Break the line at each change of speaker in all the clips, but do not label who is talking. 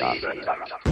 Die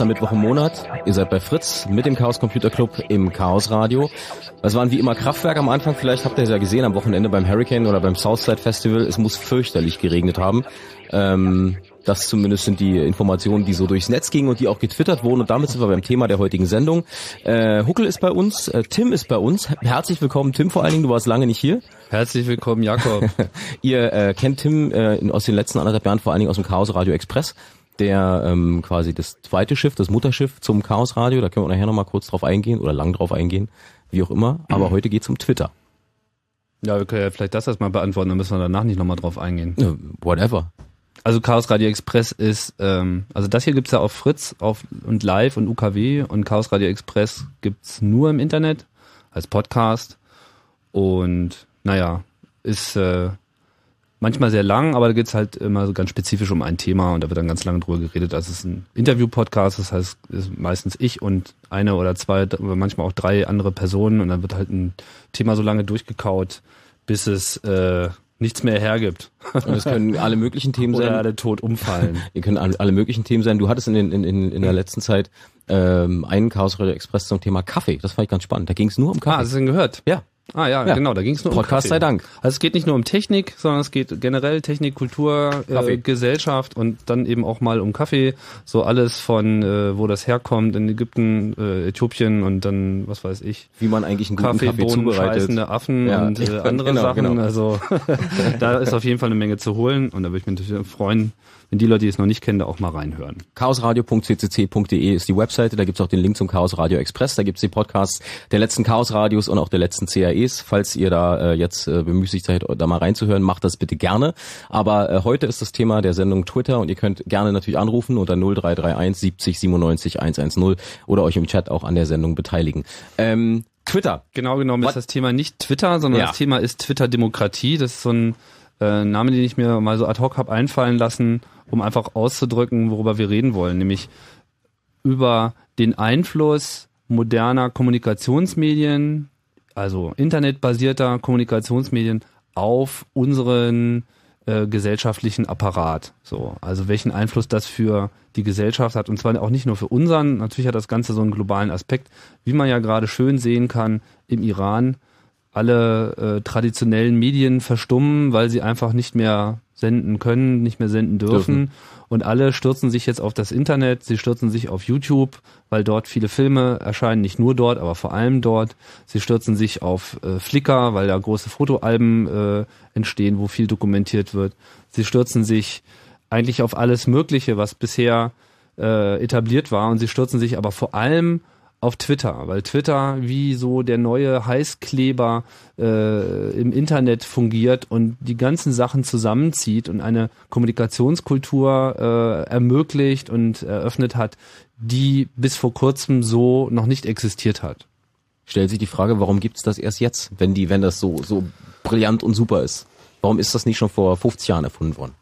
letzter Mittwoch im Monat. Ihr seid bei Fritz mit dem Chaos Computer Club im Chaos Radio. Das waren wie immer Kraftwerk am Anfang, vielleicht habt ihr es ja gesehen am Wochenende beim Hurricane oder beim Southside Festival. Es muss fürchterlich geregnet haben. Ähm, das zumindest sind die Informationen, die so durchs Netz gingen und die auch getwittert wurden. Und damit sind wir beim Thema der heutigen Sendung. Äh, Huckel ist bei uns, äh, Tim ist bei uns. Herzlich willkommen, Tim, vor allen Dingen, du warst lange nicht hier.
Herzlich willkommen, Jakob.
Ihr äh, kennt Tim äh, aus den letzten anderthalb Jahren vor allen Dingen aus dem Chaos Radio Express der ähm, quasi das zweite Schiff, das Mutterschiff zum Chaos Radio. Da können wir nachher nochmal kurz drauf eingehen oder lang drauf eingehen, wie auch immer. Aber mhm. heute geht's um Twitter.
Ja, wir können ja vielleicht das erstmal beantworten, dann müssen wir danach nicht nochmal drauf eingehen.
Ja, whatever.
Also Chaos Radio Express ist, ähm, also das hier gibt's ja auf Fritz auf, und Live und UKW und Chaos Radio Express gibt's nur im Internet als Podcast und naja, ist äh, manchmal sehr lang, aber da geht's halt immer so ganz spezifisch um ein Thema und da wird dann ganz lange drüber geredet. Also es ist ein Interview-Podcast, das heißt ist meistens ich und eine oder zwei, oder manchmal auch drei andere Personen und dann wird halt ein Thema so lange durchgekaut, bis es äh, nichts mehr hergibt.
Und es können alle möglichen Themen sein.
Oder alle tot umfallen.
Ihr können alle, alle möglichen Themen sein. Du hattest in, in, in, in der letzten Zeit ähm, einen Chaos Radio Express zum Thema Kaffee. Das fand ich ganz spannend. Da ging es nur um Kaffee. Ah,
hast du den gehört?
Ja.
Ah ja, ja. genau, da ging es nur
Podcast um Kaffee. sei Dank.
Also es geht nicht nur um Technik, sondern es geht generell Technik, Kultur, äh, Gesellschaft und dann eben auch mal um Kaffee. So alles von, äh, wo das herkommt, in Ägypten, äh, Äthiopien und dann, was weiß ich.
Wie man eigentlich einen guten Kaffee, Kaffee zubereitet.
Affen ja. und äh, andere genau, Sachen. Genau. Also da ist auf jeden Fall eine Menge zu holen und da würde ich mich natürlich freuen, wenn die Leute, die es noch nicht kennen, da auch mal reinhören.
chaosradio.ccc.de ist die Webseite, da gibt's auch den Link zum Chaos Radio Express, da gibt's die Podcasts der letzten Chaos Radios und auch der letzten CAEs. Falls ihr da äh, jetzt äh, bemüßigt seid, da mal reinzuhören, macht das bitte gerne. Aber äh, heute ist das Thema der Sendung Twitter und ihr könnt gerne natürlich anrufen unter 0331 70 97 110 oder euch im Chat auch an der Sendung beteiligen. Ähm, Twitter.
Genau genommen What? ist das Thema nicht Twitter, sondern ja. das Thema ist Twitter-Demokratie. Das ist so ein äh, Name, den ich mir mal so ad hoc habe einfallen lassen, um einfach auszudrücken, worüber wir reden wollen, nämlich über den Einfluss moderner Kommunikationsmedien, also internetbasierter Kommunikationsmedien auf unseren äh, gesellschaftlichen Apparat. So, also welchen Einfluss das für die Gesellschaft hat und zwar auch nicht nur für unseren. Natürlich hat das Ganze so einen globalen Aspekt, wie man ja gerade schön sehen kann im Iran. Alle äh, traditionellen Medien verstummen, weil sie einfach nicht mehr senden können, nicht mehr senden dürfen. dürfen. Und alle stürzen sich jetzt auf das Internet, sie stürzen sich auf YouTube, weil dort viele Filme erscheinen, nicht nur dort, aber vor allem dort. Sie stürzen sich auf äh, Flickr, weil da große Fotoalben äh, entstehen, wo viel dokumentiert wird. Sie stürzen sich eigentlich auf alles Mögliche, was bisher äh, etabliert war. Und sie stürzen sich aber vor allem auf Twitter, weil Twitter wie so der neue Heißkleber äh, im Internet fungiert und die ganzen Sachen zusammenzieht und eine Kommunikationskultur äh, ermöglicht und eröffnet hat, die bis vor kurzem so noch nicht existiert hat.
Stellt sich die Frage, warum gibt's das erst jetzt, wenn die, wenn das so so brillant und super ist? Warum ist das nicht schon vor 50 Jahren erfunden worden?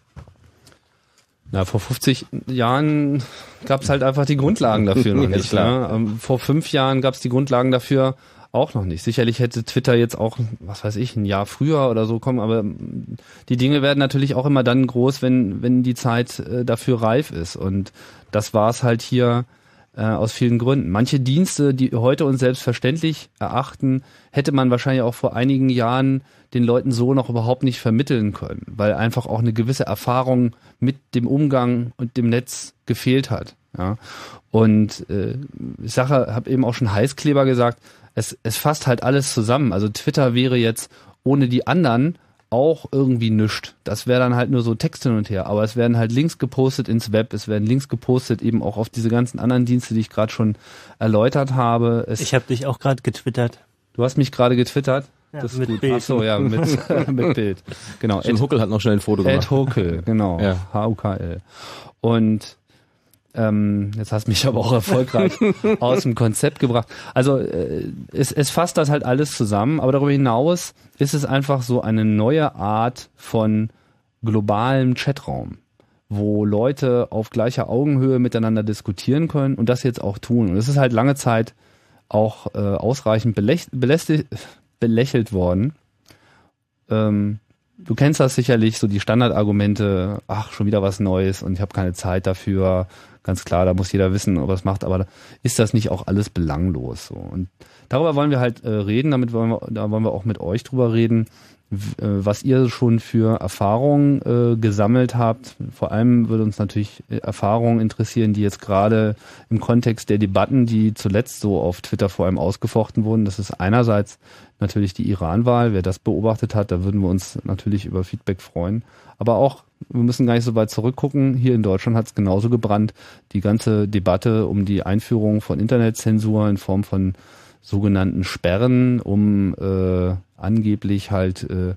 Na, vor 50 Jahren gab es halt einfach die Grundlagen dafür noch nicht. Ne? Ähm, vor fünf Jahren gab es die Grundlagen dafür auch noch nicht. Sicherlich hätte Twitter jetzt auch, was weiß ich, ein Jahr früher oder so kommen, aber die Dinge werden natürlich auch immer dann groß, wenn, wenn die Zeit äh, dafür reif ist. Und das war es halt hier äh, aus vielen Gründen. Manche Dienste, die heute uns selbstverständlich erachten, hätte man wahrscheinlich auch vor einigen Jahren den Leuten so noch überhaupt nicht vermitteln können, weil einfach auch eine gewisse Erfahrung mit dem Umgang und dem Netz gefehlt hat. Ja. Und äh, ich habe eben auch schon Heißkleber gesagt, es, es fasst halt alles zusammen. Also Twitter wäre jetzt ohne die anderen auch irgendwie nischt. Das wäre dann halt nur so Text hin und her. Aber es werden halt Links gepostet ins Web, es werden Links gepostet eben auch auf diese ganzen anderen Dienste, die ich gerade schon erläutert habe.
Es ich habe dich auch gerade getwittert.
Du hast mich gerade getwittert?
Ja, das ist mit gut. Bild. Ach
so, ja, mit, mit Bild. Genau.
Ed Huckel hat noch schnell ein Foto gemacht.
Ed Huckel, genau. Ja. H-U-K-L. Und ähm, jetzt hast du mich aber auch erfolgreich aus dem Konzept gebracht. Also äh, es, es fasst das halt alles zusammen, aber darüber hinaus ist es einfach so eine neue Art von globalem Chatraum, wo Leute auf gleicher Augenhöhe miteinander diskutieren können und das jetzt auch tun. Und es ist halt lange Zeit auch äh, ausreichend belächelt worden. Ähm, du kennst das sicherlich, so die Standardargumente, ach, schon wieder was Neues und ich habe keine Zeit dafür. Ganz klar, da muss jeder wissen, ob er es macht, aber ist das nicht auch alles belanglos? So? Und darüber wollen wir halt äh, reden, damit wollen wir, da wollen wir auch mit euch drüber reden, äh, was ihr schon für Erfahrungen äh, gesammelt habt. Vor allem würde uns natürlich äh, Erfahrungen interessieren, die jetzt gerade im Kontext der Debatten, die zuletzt so auf Twitter vor allem ausgefochten wurden. Das ist einerseits natürlich die Iran-Wahl. Wer das beobachtet hat, da würden wir uns natürlich über Feedback freuen. Aber auch, wir müssen gar nicht so weit zurückgucken. Hier in Deutschland hat es genauso gebrannt. Die ganze Debatte um die Einführung von Internetzensur in Form von sogenannten Sperren, um äh, angeblich halt äh,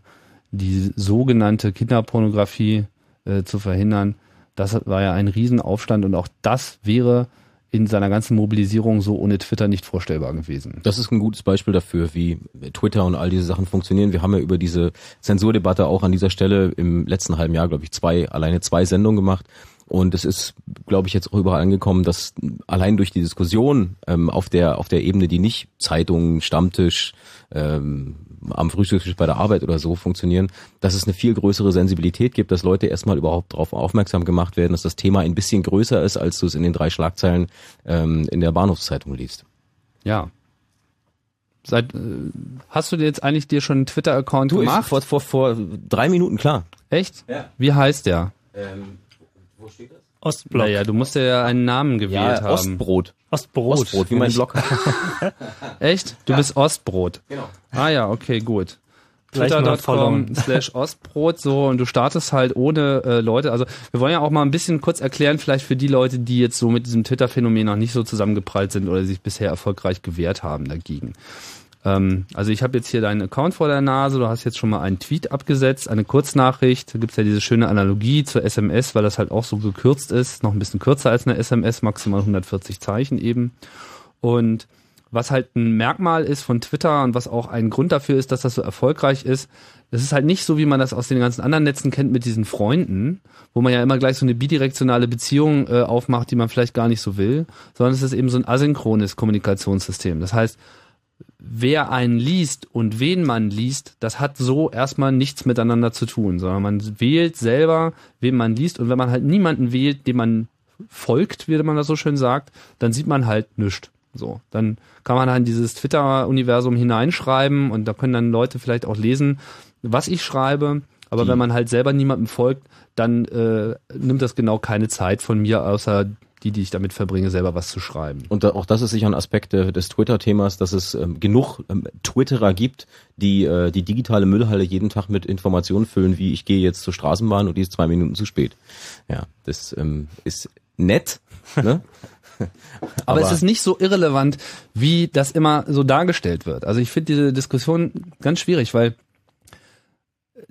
die sogenannte Kinderpornografie äh, zu verhindern. Das war ja ein Riesenaufstand und auch das wäre in seiner ganzen Mobilisierung so ohne Twitter nicht vorstellbar gewesen.
Das ist ein gutes Beispiel dafür, wie Twitter und all diese Sachen funktionieren. Wir haben ja über diese Zensurdebatte auch an dieser Stelle im letzten halben Jahr, glaube ich, zwei, alleine zwei Sendungen gemacht. Und es ist, glaube ich, jetzt auch überall angekommen, dass allein durch die Diskussion ähm, auf der auf der Ebene, die nicht Zeitungen, Stammtisch, ähm, am Frühstückstisch bei der Arbeit oder so funktionieren, dass es eine viel größere Sensibilität gibt, dass Leute erstmal überhaupt darauf aufmerksam gemacht werden, dass das Thema ein bisschen größer ist, als du es in den drei Schlagzeilen ähm, in der Bahnhofszeitung liest.
Ja, Seit, äh, hast du dir jetzt eigentlich dir schon einen Twitter-Account gemacht?
vor, vor, vor drei Minuten, klar.
Echt? Ja. Wie heißt der? Ähm,
wo steht das? Ostblock.
Naja, du musst ja einen Namen gewählt ja, haben.
Ostbrot.
Ostbrot.
Ostbrot, wie mein Blog.
Echt? Du ja. bist Ostbrot.
Genau.
Ah ja, okay, gut. twitter.com slash ostbrot so und du startest halt ohne äh, Leute. Also wir wollen ja auch mal ein bisschen kurz erklären, vielleicht für die Leute, die jetzt so mit diesem Twitter-Phänomen noch nicht so zusammengeprallt sind oder sich bisher erfolgreich gewehrt haben dagegen. Ähm, also ich habe jetzt hier deinen Account vor der Nase, du hast jetzt schon mal einen Tweet abgesetzt, eine Kurznachricht, da gibt's ja diese schöne Analogie zur SMS, weil das halt auch so gekürzt ist, noch ein bisschen kürzer als eine SMS, maximal 140 Zeichen eben. Und was halt ein Merkmal ist von Twitter und was auch ein Grund dafür ist, dass das so erfolgreich ist, das ist halt nicht so, wie man das aus den ganzen anderen Netzen kennt mit diesen Freunden, wo man ja immer gleich so eine bidirektionale Beziehung äh, aufmacht, die man vielleicht gar nicht so will, sondern es ist eben so ein asynchrones Kommunikationssystem. Das heißt, wer einen liest und wen man liest, das hat so erstmal nichts miteinander zu tun, sondern man wählt selber, wen man liest und wenn man halt niemanden wählt, dem man folgt, wie man das so schön sagt, dann sieht man halt nichts. So, dann kann man halt in dieses Twitter-Universum hineinschreiben und da können dann Leute vielleicht auch lesen, was ich schreibe. Aber Die. wenn man halt selber niemandem folgt, dann äh, nimmt das genau keine Zeit von mir, außer die, die ich damit verbringe, selber was zu schreiben.
Und auch das ist sicher ein Aspekt des Twitter-Themas, dass es ähm, genug ähm, Twitterer gibt, die äh, die digitale Müllhalle jeden Tag mit Informationen füllen, wie ich gehe jetzt zur Straßenbahn und die ist zwei Minuten zu spät. Ja, das ähm, ist nett, ne?
Aber, Aber, es ist nicht so irrelevant, wie das immer so dargestellt wird. Also ich finde diese Diskussion ganz schwierig, weil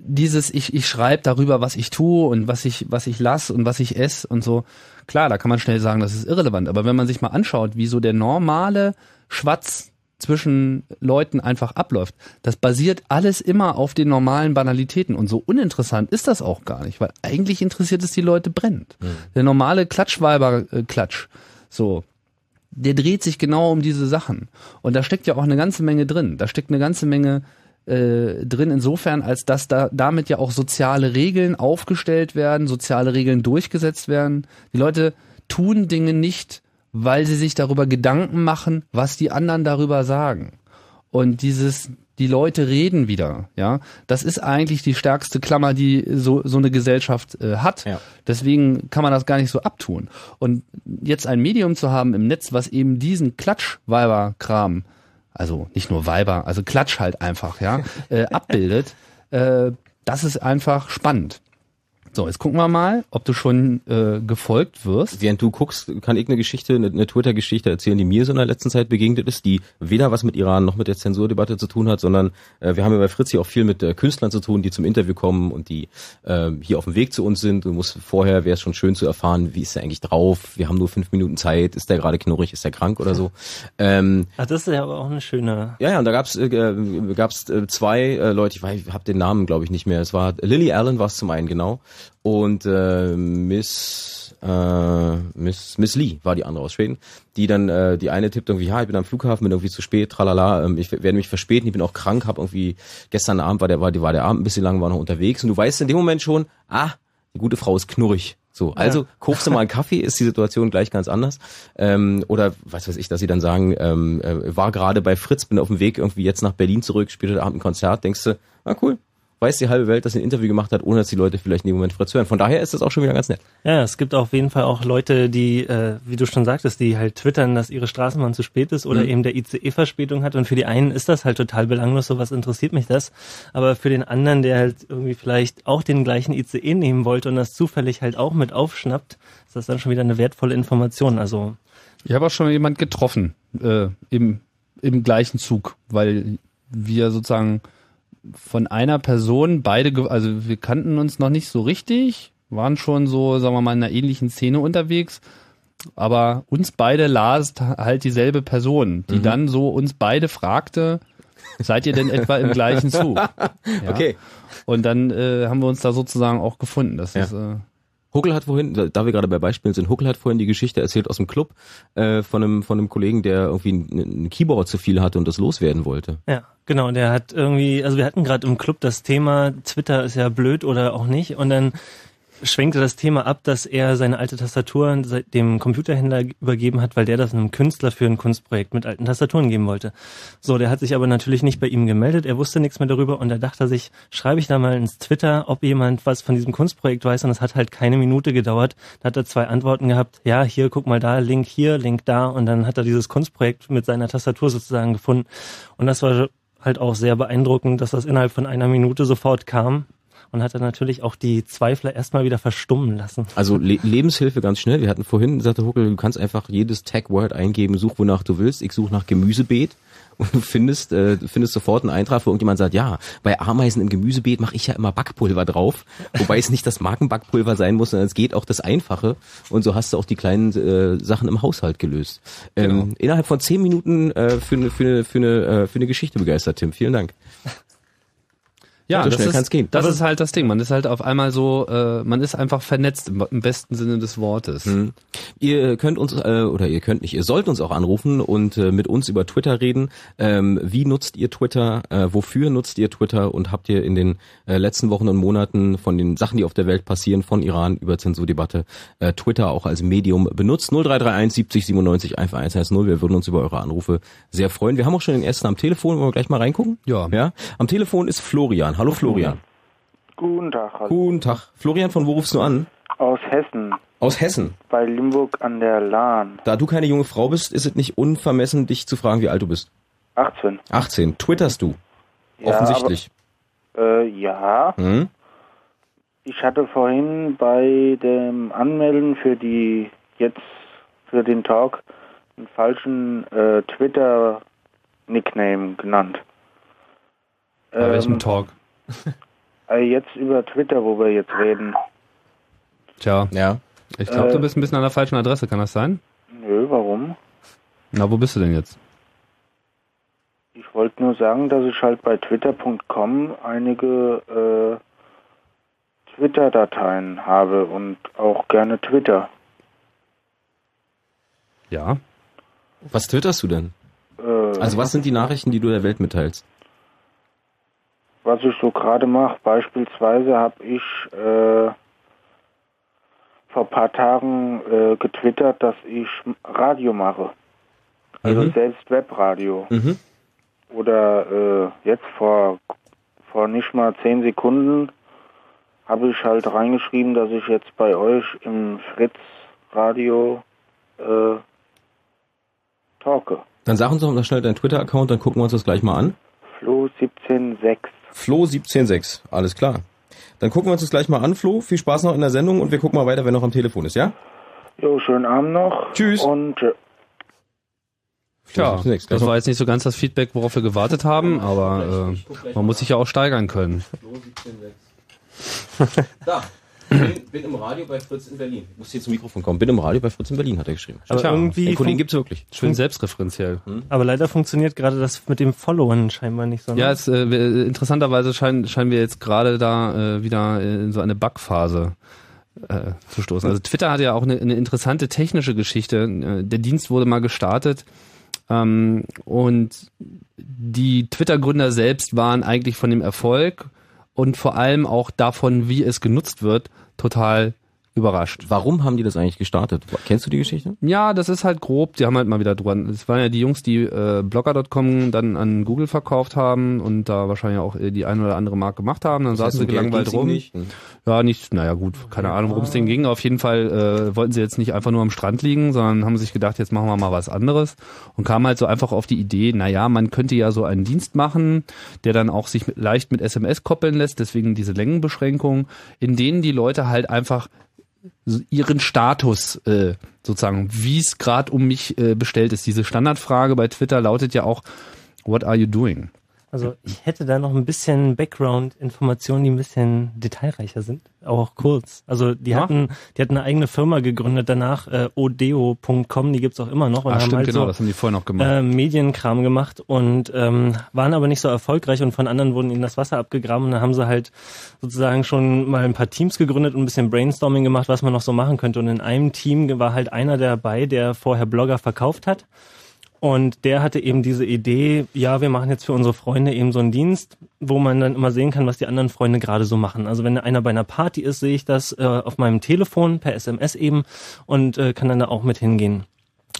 dieses ich ich schreibe darüber, was ich tue und was ich was ich lasse und was ich esse und so. Klar, da kann man schnell sagen, das ist irrelevant. Aber wenn man sich mal anschaut, wie so der normale Schwatz zwischen Leuten einfach abläuft. Das basiert alles immer auf den normalen Banalitäten und so uninteressant ist das auch gar nicht, weil eigentlich interessiert es die Leute brennend. Mhm. Der normale Klatschweiber-Klatsch, so, der dreht sich genau um diese Sachen. Und da steckt ja auch eine ganze Menge drin. Da steckt eine ganze Menge äh, drin insofern, als dass da damit ja auch soziale Regeln aufgestellt werden, soziale Regeln durchgesetzt werden. Die Leute tun Dinge nicht, weil sie sich darüber Gedanken machen, was die anderen darüber sagen. Und dieses die Leute reden wieder, ja. Das ist eigentlich die stärkste Klammer, die so, so eine Gesellschaft äh, hat. Ja. Deswegen kann man das gar nicht so abtun. Und jetzt ein Medium zu haben im Netz, was eben diesen Klatsch-Weiber-Kram, also nicht nur Weiber, also Klatsch halt einfach, ja, äh, abbildet, äh, das ist einfach spannend. So, jetzt gucken wir mal, ob du schon äh, gefolgt wirst.
Während du guckst, kann ich eine Geschichte, eine, eine Twitter-Geschichte erzählen, die mir so in der letzten Zeit begegnet ist, die weder was mit Iran noch mit der Zensurdebatte zu tun hat, sondern äh, wir haben ja bei Fritz hier auch viel mit äh, Künstlern zu tun, die zum Interview kommen und die äh, hier auf dem Weg zu uns sind. Du musst vorher, wäre es schon schön zu erfahren, wie ist er eigentlich drauf? Wir haben nur fünf Minuten Zeit. Ist der gerade knurrig? Ist der krank oder so?
Ähm, Ach, das ist ja aber auch eine schöne.
Ja, ja, und da gab's äh, gab's äh, zwei äh, Leute, ich, weiß, ich habe den Namen glaube ich nicht mehr. Es war Lily Allen war es zum einen genau und äh, Miss äh, Miss Miss Lee war die andere aus Schweden, die dann äh, die eine tippt irgendwie, ja, ich bin am Flughafen, bin irgendwie zu spät, tralala, ähm, ich werde mich verspäten, ich bin auch krank, habe irgendwie gestern Abend war der war die war der Abend ein bisschen lang, war noch unterwegs und du weißt in dem Moment schon, ah, die gute Frau ist knurrig. So, also ja. kaufst du mal einen Kaffee, ist die Situation gleich ganz anders. Ähm, oder was weiß ich, dass sie dann sagen, ähm, äh, war gerade bei Fritz, bin auf dem Weg irgendwie jetzt nach Berlin zurück, spielt heute Abend ein Konzert, denkst du, ah cool, weiß die halbe Welt, dass sie ein Interview gemacht hat, ohne dass die Leute vielleicht in dem Moment Fritz hören. Von daher ist das auch schon wieder ganz nett.
Ja, es gibt auf jeden Fall auch Leute, die, äh, wie du schon sagtest, die halt twittern, dass ihre Straßenbahn zu spät ist oder mhm. eben der ICE Verspätung hat. Und für die einen ist das halt total belanglos, so was interessiert mich das. Aber für den anderen, der halt irgendwie vielleicht auch den gleichen ICE nehmen wollte und das zufällig halt auch mit aufschnappt, ist das dann schon wieder eine wertvolle Information. Also
ich habe auch schon jemand getroffen äh, im, im gleichen Zug, weil wir sozusagen von einer Person beide, also wir kannten uns noch nicht so richtig, waren schon so, sagen wir mal, in einer ähnlichen Szene unterwegs, aber uns beide las halt dieselbe Person, die mhm. dann so uns beide fragte, seid ihr denn etwa im gleichen Zug?
Ja. Okay.
Und dann äh, haben wir uns da sozusagen auch gefunden. Das ja. ist äh,
Huckel hat vorhin, da wir gerade bei Beispielen sind, Huckel hat vorhin die Geschichte erzählt aus dem Club äh, von einem von einem Kollegen, der irgendwie ein, Keyboard zu viel hatte und das loswerden wollte.
Ja, genau. Der hat irgendwie, also wir hatten gerade im Club das Thema Twitter ist ja blöd oder auch nicht und dann schwenkte das Thema ab, dass er seine alte Tastatur dem Computerhändler übergeben hat, weil der das einem Künstler für ein Kunstprojekt mit alten Tastaturen geben wollte. So, der hat sich aber natürlich nicht bei ihm gemeldet, er wusste nichts mehr darüber und da dachte er sich, schreibe ich da mal ins Twitter, ob jemand was von diesem Kunstprojekt weiß? Und es hat halt keine Minute gedauert. Da hat er zwei Antworten gehabt, ja, hier, guck mal da, Link hier, Link da. Und dann hat er dieses Kunstprojekt mit seiner Tastatur sozusagen gefunden. Und das war halt auch sehr beeindruckend, dass das innerhalb von einer Minute sofort kam und hat dann natürlich auch die Zweifler erstmal wieder verstummen lassen.
Also Le Lebenshilfe ganz schnell. Wir hatten vorhin, sagte Huckel, du kannst einfach jedes Tag-Word eingeben, such wonach du willst. Ich suche nach Gemüsebeet und du findest, äh, du findest sofort einen Eintrag, wo irgendjemand sagt, ja, bei Ameisen im Gemüsebeet mache ich ja immer Backpulver drauf, wobei es nicht das Markenbackpulver sein muss, sondern es geht auch das Einfache und so hast du auch die kleinen äh, Sachen im Haushalt gelöst. Ähm, genau. Innerhalb von zehn Minuten äh, für eine für eine für eine äh, für eine Geschichte begeistert, Tim. Vielen Dank.
Ja, so das, ist, gehen. das ist halt das Ding. Man ist halt auf einmal so, äh, man ist einfach vernetzt im, im besten Sinne des Wortes.
Mhm. Ihr könnt uns, äh, oder ihr könnt nicht, ihr sollt uns auch anrufen und äh, mit uns über Twitter reden. Ähm, wie nutzt ihr Twitter? Äh, wofür nutzt ihr Twitter? Und habt ihr in den äh, letzten Wochen und Monaten von den Sachen, die auf der Welt passieren, von Iran über Zensurdebatte, äh, Twitter auch als Medium benutzt? 0331 70 97 110. Wir würden uns über eure Anrufe sehr freuen. Wir haben auch schon den ersten am Telefon. Wollen wir gleich mal reingucken?
Ja.
ja? Am Telefon ist Florian. Hallo Florian.
Guten Tag. Hallo.
Guten Tag. Florian, von wo rufst du an?
Aus Hessen.
Aus Hessen?
Bei Limburg an der Lahn.
Da du keine junge Frau bist, ist es nicht unvermessen, dich zu fragen, wie alt du bist.
18.
18. Twitterst du? Ja, Offensichtlich.
Aber, äh, ja. Hm? Ich hatte vorhin bei dem Anmelden für die jetzt für den Talk einen falschen äh, Twitter-Nickname genannt.
Bei ähm, welchem Talk?
Äh, jetzt über Twitter, wo wir jetzt reden.
Tja.
Ja.
Ich glaube, äh, du bist ein bisschen an der falschen Adresse, kann das sein?
Nö, warum?
Na, wo bist du denn jetzt?
Ich wollte nur sagen, dass ich halt bei twitter.com einige äh, Twitter-Dateien habe und auch gerne Twitter.
Ja.
Was twitterst du denn? Äh, also was sind die Nachrichten, die du der Welt mitteilst?
Was ich so gerade mache. Beispielsweise habe ich äh, vor ein paar Tagen äh, getwittert, dass ich Radio mache. Also mhm. selbst Webradio. Mhm. Oder äh, jetzt vor, vor nicht mal zehn Sekunden habe ich halt reingeschrieben, dass ich jetzt bei euch im Fritz Radio äh, talke.
Dann sag uns doch mal schnell deinen Twitter-Account, dann gucken wir uns das gleich mal an.
Flo176.
Flo 176, alles klar. Dann gucken wir uns das gleich mal an, Flo. Viel Spaß noch in der Sendung und wir gucken mal weiter, wer noch am Telefon ist, ja?
Jo, schönen Abend noch.
Tschüss.
Und äh,
Tja, das war jetzt nicht so ganz das Feedback, worauf wir gewartet haben, aber äh, man muss sich ja auch steigern können.
da bin, bin im Radio bei Fritz in Berlin. Ich muss hier zum Mikrofon kommen. Bin im Radio bei Fritz in Berlin, hat er geschrieben.
Aber Tja, irgendwie
den Kollegen gibt's wirklich.
Schön selbstreferenziell. Hm?
Aber leider funktioniert gerade das mit dem Followen scheinbar nicht so.
Ne? Ja, es, äh, interessanterweise scheinen, scheinen wir jetzt gerade da äh, wieder in so eine Bugphase äh, zu stoßen. Also Twitter hat ja auch eine, eine interessante technische Geschichte. Äh, der Dienst wurde mal gestartet ähm, und die Twitter-Gründer selbst waren eigentlich von dem Erfolg und vor allem auch davon, wie es genutzt wird, total überrascht.
Warum haben die das eigentlich gestartet? Kennst du die Geschichte?
Ja, das ist halt grob. Die haben halt mal wieder dran. Es waren ja die Jungs, die äh, Blogger.com dann an Google verkauft haben und da wahrscheinlich auch die eine oder andere Marke gemacht haben. Dann das saßen sie gelangweilt rum. Nicht? Ja, nicht, naja gut, keine Ahnung, worum es denen ging. Auf jeden Fall äh, wollten sie jetzt nicht einfach nur am Strand liegen, sondern haben sich gedacht, jetzt machen wir mal was anderes und kamen halt so einfach auf die Idee, naja, man könnte ja so einen Dienst machen, der dann auch sich leicht mit SMS koppeln lässt, deswegen diese Längenbeschränkung, in denen die Leute halt einfach ihren Status äh, sozusagen, wie es gerade um mich äh, bestellt ist. Diese Standardfrage bei Twitter lautet ja auch, what are you doing?
Also ich hätte da noch ein bisschen Background-Informationen, die ein bisschen detailreicher sind, auch kurz. Also die ja. hatten, die hatten eine eigene Firma gegründet danach, äh, odeo.com, die gibt's auch immer noch
und ah, haben stimmt, halt genau, so das haben die vorher noch gemacht.
Äh, Medienkram gemacht und ähm, waren aber nicht so erfolgreich und von anderen wurden ihnen das Wasser abgegraben und dann haben sie halt sozusagen schon mal ein paar Teams gegründet und ein bisschen Brainstorming gemacht, was man noch so machen könnte. Und in einem Team war halt einer dabei, der vorher Blogger verkauft hat und der hatte eben diese Idee, ja, wir machen jetzt für unsere Freunde eben so einen Dienst, wo man dann immer sehen kann, was die anderen Freunde gerade so machen. Also wenn einer bei einer Party ist, sehe ich das äh, auf meinem Telefon per SMS eben und äh, kann dann da auch mit hingehen.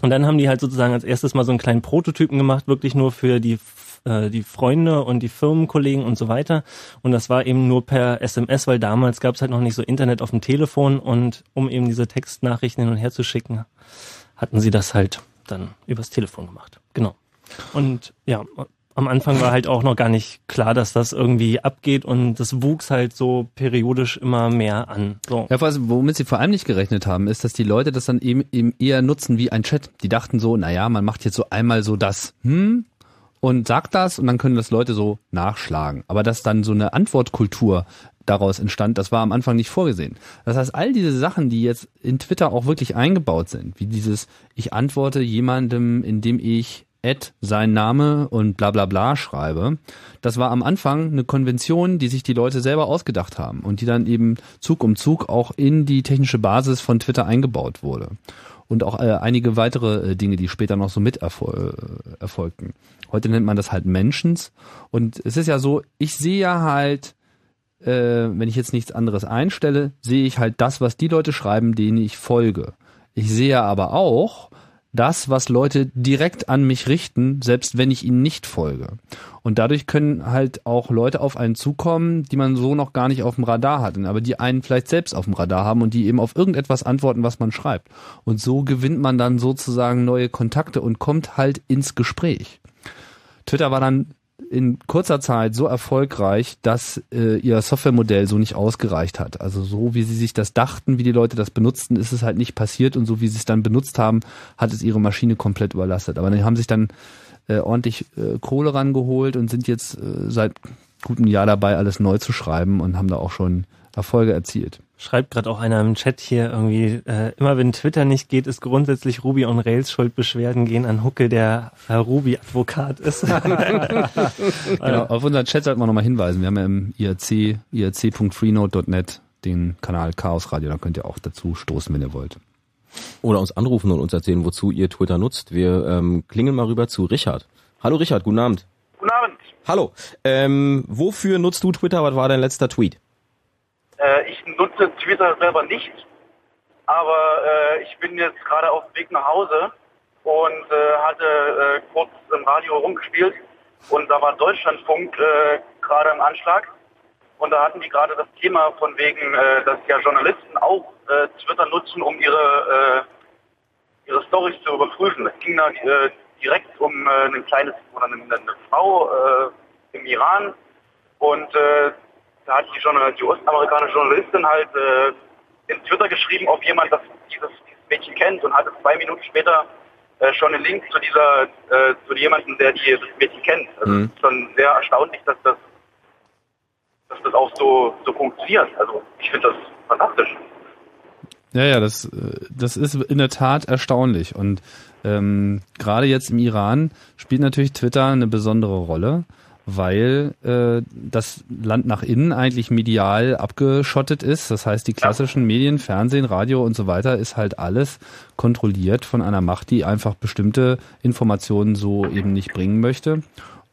Und dann haben die halt sozusagen als erstes mal so einen kleinen Prototypen gemacht, wirklich nur für die äh, die Freunde und die Firmenkollegen und so weiter. Und das war eben nur per SMS, weil damals gab es halt noch nicht so Internet auf dem Telefon und um eben diese Textnachrichten hin und her zu schicken, hatten sie das halt dann übers Telefon gemacht. Genau. Und ja, am Anfang war halt auch noch gar nicht klar, dass das irgendwie abgeht und das wuchs halt so periodisch immer mehr an. So.
Ja, womit sie vor allem nicht gerechnet haben, ist, dass die Leute das dann eben, eben eher nutzen wie ein Chat. Die dachten so, naja, man macht jetzt so einmal so das, hm, und sagt das und dann können das Leute so nachschlagen. Aber dass dann so eine Antwortkultur daraus entstand, das war am Anfang nicht vorgesehen. Das heißt, all diese Sachen, die jetzt in Twitter auch wirklich eingebaut sind, wie dieses, ich antworte jemandem, indem ich Ad sein Name und bla bla bla schreibe. Das war am Anfang eine Konvention, die sich die Leute selber ausgedacht haben und die dann eben Zug um Zug auch in die technische Basis von Twitter eingebaut wurde. Und auch äh, einige weitere äh, Dinge, die später noch so mit erfol äh, erfolgten. Heute nennt man das halt Mentions. Und es ist ja so, ich sehe ja halt, äh, wenn ich jetzt nichts anderes einstelle, sehe ich halt das, was die Leute schreiben, denen ich folge. Ich sehe aber auch, das, was Leute direkt an mich richten, selbst wenn ich ihnen nicht folge. Und dadurch können halt auch Leute auf einen zukommen, die man so noch gar nicht auf dem Radar hat, aber die einen vielleicht selbst auf dem Radar haben und die eben auf irgendetwas antworten, was man schreibt. Und so gewinnt man dann sozusagen neue Kontakte und kommt halt ins Gespräch. Twitter war dann in kurzer Zeit so erfolgreich, dass äh, ihr Softwaremodell so nicht ausgereicht hat. Also so wie sie sich das dachten, wie die Leute das benutzten, ist es halt nicht passiert und so wie sie es dann benutzt haben, hat es ihre Maschine komplett überlastet. Aber die haben sich dann äh, ordentlich äh, Kohle rangeholt und sind jetzt äh, seit gutem Jahr dabei, alles neu zu schreiben und haben da auch schon Erfolge erzielt.
Schreibt gerade auch einer im Chat hier irgendwie, äh, immer wenn Twitter nicht geht, ist grundsätzlich Ruby on Rails schuld. Beschwerden gehen an Huckel, der Herr Ruby-Advokat ist.
genau, auf unseren Chat sollten wir nochmal hinweisen. Wir haben ja im IRC, irc.freenode.net den Kanal Chaos Radio, da könnt ihr auch dazu stoßen, wenn ihr wollt.
Oder uns anrufen und uns erzählen, wozu ihr Twitter nutzt. Wir ähm, klingeln mal rüber zu Richard. Hallo Richard, guten Abend.
Guten Abend.
Hallo. Ähm, wofür nutzt du Twitter? Was war dein letzter Tweet?
Äh, ich nutze Twitter selber nicht, aber äh, ich bin jetzt gerade auf dem Weg nach Hause und äh, hatte äh, kurz im Radio rumgespielt und da war Deutschlandfunk äh, gerade im Anschlag und da hatten die gerade das Thema von wegen, dass ja Journalisten auch Twitter nutzen, um ihre ihre Storys zu überprüfen. Es ging da direkt um ein kleines oder eine, Frau im Iran und da hat die, Journal die US-amerikanische Journalistin halt äh, in Twitter geschrieben, ob jemand das, dieses, dieses Mädchen kennt und hatte zwei Minuten später äh, schon einen Link zu dieser, äh, zu jemandem, der die, das Mädchen kennt. Also mhm. es ist schon sehr erstaunlich, dass das, dass das auch so, so funktioniert. Also ich finde das fantastisch.
Ja, ja, das, äh, das ist in der Tat erstaunlich. Und ähm, gerade jetzt im Iran spielt natürlich Twitter eine besondere Rolle weil äh, das Land nach innen eigentlich medial abgeschottet ist. Das heißt, die klassischen Medien, Fernsehen, Radio und so weiter ist halt alles kontrolliert von einer Macht, die einfach bestimmte Informationen so eben nicht bringen möchte.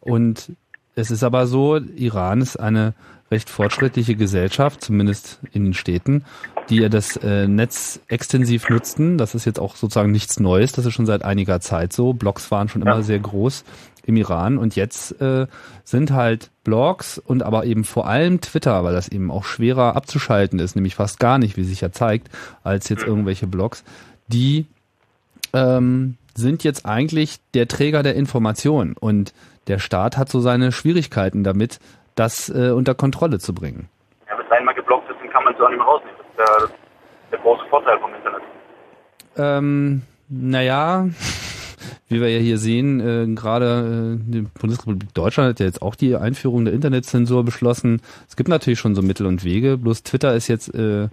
Und es ist aber so, Iran ist eine recht fortschrittliche Gesellschaft, zumindest in den Städten, die ja das äh, Netz extensiv nutzten. Das ist jetzt auch sozusagen nichts Neues, das ist schon seit einiger Zeit so. Blogs waren schon immer sehr groß im Iran und jetzt äh, sind halt Blogs und aber eben vor allem Twitter, weil das eben auch schwerer abzuschalten ist, nämlich fast gar nicht, wie sich ja zeigt, als jetzt irgendwelche Blogs, die ähm, sind jetzt eigentlich der Träger der Information und der Staat hat so seine Schwierigkeiten damit, das äh, unter Kontrolle zu bringen.
Ja, wenn es einmal geblockt ist, dann kann man es auch nicht mehr rausnehmen. Das ist der, der große Vorteil vom Internet.
Ähm, naja, wie wir ja hier sehen, äh, gerade äh, die Bundesrepublik Deutschland hat ja jetzt auch die Einführung der Internetzensur beschlossen. Es gibt natürlich schon so Mittel und Wege, bloß Twitter ist jetzt äh,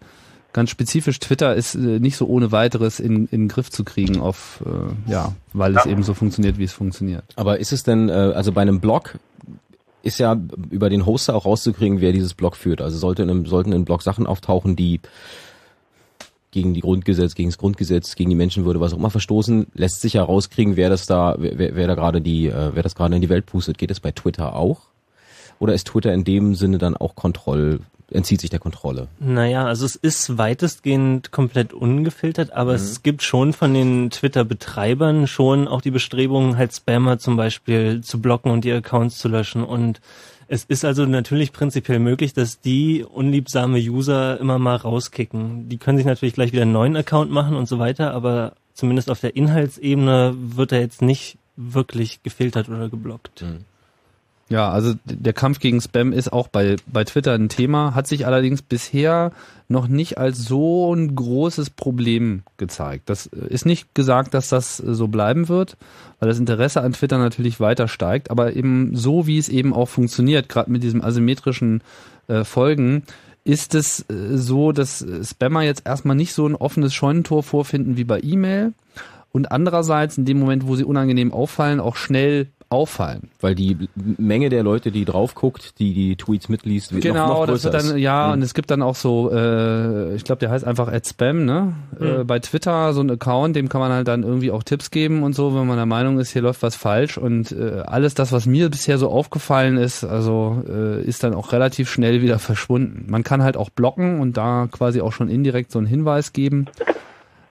ganz spezifisch, Twitter ist äh, nicht so ohne weiteres in, in den Griff zu kriegen, auf äh, ja, weil ja. es eben so funktioniert, wie es funktioniert.
Aber ist es denn, äh, also bei einem Blog ist ja über den Hoster auch rauszukriegen, wer dieses Blog führt. Also sollte in einem, sollten in Blog Sachen auftauchen, die gegen die Grundgesetz, gegen das Grundgesetz, gegen die Menschenwürde, was auch immer verstoßen, lässt sich herauskriegen, wer das da, wer, wer da gerade die, äh, wer das gerade in die Welt pustet. Geht es bei Twitter auch? Oder ist Twitter in dem Sinne dann auch Kontroll, entzieht sich der Kontrolle?
Naja, also es ist weitestgehend komplett ungefiltert, aber mhm. es gibt schon von den Twitter-Betreibern schon auch die Bestrebungen, halt Spammer zum Beispiel zu blocken und die Accounts zu löschen und es ist also natürlich prinzipiell möglich, dass die unliebsame User immer mal rauskicken. Die können sich natürlich gleich wieder einen neuen Account machen und so weiter, aber zumindest auf der Inhaltsebene wird er jetzt nicht wirklich gefiltert oder geblockt. Mhm.
Ja, also der Kampf gegen Spam ist auch bei, bei Twitter ein Thema, hat sich allerdings bisher noch nicht als so ein großes Problem gezeigt. Das ist nicht gesagt, dass das so bleiben wird, weil das Interesse an Twitter natürlich weiter steigt, aber eben so, wie es eben auch funktioniert, gerade mit diesem asymmetrischen äh, Folgen, ist es äh, so, dass Spammer jetzt erstmal nicht so ein offenes Scheunentor vorfinden wie bei E-Mail und andererseits in dem Moment, wo sie unangenehm auffallen, auch schnell auffallen.
Weil die Menge der Leute, die drauf guckt, die die Tweets mitliest, wird
genau,
noch, noch
das
größer
wird dann, ja,
Mhm.
und es gibt dann auch so, äh, ich glaube, der heißt einfach @spam, ne? Äh, bei Twitter so ein Account, dem kann man halt dann irgendwie auch Tipps geben und so, wenn man der Meinung ist, hier läuft was falsch und äh, alles das, was mir bisher so aufgefallen ist, also äh, ist dann auch relativ schnell wieder verschwunden. Man kann halt auch blocken und da quasi auch schon indirekt so einen Hinweis geben.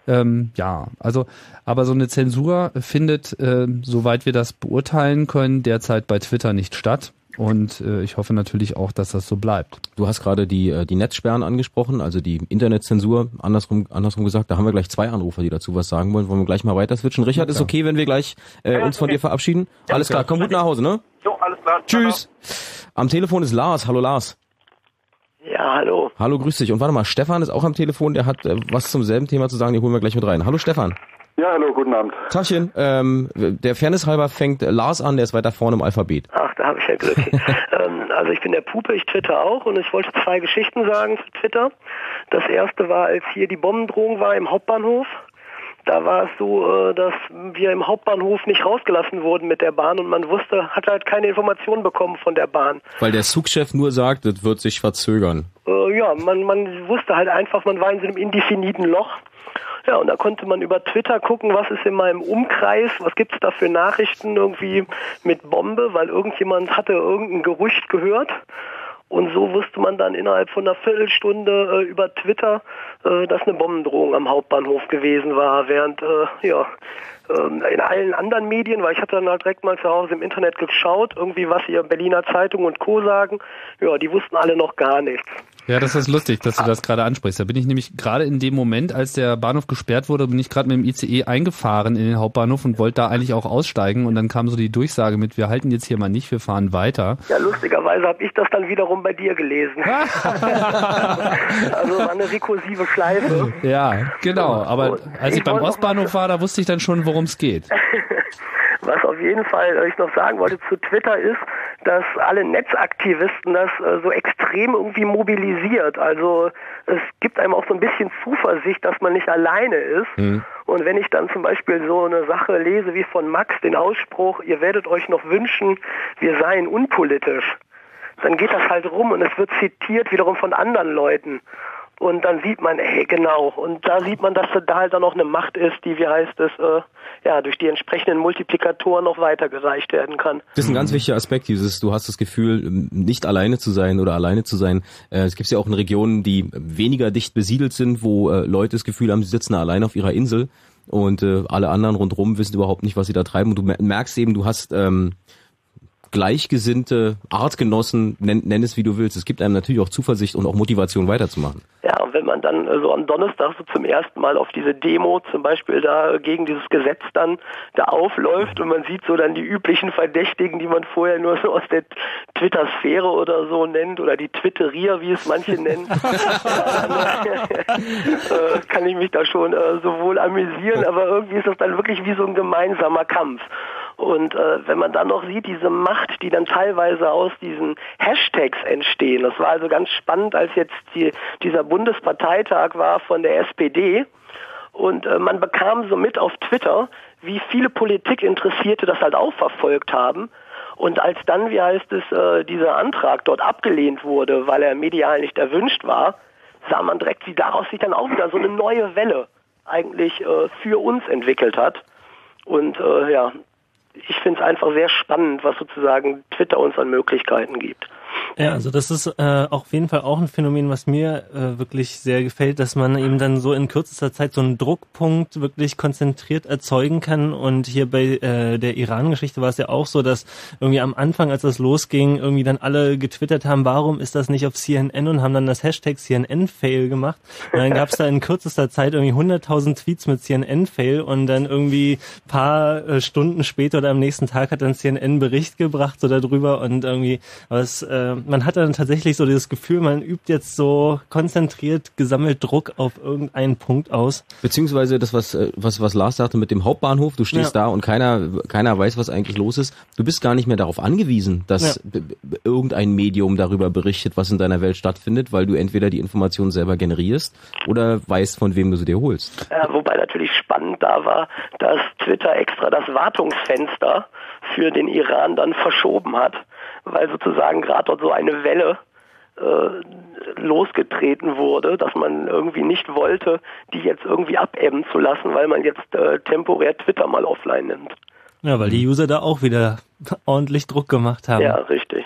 Ähm, ja, also, aber so eine Zensur findet, äh, soweit wir das beurteilen können, derzeit bei Twitter nicht statt. Und äh, ich hoffe natürlich auch, dass das so bleibt.
Du hast gerade die, äh, die Netzsperren angesprochen, also die Internetzensur, andersrum, andersrum gesagt, da haben wir gleich zwei Anrufer, die dazu was sagen wollen. Wollen wir gleich mal weiter switchen? Richard, ist okay, wenn wir gleich äh, uns von dir verabschieden? Alles klar, komm gut nach Hause, ne?
Jo, alles klar.
Tschüss. Am Telefon ist Lars. Hallo Lars.
Ja, hallo.
Hallo, grüß dich. Und warte mal, Stefan ist auch am Telefon, der hat äh, was zum selben Thema zu sagen, den holen wir gleich mit rein. Hallo Stefan.
Ja, hallo, guten Abend.
Tachchen, ähm, der Fairness halber fängt Lars an, der ist weiter vorne im Alphabet.
Ach, da habe ich ja Glück. ähm, also ich bin der Pupe, ich twitter auch und ich wollte zwei Geschichten sagen zu Twitter. Das erste war, als hier die Bombendrohung war im Hauptbahnhof. Da war es so, äh, dass wir im Hauptbahnhof nicht rausgelassen wurden mit der Bahn und man wusste, hat halt keine Informationen bekommen von der Bahn.
Weil der Zugchef nur sagt, das wird sich verzögern.
Äh, ja, man, man wusste halt einfach, man war in so einem indefiniten Loch. Ja, und da konnte man über Twitter gucken, was ist in meinem Umkreis, was gibt's da für Nachrichten irgendwie mit Bombe, weil irgendjemand hatte irgendein Gerücht gehört. Und so wusste man dann innerhalb von einer Viertelstunde äh, über Twitter, äh, dass eine Bombendrohung am Hauptbahnhof gewesen war, während äh, ja ähm, in allen anderen Medien, weil ich hatte dann halt direkt mal zu Hause im Internet geschaut, irgendwie was ihr Berliner Zeitung und Co. sagen, ja, die wussten alle noch gar nichts.
Ja, das ist lustig, dass du das gerade ansprichst. Da bin ich nämlich gerade in dem Moment, als der Bahnhof gesperrt wurde, bin ich gerade mit dem ICE eingefahren in den Hauptbahnhof und wollte da eigentlich auch aussteigen und dann kam so die Durchsage mit, wir halten jetzt hier mal nicht, wir fahren weiter.
Ja, lustigerweise habe ich das dann wiederum bei dir gelesen. also war eine rekursive Schleife.
Ja, genau. Aber als ich
ich
beim Ostbahnhof war, da wusste ich dann schon, worum es geht.
Was auf jeden Fall äh, ich noch sagen wollte zu Twitter ist, dass alle Netzaktivisten das äh, so extrem irgendwie mobilisiert. Also es gibt einem auch so ein bisschen Zuversicht, dass man nicht alleine ist. Und wenn ich dann zum Beispiel so eine Sache lese wie von Max, den Ausspruch, ihr werdet euch noch wünschen, wir seien unpolitisch, dann geht das halt rum und es wird zitiert wiederum von anderen Leuten. Und dann sieht man, ey, genau. Und da sieht man, dass da halt dann noch eine Macht ist, die, wie heißt es, äh, ja, durch die entsprechenden Multiplikatoren noch weitergereicht werden kann.
Das ist ein ganz wichtiger Aspekt, dieses, du hast das Gefühl, nicht alleine zu sein oder alleine zu sein. Äh, Es gibt ja auch in Regionen, die weniger dicht besiedelt sind, wo äh, Leute das Gefühl haben, sie sitzen allein auf ihrer Insel und äh, alle anderen rundherum wissen überhaupt nicht, was sie da treiben. Und du mer- merkst eben, du hast ähm, gleichgesinnte Artgenossen, nenn, nenn es wie du willst. Es gibt einem natürlich auch Zuversicht und auch Motivation weiterzumachen.
Ja, und wenn man dann äh, so am Donnerstag so zum ersten Mal auf diese Demo zum Beispiel da gegen dieses Gesetz dann da aufläuft und man sieht so dann die üblichen Verdächtigen, die man vorher nur so aus der Twitter-Sphäre oder so nennt oder die Twitterier, wie es manche nennen, äh, kann ich mich da schon äh, sowohl amüsieren, aber irgendwie ist das dann wirklich wie so ein gemeinsamer Kampf. Und äh, wenn man dann noch sieht, diese Macht, die dann teilweise aus diesen Hashtags entstehen, das war also ganz spannend, als jetzt die, dieser Bundesparteitag war von der SPD und äh, man bekam so mit auf Twitter, wie viele Politikinteressierte das halt auch verfolgt haben. Und als dann, wie heißt es, äh, dieser Antrag dort abgelehnt wurde, weil er medial nicht erwünscht war, sah man direkt, wie daraus sich dann auch wieder so eine neue Welle eigentlich äh, für uns entwickelt hat. Und äh, ja, ich finde es einfach sehr spannend, was sozusagen Twitter uns an Möglichkeiten gibt.
Ja, also das ist äh, auf jeden Fall auch ein Phänomen, was mir äh, wirklich sehr gefällt, dass man eben dann so in kürzester Zeit so einen Druckpunkt wirklich konzentriert erzeugen kann. Und hier bei äh, der Iran-Geschichte war es ja auch so, dass irgendwie am Anfang, als das losging, irgendwie dann alle getwittert haben, warum ist das nicht auf CNN und haben dann das Hashtag CNN-Fail gemacht. Und dann gab es da in kürzester Zeit irgendwie 100.000 Tweets mit CNN-Fail und dann irgendwie paar äh, Stunden später oder am nächsten Tag hat dann CNN Bericht gebracht so darüber und irgendwie, aber es, äh, man hat dann tatsächlich so dieses Gefühl, man übt jetzt so konzentriert gesammelt Druck auf irgendeinen Punkt aus.
Beziehungsweise das, was, äh, was, was Lars sagte mit dem Hauptbahnhof, du stehst ja. da und keiner, keiner weiß, was eigentlich los ist. Du bist gar nicht mehr darauf angewiesen, dass ja. irgendein Medium darüber berichtet, was in deiner Welt stattfindet, weil du entweder die Informationen selber generierst oder weißt, von wem du sie dir holst.
Ja, wobei natürlich spannend da war, dass Twitter extra das Wartungsfenster für den Iran dann verschoben hat, weil sozusagen gerade dort so eine Welle äh, losgetreten wurde, dass man irgendwie nicht wollte, die jetzt irgendwie abebben zu lassen, weil man jetzt äh, temporär Twitter mal offline nimmt.
Ja, weil die User da auch wieder ordentlich Druck gemacht haben.
Ja, richtig.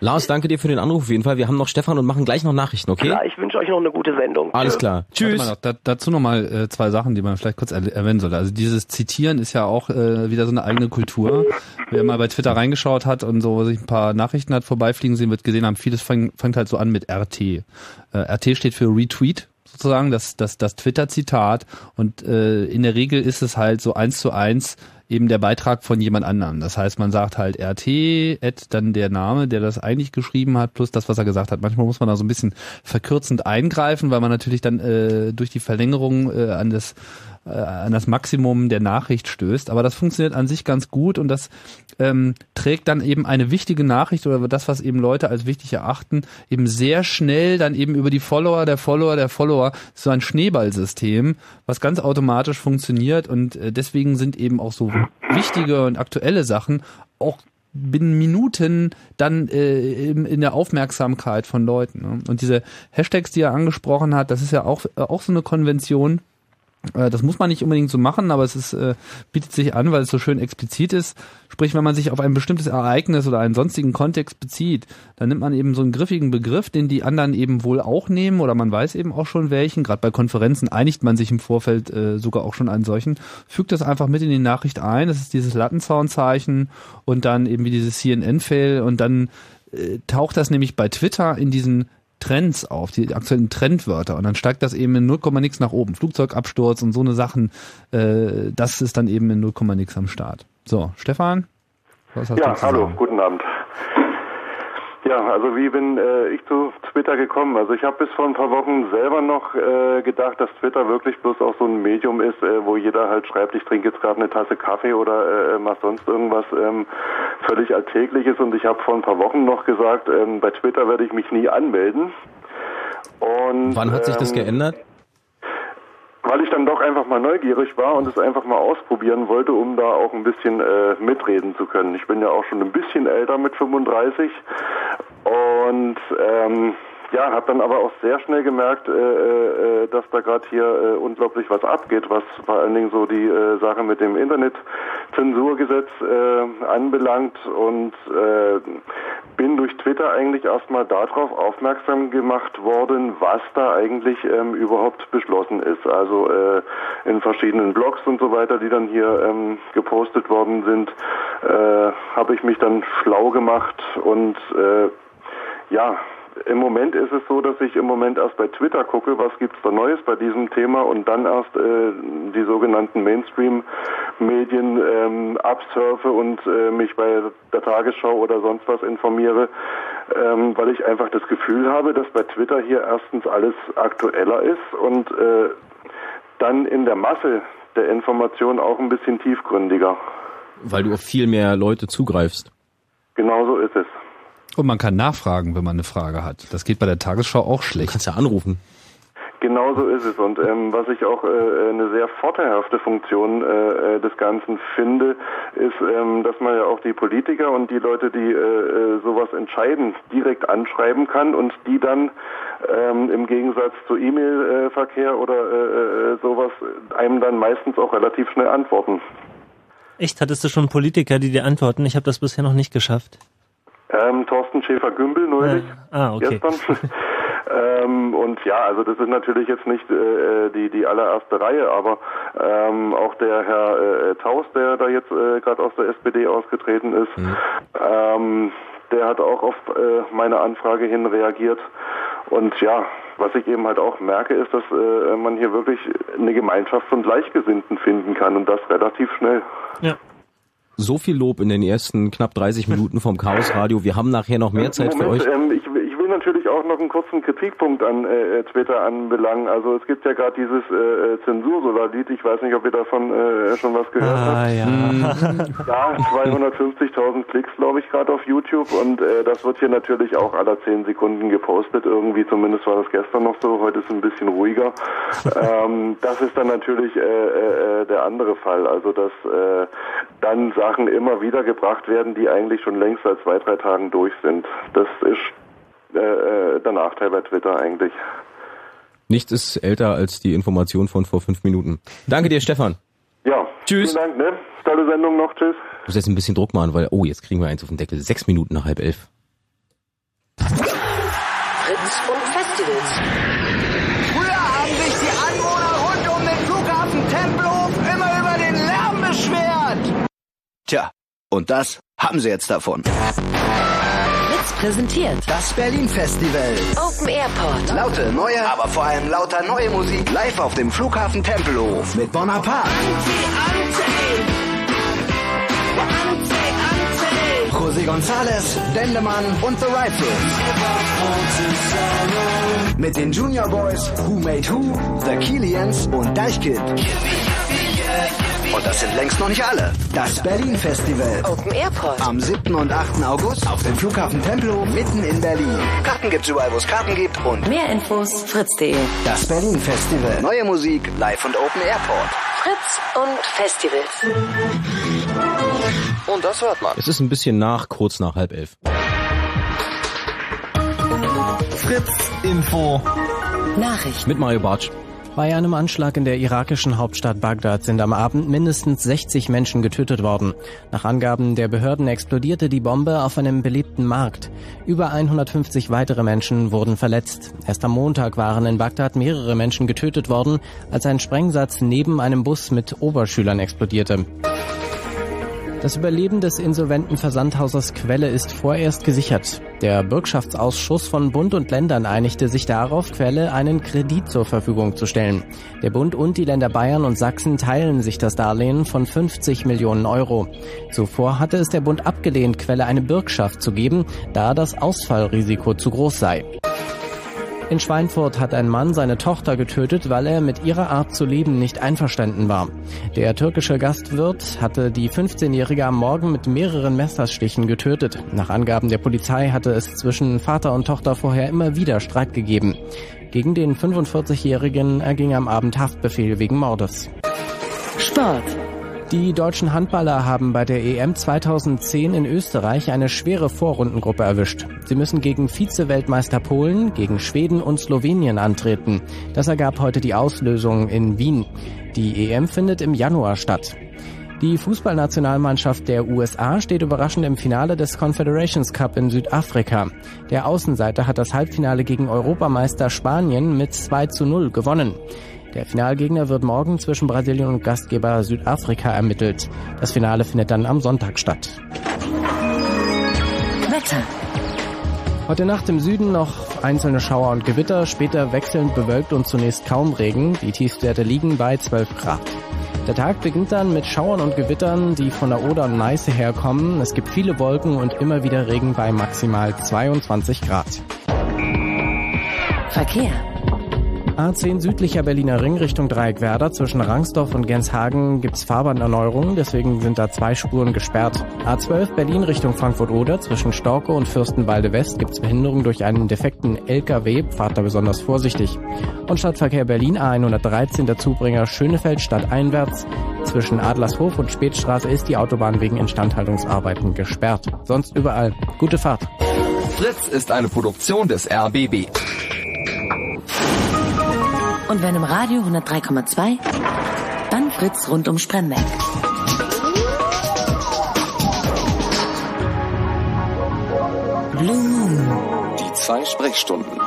Lars, danke dir für den Anruf auf jeden Fall. Wir haben noch Stefan und machen gleich noch Nachrichten, okay?
Ja, ich wünsche euch noch eine gute Sendung.
Alles klar.
Tschüss. Noch, da, dazu nochmal äh, zwei Sachen, die man vielleicht kurz erwähnen sollte. Also dieses Zitieren ist ja auch äh, wieder so eine eigene Kultur. Wer mal bei Twitter reingeschaut hat und so sich ein paar Nachrichten hat vorbeifliegen sehen, wird gesehen haben, vieles fängt, fängt halt so an mit RT. Äh, RT steht für Retweet sozusagen, das, das, das Twitter-Zitat und äh, in der Regel ist es halt so eins zu eins eben der Beitrag von jemand anderem. Das heißt, man sagt halt RT, Ad, dann der Name, der das eigentlich geschrieben hat, plus das, was er gesagt hat. Manchmal muss man da so ein bisschen verkürzend eingreifen, weil man natürlich dann äh, durch die Verlängerung äh, an das äh, an das Maximum der Nachricht stößt. Aber das funktioniert an sich ganz gut und das ähm, trägt dann eben eine wichtige Nachricht oder das, was eben Leute als wichtig erachten, eben sehr schnell dann eben über die Follower, der Follower, der Follower, so ein Schneeballsystem, was ganz automatisch funktioniert und äh, deswegen sind eben auch so wichtige und aktuelle Sachen auch binnen Minuten dann äh, in, in der Aufmerksamkeit von Leuten. Ne? Und diese Hashtags, die er angesprochen hat, das ist ja auch, äh, auch so eine Konvention, das muss man nicht unbedingt so machen, aber es ist, äh, bietet sich an, weil es so schön explizit ist. Sprich, wenn man sich auf ein bestimmtes Ereignis oder einen sonstigen Kontext bezieht, dann nimmt man eben so einen griffigen Begriff, den die anderen eben wohl auch nehmen oder man weiß eben auch schon welchen. Gerade bei Konferenzen einigt man sich im Vorfeld äh, sogar auch schon an solchen. Fügt das einfach mit in die Nachricht ein. Das ist dieses Lattenzaunzeichen und dann eben wie dieses CNN-Fail und dann äh, taucht das nämlich bei Twitter in diesen Trends auf, die aktuellen Trendwörter und dann steigt das eben in 0, nix nach oben. Flugzeugabsturz und so eine Sachen, äh, das ist dann eben in 0, nix am Start. So, Stefan?
Was hast ja, du hallo, guten Abend. Ja, also wie bin äh, ich zu Twitter gekommen? Also ich habe bis vor ein paar Wochen selber noch äh, gedacht, dass Twitter wirklich bloß auch so ein Medium ist, äh, wo jeder halt schreibt, ich trinke jetzt gerade eine Tasse Kaffee oder äh, mach sonst irgendwas ähm, völlig Alltägliches. Und ich habe vor ein paar Wochen noch gesagt, ähm, bei Twitter werde ich mich nie anmelden.
Und, Wann hat sich das ähm, geändert?
Weil ich dann doch einfach mal neugierig war und es einfach mal ausprobieren wollte, um da auch ein bisschen äh, mitreden zu können. Ich bin ja auch schon ein bisschen älter mit 35 und ähm, ja, habe dann aber auch sehr schnell gemerkt, äh, äh, dass da gerade hier äh, unglaublich was abgeht, was vor allen Dingen so die äh, Sache mit dem Internetzensurgesetz äh, anbelangt und äh, bin durch Twitter eigentlich erstmal darauf aufmerksam gemacht worden, was da eigentlich ähm, überhaupt beschlossen ist. Also äh, in verschiedenen Blogs und so weiter, die dann hier ähm, gepostet worden sind, äh, habe ich mich dann schlau gemacht und äh, ja, im Moment ist es so, dass ich im Moment erst bei Twitter gucke, was gibt's da Neues bei diesem Thema und dann erst äh, die sogenannten Mainstream-Medien ähm, absurfe und äh, mich bei der Tagesschau oder sonst was informiere, ähm, weil ich einfach das Gefühl habe, dass bei Twitter hier erstens alles aktueller ist und äh, dann in der Masse der Information auch ein bisschen tiefgründiger.
Weil du auf viel mehr Leute zugreifst.
Genau so ist es.
Und man kann nachfragen, wenn man eine Frage hat. Das geht bei der Tagesschau auch schlecht. Du
kannst ja anrufen.
Genau so ist es. Und ähm, was ich auch äh, eine sehr vorteilhafte Funktion äh, äh, des Ganzen finde, ist, ähm, dass man ja auch die Politiker und die Leute, die äh, äh sowas entscheiden, direkt anschreiben kann und die dann ähm, im Gegensatz zu E-Mail-Verkehr oder äh, äh, sowas einem dann meistens auch relativ schnell antworten.
Echt? Hattest du schon Politiker, die dir antworten? Ich habe das bisher noch nicht geschafft.
Ähm, Thorsten Schäfer-Gümbel neulich.
Ah, okay.
Gestern. ähm, und ja, also das ist natürlich jetzt nicht äh, die, die allererste Reihe, aber ähm, auch der Herr äh, Taus, der da jetzt äh, gerade aus der SPD ausgetreten ist, ähm, der hat auch auf äh, meine Anfrage hin reagiert. Und ja, was ich eben halt auch merke, ist, dass äh, man hier wirklich eine Gemeinschaft von Gleichgesinnten finden kann und das relativ schnell.
Ja.
So viel Lob in den ersten knapp 30 Minuten vom Chaos Radio. Wir haben nachher noch mehr Zeit für euch.
ähm, ich will natürlich auch noch einen kurzen Kritikpunkt an äh, Twitter anbelangen. Also es gibt ja gerade dieses äh, äh, Zensursolar-Lied. Ich weiß nicht, ob ihr davon äh, schon was gehört habt.
Ah, ja.
Ja, 250.000 Klicks, glaube ich, gerade auf YouTube und äh, das wird hier natürlich auch alle 10 Sekunden gepostet. Irgendwie, zumindest war das gestern noch so, heute ist es ein bisschen ruhiger. ähm, das ist dann natürlich äh, äh, äh, der andere Fall. Also, dass äh, dann Sachen immer wieder gebracht werden, die eigentlich schon längst seit zwei, drei Tagen durch sind. Das ist äh, äh, der Nachteil bei Twitter eigentlich.
Nichts ist älter als die Information von vor fünf Minuten. Danke dir, Stefan.
Ja,
Tschüss.
vielen Dank, ne? Tolle Sendung noch, tschüss.
Ich muss jetzt ein bisschen Druck machen, weil, oh, jetzt kriegen wir eins auf den Deckel. Sechs Minuten nach halb elf.
Fritz und Festivals.
Früher haben sich die Anwohner rund um den Flughafen Tempelhof immer über den Lärm beschwert.
Tja, und das haben sie jetzt davon.
Präsentiert
Das Berlin Festival.
Open Airport.
Laute, neue, aber vor allem lauter neue Musik live auf dem Flughafen Tempelhof mit Bonaparte, José González, Dendemann und The Rifles. Mit den Junior Boys, Who Made Who, The Killians und Deichkind. Und das sind längst noch nicht alle. Das Berlin Festival.
Open Airport.
Am 7. und 8. August auf dem Flughafen Tempelhof mitten in Berlin. Karten gibt's überall, wo es Karten gibt und
Mehr Infos fritz.de.
das Berlin Festival. Neue Musik live und Open Airport.
Fritz und Festivals.
Und das hört man.
Es ist ein bisschen nach, kurz nach halb elf.
Fritz Info.
Nachrichten.
Mit Mario Bartsch.
Bei einem Anschlag in der irakischen Hauptstadt Bagdad sind am Abend mindestens 60 Menschen getötet worden. Nach Angaben der Behörden explodierte die Bombe auf einem belebten Markt. Über 150 weitere Menschen wurden verletzt. Erst am Montag waren in Bagdad mehrere Menschen getötet worden, als ein Sprengsatz neben einem Bus mit Oberschülern explodierte. Das Überleben des insolventen Versandhauses Quelle ist vorerst gesichert. Der Bürgschaftsausschuss von Bund und Ländern einigte sich darauf, Quelle einen Kredit zur Verfügung zu stellen. Der Bund und die Länder Bayern und Sachsen teilen sich das Darlehen von 50 Millionen Euro. Zuvor hatte es der Bund abgelehnt, Quelle eine Bürgschaft zu geben, da das Ausfallrisiko zu groß sei. In Schweinfurt hat ein Mann seine Tochter getötet, weil er mit ihrer Art zu leben nicht einverstanden war. Der türkische Gastwirt hatte die 15-Jährige am Morgen mit mehreren Messerstichen getötet. Nach Angaben der Polizei hatte es zwischen Vater und Tochter vorher immer wieder Streit gegeben. Gegen den 45-Jährigen erging am Abend Haftbefehl wegen Mordes.
Sport.
Die deutschen Handballer haben bei der EM 2010 in Österreich eine schwere Vorrundengruppe erwischt. Sie müssen gegen Vize-Weltmeister Polen, gegen Schweden und Slowenien antreten. Das ergab heute die Auslösung in Wien. Die EM findet im Januar statt. Die Fußballnationalmannschaft der USA steht überraschend im Finale des Confederations Cup in Südafrika. Der Außenseiter hat das Halbfinale gegen Europameister Spanien mit 2 zu 0 gewonnen. Der Finalgegner wird morgen zwischen Brasilien und Gastgeber Südafrika ermittelt. Das Finale findet dann am Sonntag statt.
Wetter.
Heute Nacht im Süden noch einzelne Schauer und Gewitter, später wechselnd bewölkt und zunächst kaum Regen. Die Tiefstwerte liegen bei 12 Grad. Der Tag beginnt dann mit Schauern und Gewittern, die von der Oder und Neiße herkommen. Es gibt viele Wolken und immer wieder Regen bei maximal 22 Grad.
Verkehr.
A10 südlicher Berliner Ring Richtung Dreieckwerder zwischen Rangsdorf und Genshagen gibt's Fahrbahnerneuerungen, deswegen sind da zwei Spuren gesperrt. A12 Berlin Richtung Frankfurt-Oder zwischen Storke und Fürstenwalde West gibt's Behinderung durch einen defekten LKW, fahrt da besonders vorsichtig. Und Stadtverkehr Berlin A113 der Zubringer Schönefeld stadteinwärts zwischen Adlershof und Spätstraße ist die Autobahn wegen Instandhaltungsarbeiten gesperrt. Sonst überall. Gute Fahrt.
Fritz ist eine Produktion des RBB.
Und wenn im Radio 103,2, dann Fritz rund um Spremberg. Blue
zwei Sprechstunden.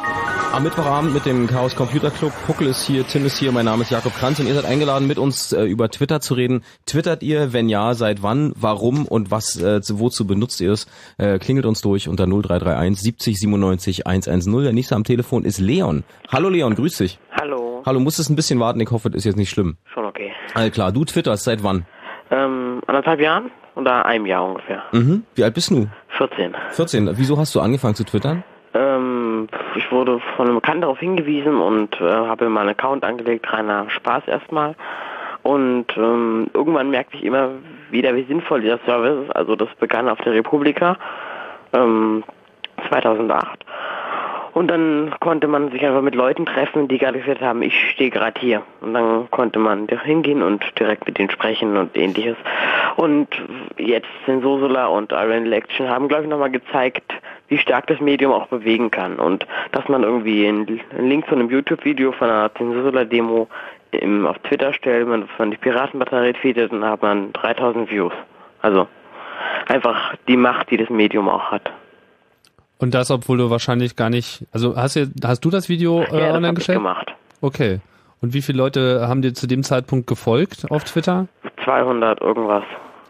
Am Mittwochabend mit dem Chaos Computer Club. Puckel ist hier, Tim ist hier, mein Name ist Jakob Kranz und ihr seid eingeladen, mit uns äh, über Twitter zu reden. Twittert ihr? Wenn ja, seit wann, warum und was, äh, zu, wozu benutzt ihr es? Äh, klingelt uns durch unter 0331 70 97 110. Der nächste am Telefon ist Leon. Hallo Leon, grüß dich.
Hallo.
Hallo, musstest ein bisschen warten, ich hoffe, das ist jetzt nicht schlimm.
Schon okay.
All klar, du twitterst seit wann?
Ähm, anderthalb Jahren oder einem Jahr ungefähr.
Mhm. Wie alt bist du?
14.
14. Wieso hast du angefangen zu twittern?
Ähm, ich wurde von einem Bekannten darauf hingewiesen und äh, habe meinen Account angelegt, reiner Spaß erstmal. Und ähm, irgendwann merkte ich immer wieder, wie sinnvoll dieser Service ist. Also das begann auf der Republika ähm, 2008. Und dann konnte man sich einfach mit Leuten treffen, die gerade gesagt haben, ich stehe gerade hier. Und dann konnte man hingehen und direkt mit denen sprechen und ähnliches. Und jetzt sind Sosula und Iron Election haben, glaube ich, nochmal gezeigt, wie stark das Medium auch bewegen kann. Und dass man irgendwie einen Link zu einem YouTube-Video von einer Zensursula-Demo auf Twitter stellt, man von die Piratenbatterie tweetet dann hat man 3000 Views. Also einfach die Macht, die das Medium auch hat.
Und das, obwohl du wahrscheinlich gar nicht, also hast du, hast du das Video äh,
Ja, das
online gestellt?
gemacht.
Okay. Und wie viele Leute haben dir zu dem Zeitpunkt gefolgt auf Twitter?
200 irgendwas.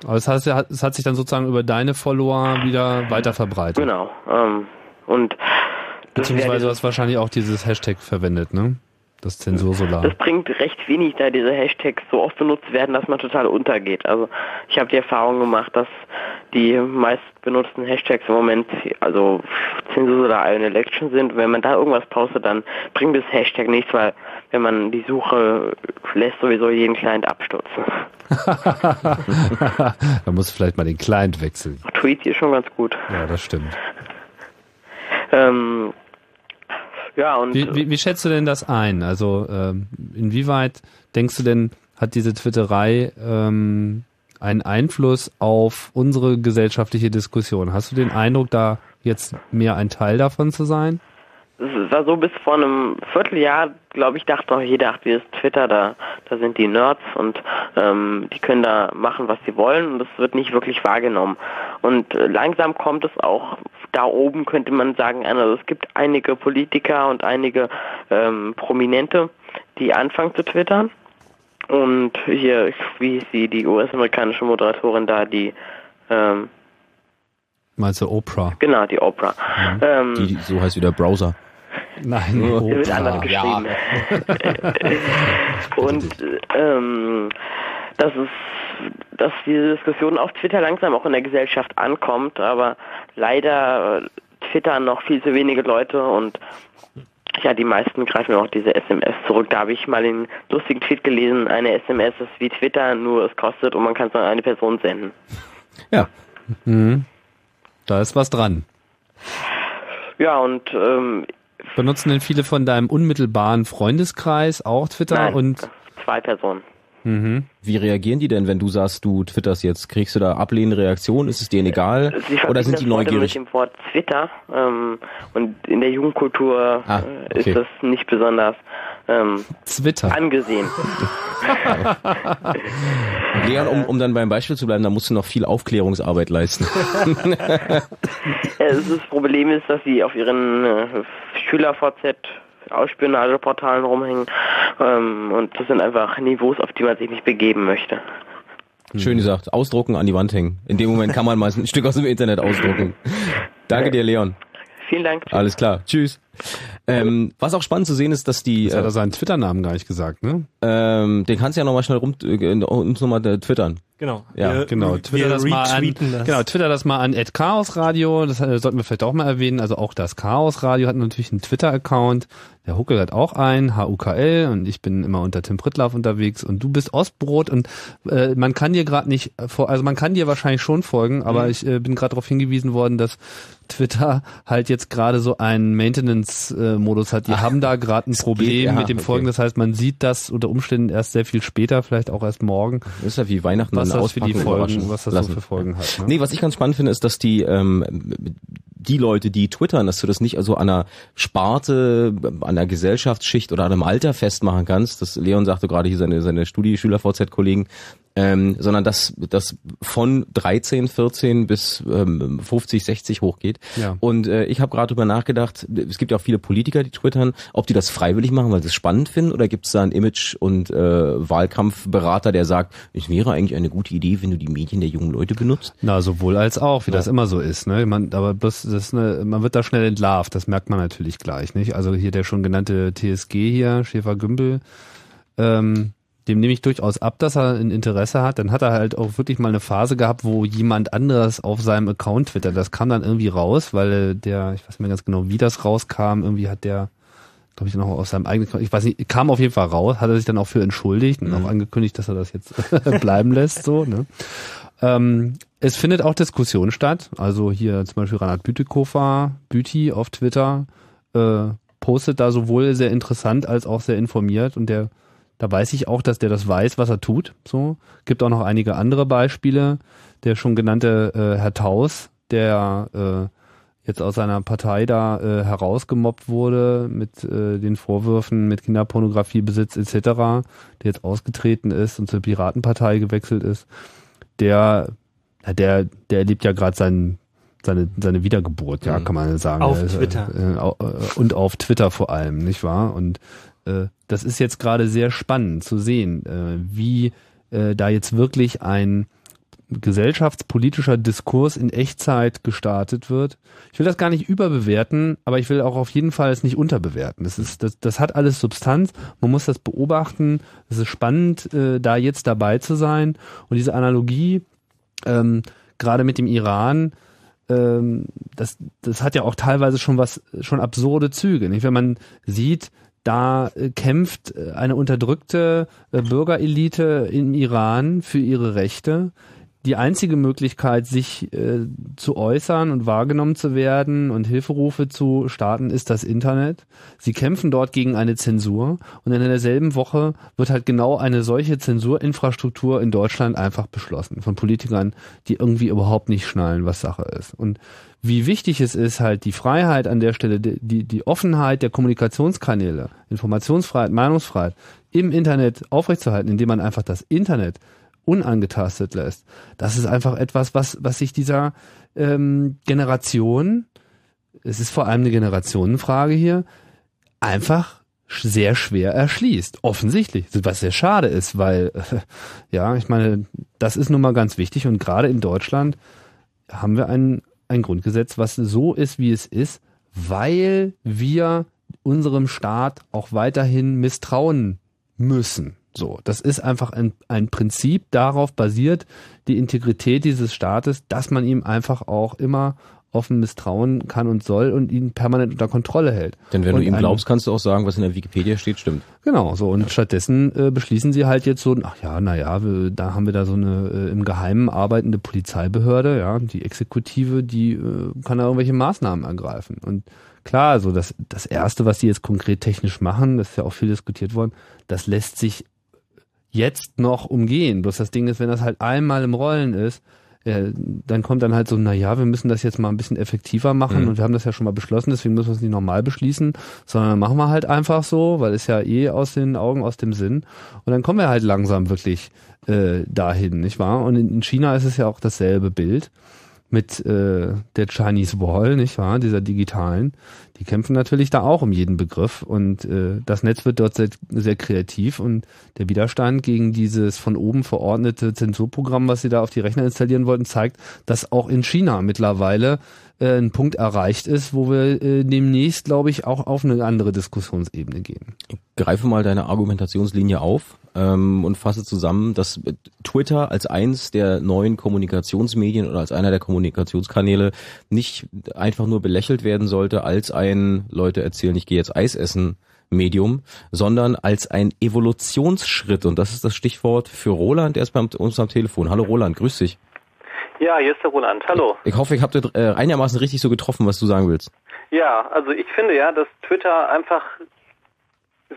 Aber das heißt, es hat sich dann sozusagen über deine Follower wieder weiter verbreitet.
Genau. Ähm, und
Beziehungsweise du hast wahrscheinlich auch dieses Hashtag verwendet, ne? Das Zensursolar.
das bringt recht wenig, da diese Hashtags so oft benutzt werden, dass man total untergeht. Also ich habe die Erfahrung gemacht, dass die meist benutzten Hashtags im Moment also Zensur oder eine Election sind. Wenn man da irgendwas postet, dann bringt das Hashtag nichts, weil wenn man die Suche lässt sowieso jeden Client abstürzen.
da muss vielleicht mal den Client wechseln.
Tweet ist schon ganz gut.
Ja, das stimmt.
Ähm, ja, und
Wie, wie, wie schätzt du denn das ein? Also ähm, inwieweit denkst du denn, hat diese Twitterei ähm, einen Einfluss auf unsere gesellschaftliche Diskussion? Hast du den Eindruck, da jetzt mehr ein Teil davon zu sein?
Es war so bis vor einem Vierteljahr, glaube ich, dachte noch jeder, ach, dieses Twitter, da, da sind die Nerds und ähm, die können da machen, was sie wollen und das wird nicht wirklich wahrgenommen. Und äh, langsam kommt es auch da oben, könnte man sagen. Also es gibt einige Politiker und einige ähm, Prominente, die anfangen zu twittern. Und hier, wie hieß sie, die US-amerikanische Moderatorin da, die ähm,
Meinst du Oprah?
Genau, die Oprah. Ähm,
Die, so heißt wie der Browser.
Nein,
Der wird
Oprah.
anders geschrieben. Und ähm, dass es, dass diese Diskussion auf Twitter langsam auch in der Gesellschaft ankommt, aber leider äh, twittern noch viel zu wenige Leute und ja, die meisten greifen auch diese SMS zurück. Da habe ich mal den lustigen Tweet gelesen, eine SMS ist wie Twitter, nur es kostet und man kann es an eine Person senden.
Ja.
Mhm. Da ist was dran.
Ja, und ähm,
Benutzen denn viele von deinem unmittelbaren Freundeskreis auch Twitter
Nein.
und
zwei Personen.
mhm.
Wie reagieren die denn, wenn du sagst, du twitterst jetzt? Kriegst du da ablehnende Reaktionen? Ist es denen egal? Oder sind die neugierig?
Mit dem Wort Twitter ähm, und in der Jugendkultur
Ah,
äh,
okay.
ist das nicht besonders ähm,
Twitter.
angesehen.
Leon, um, um dann beim Beispiel zu bleiben, da musst du noch viel Aufklärungsarbeit leisten.
Das, das Problem ist, dass sie auf ihren äh, Schüler-VZ Ausspionageportalen rumhängen ähm, und das sind einfach Niveaus, auf die man sich nicht begeben möchte.
Schön gesagt, ausdrucken, an die Wand hängen. In dem Moment kann man mal ein Stück aus dem Internet ausdrucken. Danke dir, Leon.
Vielen Dank.
Alles klar. Tschüss. Ähm, was auch spannend zu sehen ist, dass die...
Jetzt hat
Äh,
er seinen Twitter-Namen gar nicht gesagt, ne?
ähm, den kannst du ja nochmal schnell rum, äh, uns nochmal äh, twittern.
Genau.
Ja,
Wir-
Genau,
wir
Twitter das mal an,
retweeten das.
genau, Twitter das mal an Chaos Radio, das äh, sollten wir vielleicht auch mal erwähnen, also auch das Chaos Radio hat natürlich einen Twitter-Account, der Huckel hat auch einen, HUKL und ich bin immer unter Tim Prittlaff unterwegs. Und du bist Ostbrot. Und äh, man kann dir gerade nicht, äh, vor, also man kann dir wahrscheinlich schon folgen, aber ich äh, bin gerade darauf hingewiesen worden, dass Twitter halt jetzt gerade so einen Maintenance-Modus hat. Die haben da gerade ein Problem
ja,
mit dem
okay.
Folgen, das heißt, man sieht das unter Umständen erst sehr viel später, vielleicht auch erst morgen.
Das ist ja wie Weihnachten
Was das für die Folgen, was das
lassen.
so für Folgen hat. Ne?
Nee, was ich ganz spannend finde, ist, dass die ähm, die Leute, die twittern, dass du das nicht also an einer Sparte, an einer Gesellschaftsschicht oder an einem Alter festmachen kannst. Das Leon sagte gerade hier seine seine Studi Schüler VZ Kollegen, ähm, sondern dass das von 13, 14 bis ähm, 50, 60 hochgeht.
Ja.
Und äh, ich habe gerade drüber nachgedacht, es gibt ja auch viele Politiker, die twittern, ob die das freiwillig machen, weil sie es spannend finden, oder gibt es da einen Image- und äh, Wahlkampfberater, der sagt, es wäre eigentlich eine gute Idee, wenn du die Medien der jungen Leute benutzt?
Na, sowohl als auch, wie
Ja.
das immer so ist. Ne? Man, aber bloß, das ist eine, man wird da schnell entlarvt, das merkt man natürlich gleich. nicht. Also hier der schon genannte TSG hier, Schäfer-Gümbel, ähm, dem nehme ich durchaus ab, dass er ein Interesse hat. Dann hat er halt auch wirklich mal eine Phase gehabt, wo jemand anderes auf seinem Account twittert. Das kam dann irgendwie raus, weil der, ich weiß nicht mehr ganz genau, wie das rauskam, irgendwie hat der glaube ich, noch aus seinem eigenen, ich weiß nicht, kam auf jeden Fall raus, hat er sich dann auch für entschuldigt und auch angekündigt, dass er das jetzt bleiben lässt, so, ne. Ähm, es findet auch Diskussion statt, also hier zum Beispiel Ranat Bütikofer, Büti auf Twitter, äh, postet da sowohl sehr interessant als auch sehr informiert und der, da weiß ich auch, dass der das weiß, was er tut, so. Gibt auch noch einige andere Beispiele, der schon genannte äh, Herr Taus, der äh, jetzt aus seiner Partei da äh, herausgemobbt wurde mit äh, den Vorwürfen mit Kinderpornografiebesitz etc., der jetzt ausgetreten ist und zur Piratenpartei gewechselt ist, der der der erlebt ja gerade seinen seine seine Wiedergeburt, ja,
Mhm.
kann man sagen.
Auf
Er
Twitter.
Äh, au- äh, und auf Twitter vor allem, nicht wahr? Und äh, das ist jetzt gerade sehr spannend zu sehen, äh, wie äh, da jetzt wirklich ein gesellschaftspolitischer Diskurs in Echtzeit gestartet wird. Ich will das gar nicht überbewerten, aber ich will auch auf jeden Fall es nicht unterbewerten. Das ist, das, das hat alles Substanz. Man muss das beobachten. Es ist spannend, äh, da jetzt dabei zu sein. Und diese Analogie, ähm, gerade mit dem Iran, ähm, das, das hat ja auch teilweise schon was, schon absurde Züge. Nicht? Wenn man sieht, da äh, kämpft äh, eine unterdrückte äh, Bürgerelite im Iran für ihre Rechte. Die einzige Möglichkeit, sich äh, zu äußern und wahrgenommen zu werden und Hilferufe zu starten, ist das Internet. Sie kämpfen dort gegen eine Zensur und in derselben Woche wird halt genau eine solche Zensurinfrastruktur in Deutschland einfach beschlossen von Politikern, die irgendwie überhaupt nicht schnallen, was Sache ist. Und wie wichtig es ist, halt die Freiheit an der Stelle, die, die, Offenheit der Kommunikationskanäle, Informationsfreiheit, Meinungsfreiheit im Internet aufrechtzuerhalten, indem man einfach das Internet unangetastet lässt. Das ist einfach etwas, was, was sich dieser ähm, Generation, es ist vor allem eine Generationenfrage hier, einfach sehr schwer erschließt. Offensichtlich. Was sehr schade ist, weil, äh, ja, ich meine, das ist nun mal ganz wichtig und gerade in Deutschland haben wir ein, ein Grundgesetz, was so ist, wie es ist, weil wir unserem Staat auch weiterhin misstrauen müssen. So, das ist einfach ein, ein Prinzip, darauf basiert die Integrität dieses Staates, dass man ihm einfach auch immer offen misstrauen kann und soll und ihn permanent unter Kontrolle hält.
Denn wenn
und
du ihm glaubst, kannst du auch sagen, was in der Wikipedia steht, stimmt.
Genau, so und stattdessen äh, beschließen sie halt jetzt so, ach ja, naja, da haben wir da so eine äh, im Geheimen arbeitende Polizeibehörde, ja, die Exekutive, die äh, kann da irgendwelche Maßnahmen ergreifen. Und klar, so das, das Erste, was die jetzt konkret technisch machen, das ist ja auch viel diskutiert worden, das lässt sich jetzt noch umgehen. Bloß das Ding ist, wenn das halt einmal im Rollen ist, äh, dann kommt dann halt so, na ja, wir müssen das jetzt mal ein bisschen effektiver machen
Mhm.
und wir haben das ja schon mal beschlossen, deswegen müssen wir es nicht normal beschließen, sondern machen wir halt einfach so, weil es ja eh aus den Augen, aus dem Sinn. Und dann kommen wir halt langsam wirklich äh, dahin, nicht wahr? Und in China ist es ja auch dasselbe Bild mit äh, der Chinese Wall, nicht wahr, dieser digitalen. Die kämpfen natürlich da auch um jeden Begriff und äh, das Netz wird dort sehr, sehr kreativ und der Widerstand gegen dieses von oben verordnete Zensurprogramm, was sie da auf die Rechner installieren wollten, zeigt, dass auch in China mittlerweile äh, ein Punkt erreicht ist, wo wir äh, demnächst, glaube ich, auch auf eine andere Diskussionsebene gehen.
Greife mal deine Argumentationslinie auf ähm, und fasse zusammen, dass äh, Twitter als eins der neuen Kommunikationsmedien oder als einer der Kommunikationskanäle nicht einfach nur belächelt werden sollte als ein, Leute erzählen, ich gehe jetzt Eis essen, Medium, sondern als ein Evolutionsschritt. Und das ist das Stichwort für Roland, der ist bei uns am Telefon. Hallo Roland, grüß dich.
Ja, hier ist der Roland. Hallo.
Ich hoffe, ich habe dir äh, einigermaßen richtig so getroffen, was du sagen willst.
Ja, also ich finde ja, dass Twitter einfach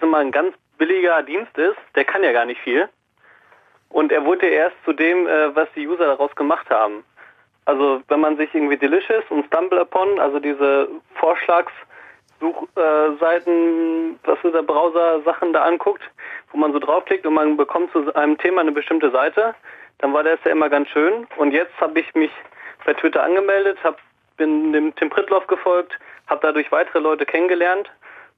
sag mal, ein ganz billiger Dienst ist. Der kann ja gar nicht viel. Und er wurde erst zu dem, äh, was die User daraus gemacht haben. Also wenn man sich irgendwie Delicious und Stumble Upon, also diese Vorschlagssuchmaschinen Suchseiten, was so der Browser Sachen da anguckt, wo man so draufklickt und man bekommt zu einem Thema eine bestimmte Seite, dann war das ja immer ganz schön. Und jetzt habe ich mich bei Twitter angemeldet, hab, bin dem Tim Pritloff gefolgt, habe dadurch weitere Leute kennengelernt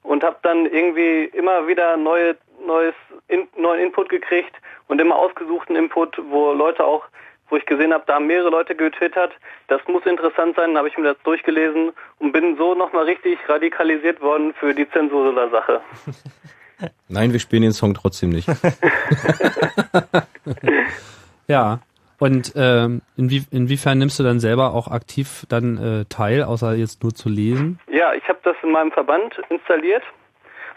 und habe dann irgendwie immer wieder neue, neues, in, neuen Input gekriegt und immer ausgesuchten Input, wo Leute auch, wo ich gesehen habe, da haben mehrere Leute getwittert, das muss interessant sein, habe ich mir das durchgelesen und bin so nochmal richtig radikalisiert worden für die Zensur der Sache.
Nein, wir spielen den Song trotzdem nicht.
Ja. Und ähm, inwie inwiefern nimmst du dann selber auch aktiv dann äh, teil, außer jetzt nur zu lesen?
Ja, ich habe das in meinem Verband installiert,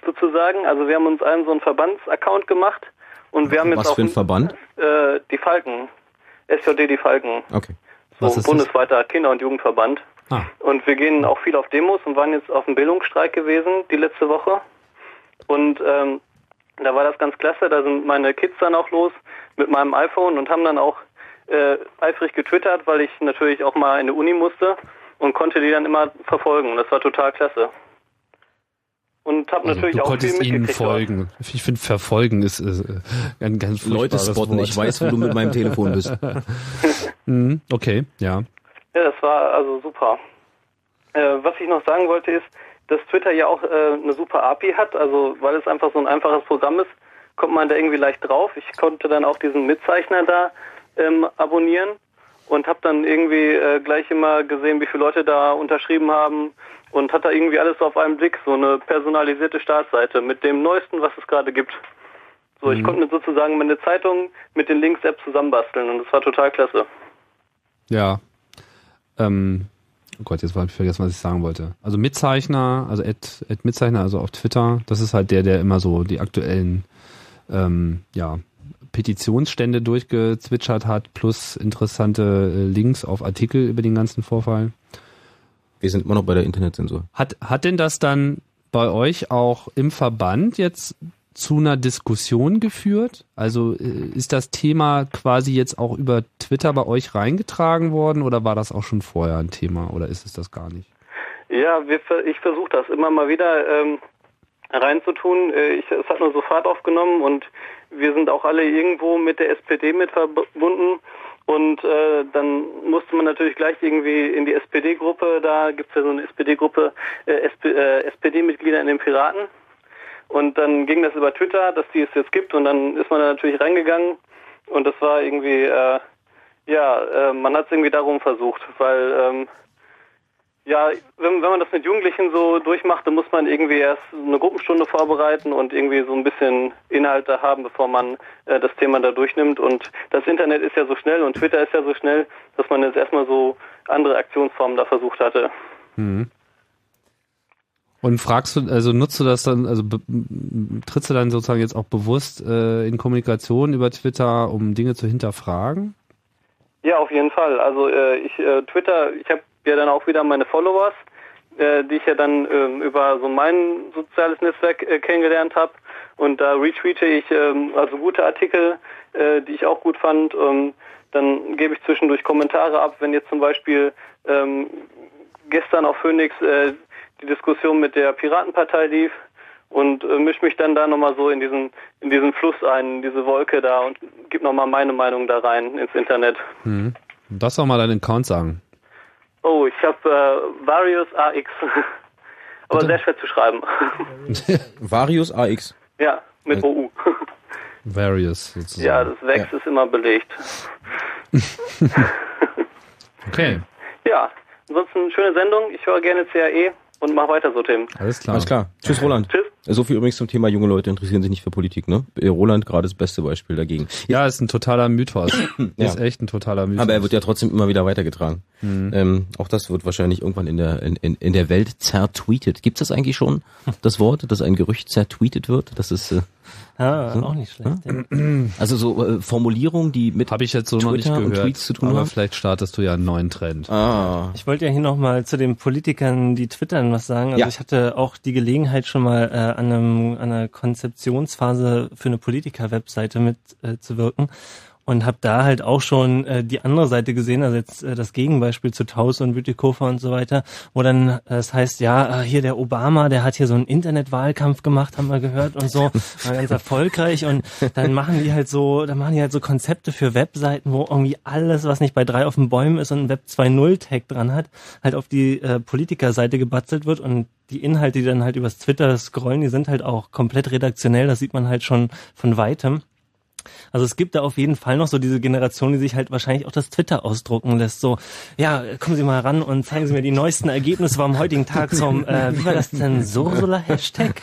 sozusagen. Also wir haben uns einen so einen Verbandsaccount gemacht und wir haben jetzt
Was
auch
für ein Verband?
Äh, die Falken, SJD die Falken,
Okay.
so
Was
ein
ist das?
bundesweiter Kinder- und Jugendverband.
Ah.
Und wir gehen auch viel auf Demos und waren jetzt auf dem Bildungsstreik gewesen die letzte Woche. Und ähm, da war das ganz klasse. Da sind meine Kids dann auch los mit meinem iPhone und haben dann auch äh, eifrig getwittert, weil ich natürlich auch mal in die Uni musste und konnte die dann immer verfolgen. Das war total klasse. Und habe
Also,
natürlich
du
auch viel
konntest ihnen
mitgekriegt. dort.
folgen. Ich finde, verfolgen ist äh, ein ganz
Leute spotten,
Wort.
ich weiß, wo du mit meinem Telefon bist.
Mhm, okay, ja.
Ja, das war also super. Äh, was ich noch sagen wollte ist, dass Twitter ja auch äh, eine super API hat, also weil es einfach so ein einfaches Programm ist, kommt man da irgendwie leicht drauf. Ich konnte dann auch diesen Mitzeichner da ähm, abonnieren und habe dann irgendwie äh, gleich immer gesehen, wie viele Leute da unterschrieben haben und hat da irgendwie alles auf einen Blick, so eine personalisierte Startseite mit dem Neuesten, was es gerade gibt. So, ich
Mhm.
konnte mir sozusagen meine Zeitung mit den Links-App zusammenbasteln und das war total klasse.
Ja. Ähm, oh Gott, jetzt habe ich vergessen, was ich sagen wollte. Also Mitzeichner, also Ed, Ed Mitzeichner, also auf Twitter, das ist halt der, der immer so die aktuellen ähm, ja, Petitionsstände durchgezwitschert hat, plus interessante äh, Links auf Artikel über den ganzen Vorfall.
Wir sind immer noch bei der Internetzensur.
Hat, hat denn das dann bei euch auch im Verband jetzt zu einer Diskussion geführt? Also äh, ist das Thema quasi jetzt auch über Twitter bei euch reingetragen worden oder war das auch schon vorher ein Thema oder ist es das gar nicht?
Ja, wir, ver- ich versuche das immer mal wieder ähm, reinzutun. Äh, ich, es hat nur so Fahrt aufgenommen und wir sind auch alle irgendwo mit der SPD mit verbunden. Und äh, dann musste man natürlich gleich irgendwie in die SPD-Gruppe, da gibt's ja so eine SPD-Gruppe, äh, SP, äh, SPD-Mitglieder in den Piraten. Und dann ging das über Twitter, dass die es jetzt gibt und dann ist man da natürlich reingegangen und das war irgendwie, äh, ja, äh, man hat es irgendwie darum versucht, weil ähm, ja, wenn, wenn man das mit Jugendlichen so durchmacht, dann muss man irgendwie erst eine Gruppenstunde vorbereiten und irgendwie so ein bisschen Inhalte haben, bevor man äh, das Thema da durchnimmt. Und das Internet ist ja so schnell und Twitter ist ja so schnell, dass man jetzt erstmal so andere Aktionsformen da versucht hatte.
Mhm. Und fragst du, also nutzt du das dann, also trittst du dann sozusagen jetzt auch bewusst äh, in Kommunikation über Twitter, um Dinge zu hinterfragen?
Ja, auf jeden Fall. Also äh, ich äh, Twitter, ich habe ja dann auch wieder meine Followers, äh, die ich ja dann ähm, über so mein soziales Netzwerk äh, kennengelernt habe. Und da retweete ich ähm, also gute Artikel, äh, die ich auch gut fand. Ähm, dann gebe ich zwischendurch Kommentare ab, wenn jetzt zum Beispiel ähm, gestern auf Phoenix äh, die Diskussion mit der Piratenpartei lief und äh, mische mich dann da nochmal so in diesen in diesen Fluss ein, in diese Wolke da und gebe nochmal meine Meinung da rein ins Internet.
Mhm. Das doch mal deinen Account sagen.
Oh, ich habe äh, Various AX. Aber sehr schwer zu schreiben.
Varius AX.
ja, mit OU.
Various sozusagen.
ja, das Wex ist immer belegt.
Okay,
Ja, ansonsten schöne Sendung. Ich höre gerne CAE und mach weiter so, Tim.
alles klar.
Alles klar. Tschüss, Roland.
Tschüss.
So viel übrigens zum Thema junge Leute interessieren sich nicht für Politik, ne? Äh, Roland gerade das beste Beispiel dagegen.
Ja, ist ein totaler Mythos.
Ja.
Ist echt ein totaler Mythos.
Aber er wird ja trotzdem immer wieder weitergetragen.
Mhm.
Ähm, auch das wird wahrscheinlich irgendwann in der in, in, in der Welt zertweetet. Gibt es das eigentlich schon, das Wort, dass ein Gerücht zertweetet wird? Das ist äh,
Ah,
so?
auch nicht schlecht. Ja.
also so äh, Formulierungen, die mit
Habe ich jetzt so noch nicht
Twitter und
gehört.
Tweets zu tun
aber
haben?
vielleicht startest du ja einen neuen Trend.
Ah,
Ich wollte ja hier nochmal zu den Politikern, die twittern, was sagen. Also
Ja.
ich hatte auch die Gelegenheit schon mal äh, an, einem, an einer Konzeptionsphase für eine Politiker-Webseite mit äh, zu wirken. Und habe da halt auch schon äh, die andere Seite gesehen, also jetzt äh, das Gegenbeispiel zu Taus und Bütikofer und so weiter, wo dann äh, das heißt, ja, äh, hier der Obama, der hat hier so einen Internetwahlkampf gemacht, haben wir gehört und so, war ganz erfolgreich und dann machen die halt so, dann machen die halt so Konzepte für Webseiten, wo irgendwie alles, was nicht bei drei auf den Bäumen ist und ein Web 2.0 Tag dran hat, halt auf die äh, Politikerseite gebatzelt wird und die Inhalte, die dann halt übers Twitter scrollen, die sind halt auch komplett redaktionell, das sieht man halt schon von weitem. Also es gibt da auf jeden Fall noch so diese Generation, die sich halt wahrscheinlich auch das Twitter ausdrucken lässt. So, ja, kommen Sie mal ran und zeigen Sie mir die neuesten Ergebnisse vom heutigen Tag zum, äh, wie war das denn, Sursula-Hashtag?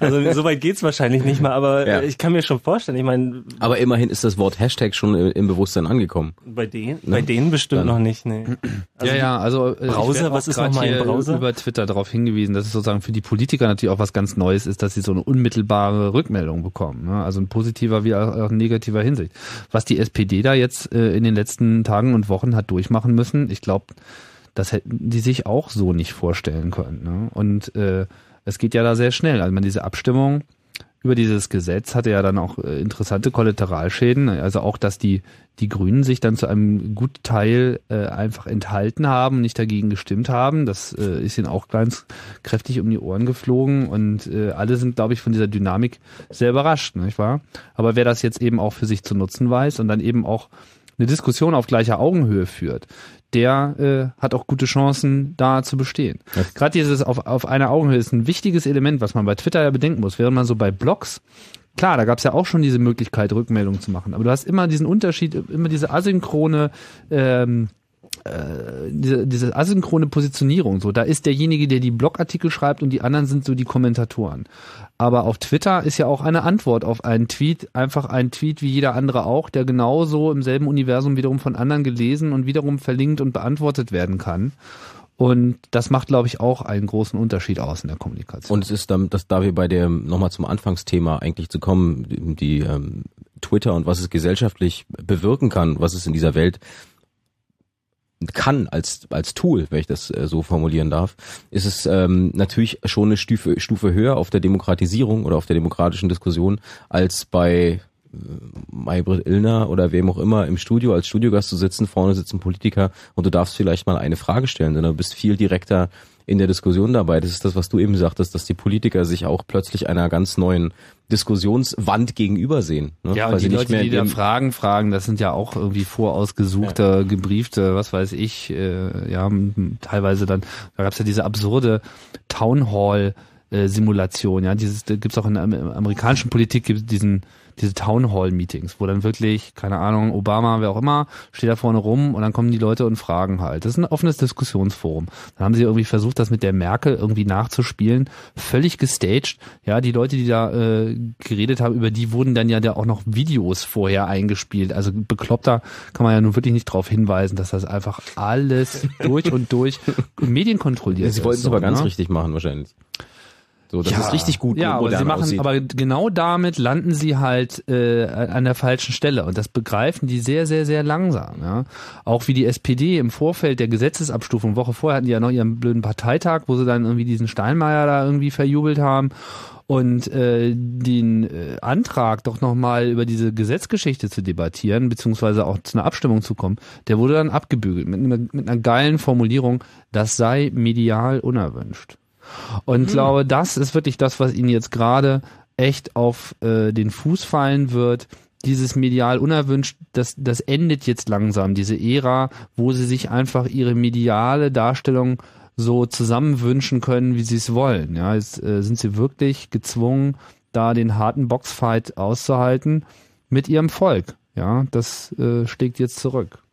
also so weit geht's wahrscheinlich nicht mal, aber
Ja.
ich kann mir schon vorstellen, ich meine,
Aber immerhin ist das Wort Hashtag schon im Bewusstsein angekommen.
bei denen,
Ne?
bei denen bestimmt
Dann-
noch nicht, nee.
ja, ja, also äh,
Browser, was ist nochmal ein Browser?
über Twitter darauf hingewiesen, dass es sozusagen für die Politiker natürlich auch was ganz Neues ist, dass sie so eine unmittelbare Rückmeldung bekommen. Ne? Also ein positiver wie auch ein negativer Hinsicht. Was die SPD da jetzt äh, in den letzten Tagen und Wochen hat durchmachen müssen, ich glaube, das hätten die sich auch so nicht vorstellen können. Ne? Und äh, es geht ja da sehr schnell. Also man diese Abstimmung über dieses Gesetz hatte ja dann auch äh, interessante Kollateralschäden. Also auch, dass die, die Grünen sich dann zu einem guten Teil äh, einfach enthalten haben, nicht dagegen gestimmt haben. Das äh, ist ihnen auch ganz kräftig um die Ohren geflogen und äh, alle sind, glaube ich, von dieser Dynamik sehr überrascht, nicht wahr? Aber wer das jetzt eben auch für sich zu nutzen weiß und dann eben auch eine Diskussion auf gleicher Augenhöhe führt, der äh, hat auch gute Chancen, da zu bestehen. Gerade dieses auf, auf einer Augenhöhe ist ein wichtiges Element, was man bei Twitter ja bedenken muss. Während man so bei Blogs, klar, da gab es ja auch schon diese Möglichkeit, Rückmeldungen zu machen, aber du hast immer diesen Unterschied, immer diese asynchrone ähm, äh, diese, diese asynchrone Positionierung. So, da ist derjenige, der die Blogartikel schreibt und die anderen sind so die Kommentatoren. Aber auf Twitter ist ja auch eine Antwort auf einen Tweet einfach ein Tweet wie jeder andere auch, der genauso im selben Universum wiederum von anderen gelesen und wiederum verlinkt und beantwortet werden kann. Und das macht, glaube ich, auch einen großen Unterschied aus in der Kommunikation.
Und es ist dann, dass da wir bei der, nochmal zum Anfangsthema eigentlich zu kommen, die, die ähm, Twitter und was es gesellschaftlich bewirken kann, was es in dieser Welt kann als als Tool, wenn ich das äh, so formulieren darf, ist es ähm, natürlich schon eine Stufe, Stufe höher auf der Demokratisierung oder auf der demokratischen Diskussion als bei äh, Maybrit Illner oder wem auch immer im Studio als Studiogast zu sitzen, vorne sitzt ein Politiker und du darfst vielleicht mal eine Frage stellen, sondern du bist viel direkter in der Diskussion dabei. Das ist das, was du eben sagtest, dass die Politiker sich auch plötzlich einer ganz neuen Diskussionswand gegenübersehen. Ne?
Ja,
Weil
und die
sie nicht
Leute,
mehr
die da Fragen fragen, das sind ja auch irgendwie vorausgesuchte, gebriefte, was weiß ich, äh, ja, teilweise dann, da gab's ja diese absurde Town Hall äh, Simulation, ja, dieses da gibt's auch in der am- amerikanischen Politik gibt diesen diese Town Hall Meetings, wo dann wirklich, keine Ahnung, Obama, wer auch immer, steht da vorne rum und dann kommen die Leute und fragen halt. Das ist ein offenes Diskussionsforum. Dann haben sie irgendwie versucht, das mit der Merkel irgendwie nachzuspielen, völlig gestaged. Ja, die Leute, die da äh, geredet haben, über die wurden dann ja da auch noch Videos vorher eingespielt. Also bekloppter kann man ja nun wirklich nicht darauf hinweisen, dass das einfach alles durch und durch medienkontrolliert ist.
Sie wollten es aber ganz
ne?
richtig machen wahrscheinlich. So, das
ja,
ist richtig gut.
Ja, aber sie machen,
aussieht.
aber genau damit landen sie halt äh, an der falschen Stelle und das begreifen die sehr, sehr, sehr langsam. Ja, auch wie die SPD im Vorfeld der Gesetzesabstufung Woche vorher hatten die ja noch ihren blöden Parteitag, wo sie dann irgendwie diesen Steinmeier da irgendwie verjubelt haben und äh, den äh, Antrag doch nochmal über diese Gesetzgeschichte zu debattieren, beziehungsweise auch zu einer Abstimmung zu kommen, der wurde dann abgebügelt mit, einer- mit einer geilen Formulierung, das sei medial unerwünscht. Und glaube, das ist wirklich das, was ihnen jetzt gerade echt auf äh, den Fuß fallen wird. Dieses medial unerwünscht, das, das endet jetzt langsam, diese Ära, wo sie sich einfach ihre mediale Darstellung so zusammenwünschen können, wie sie es wollen. Ja, jetzt äh, sind sie wirklich gezwungen, da den harten Boxfight auszuhalten mit ihrem Volk. Ja, das äh, schlägt jetzt zurück.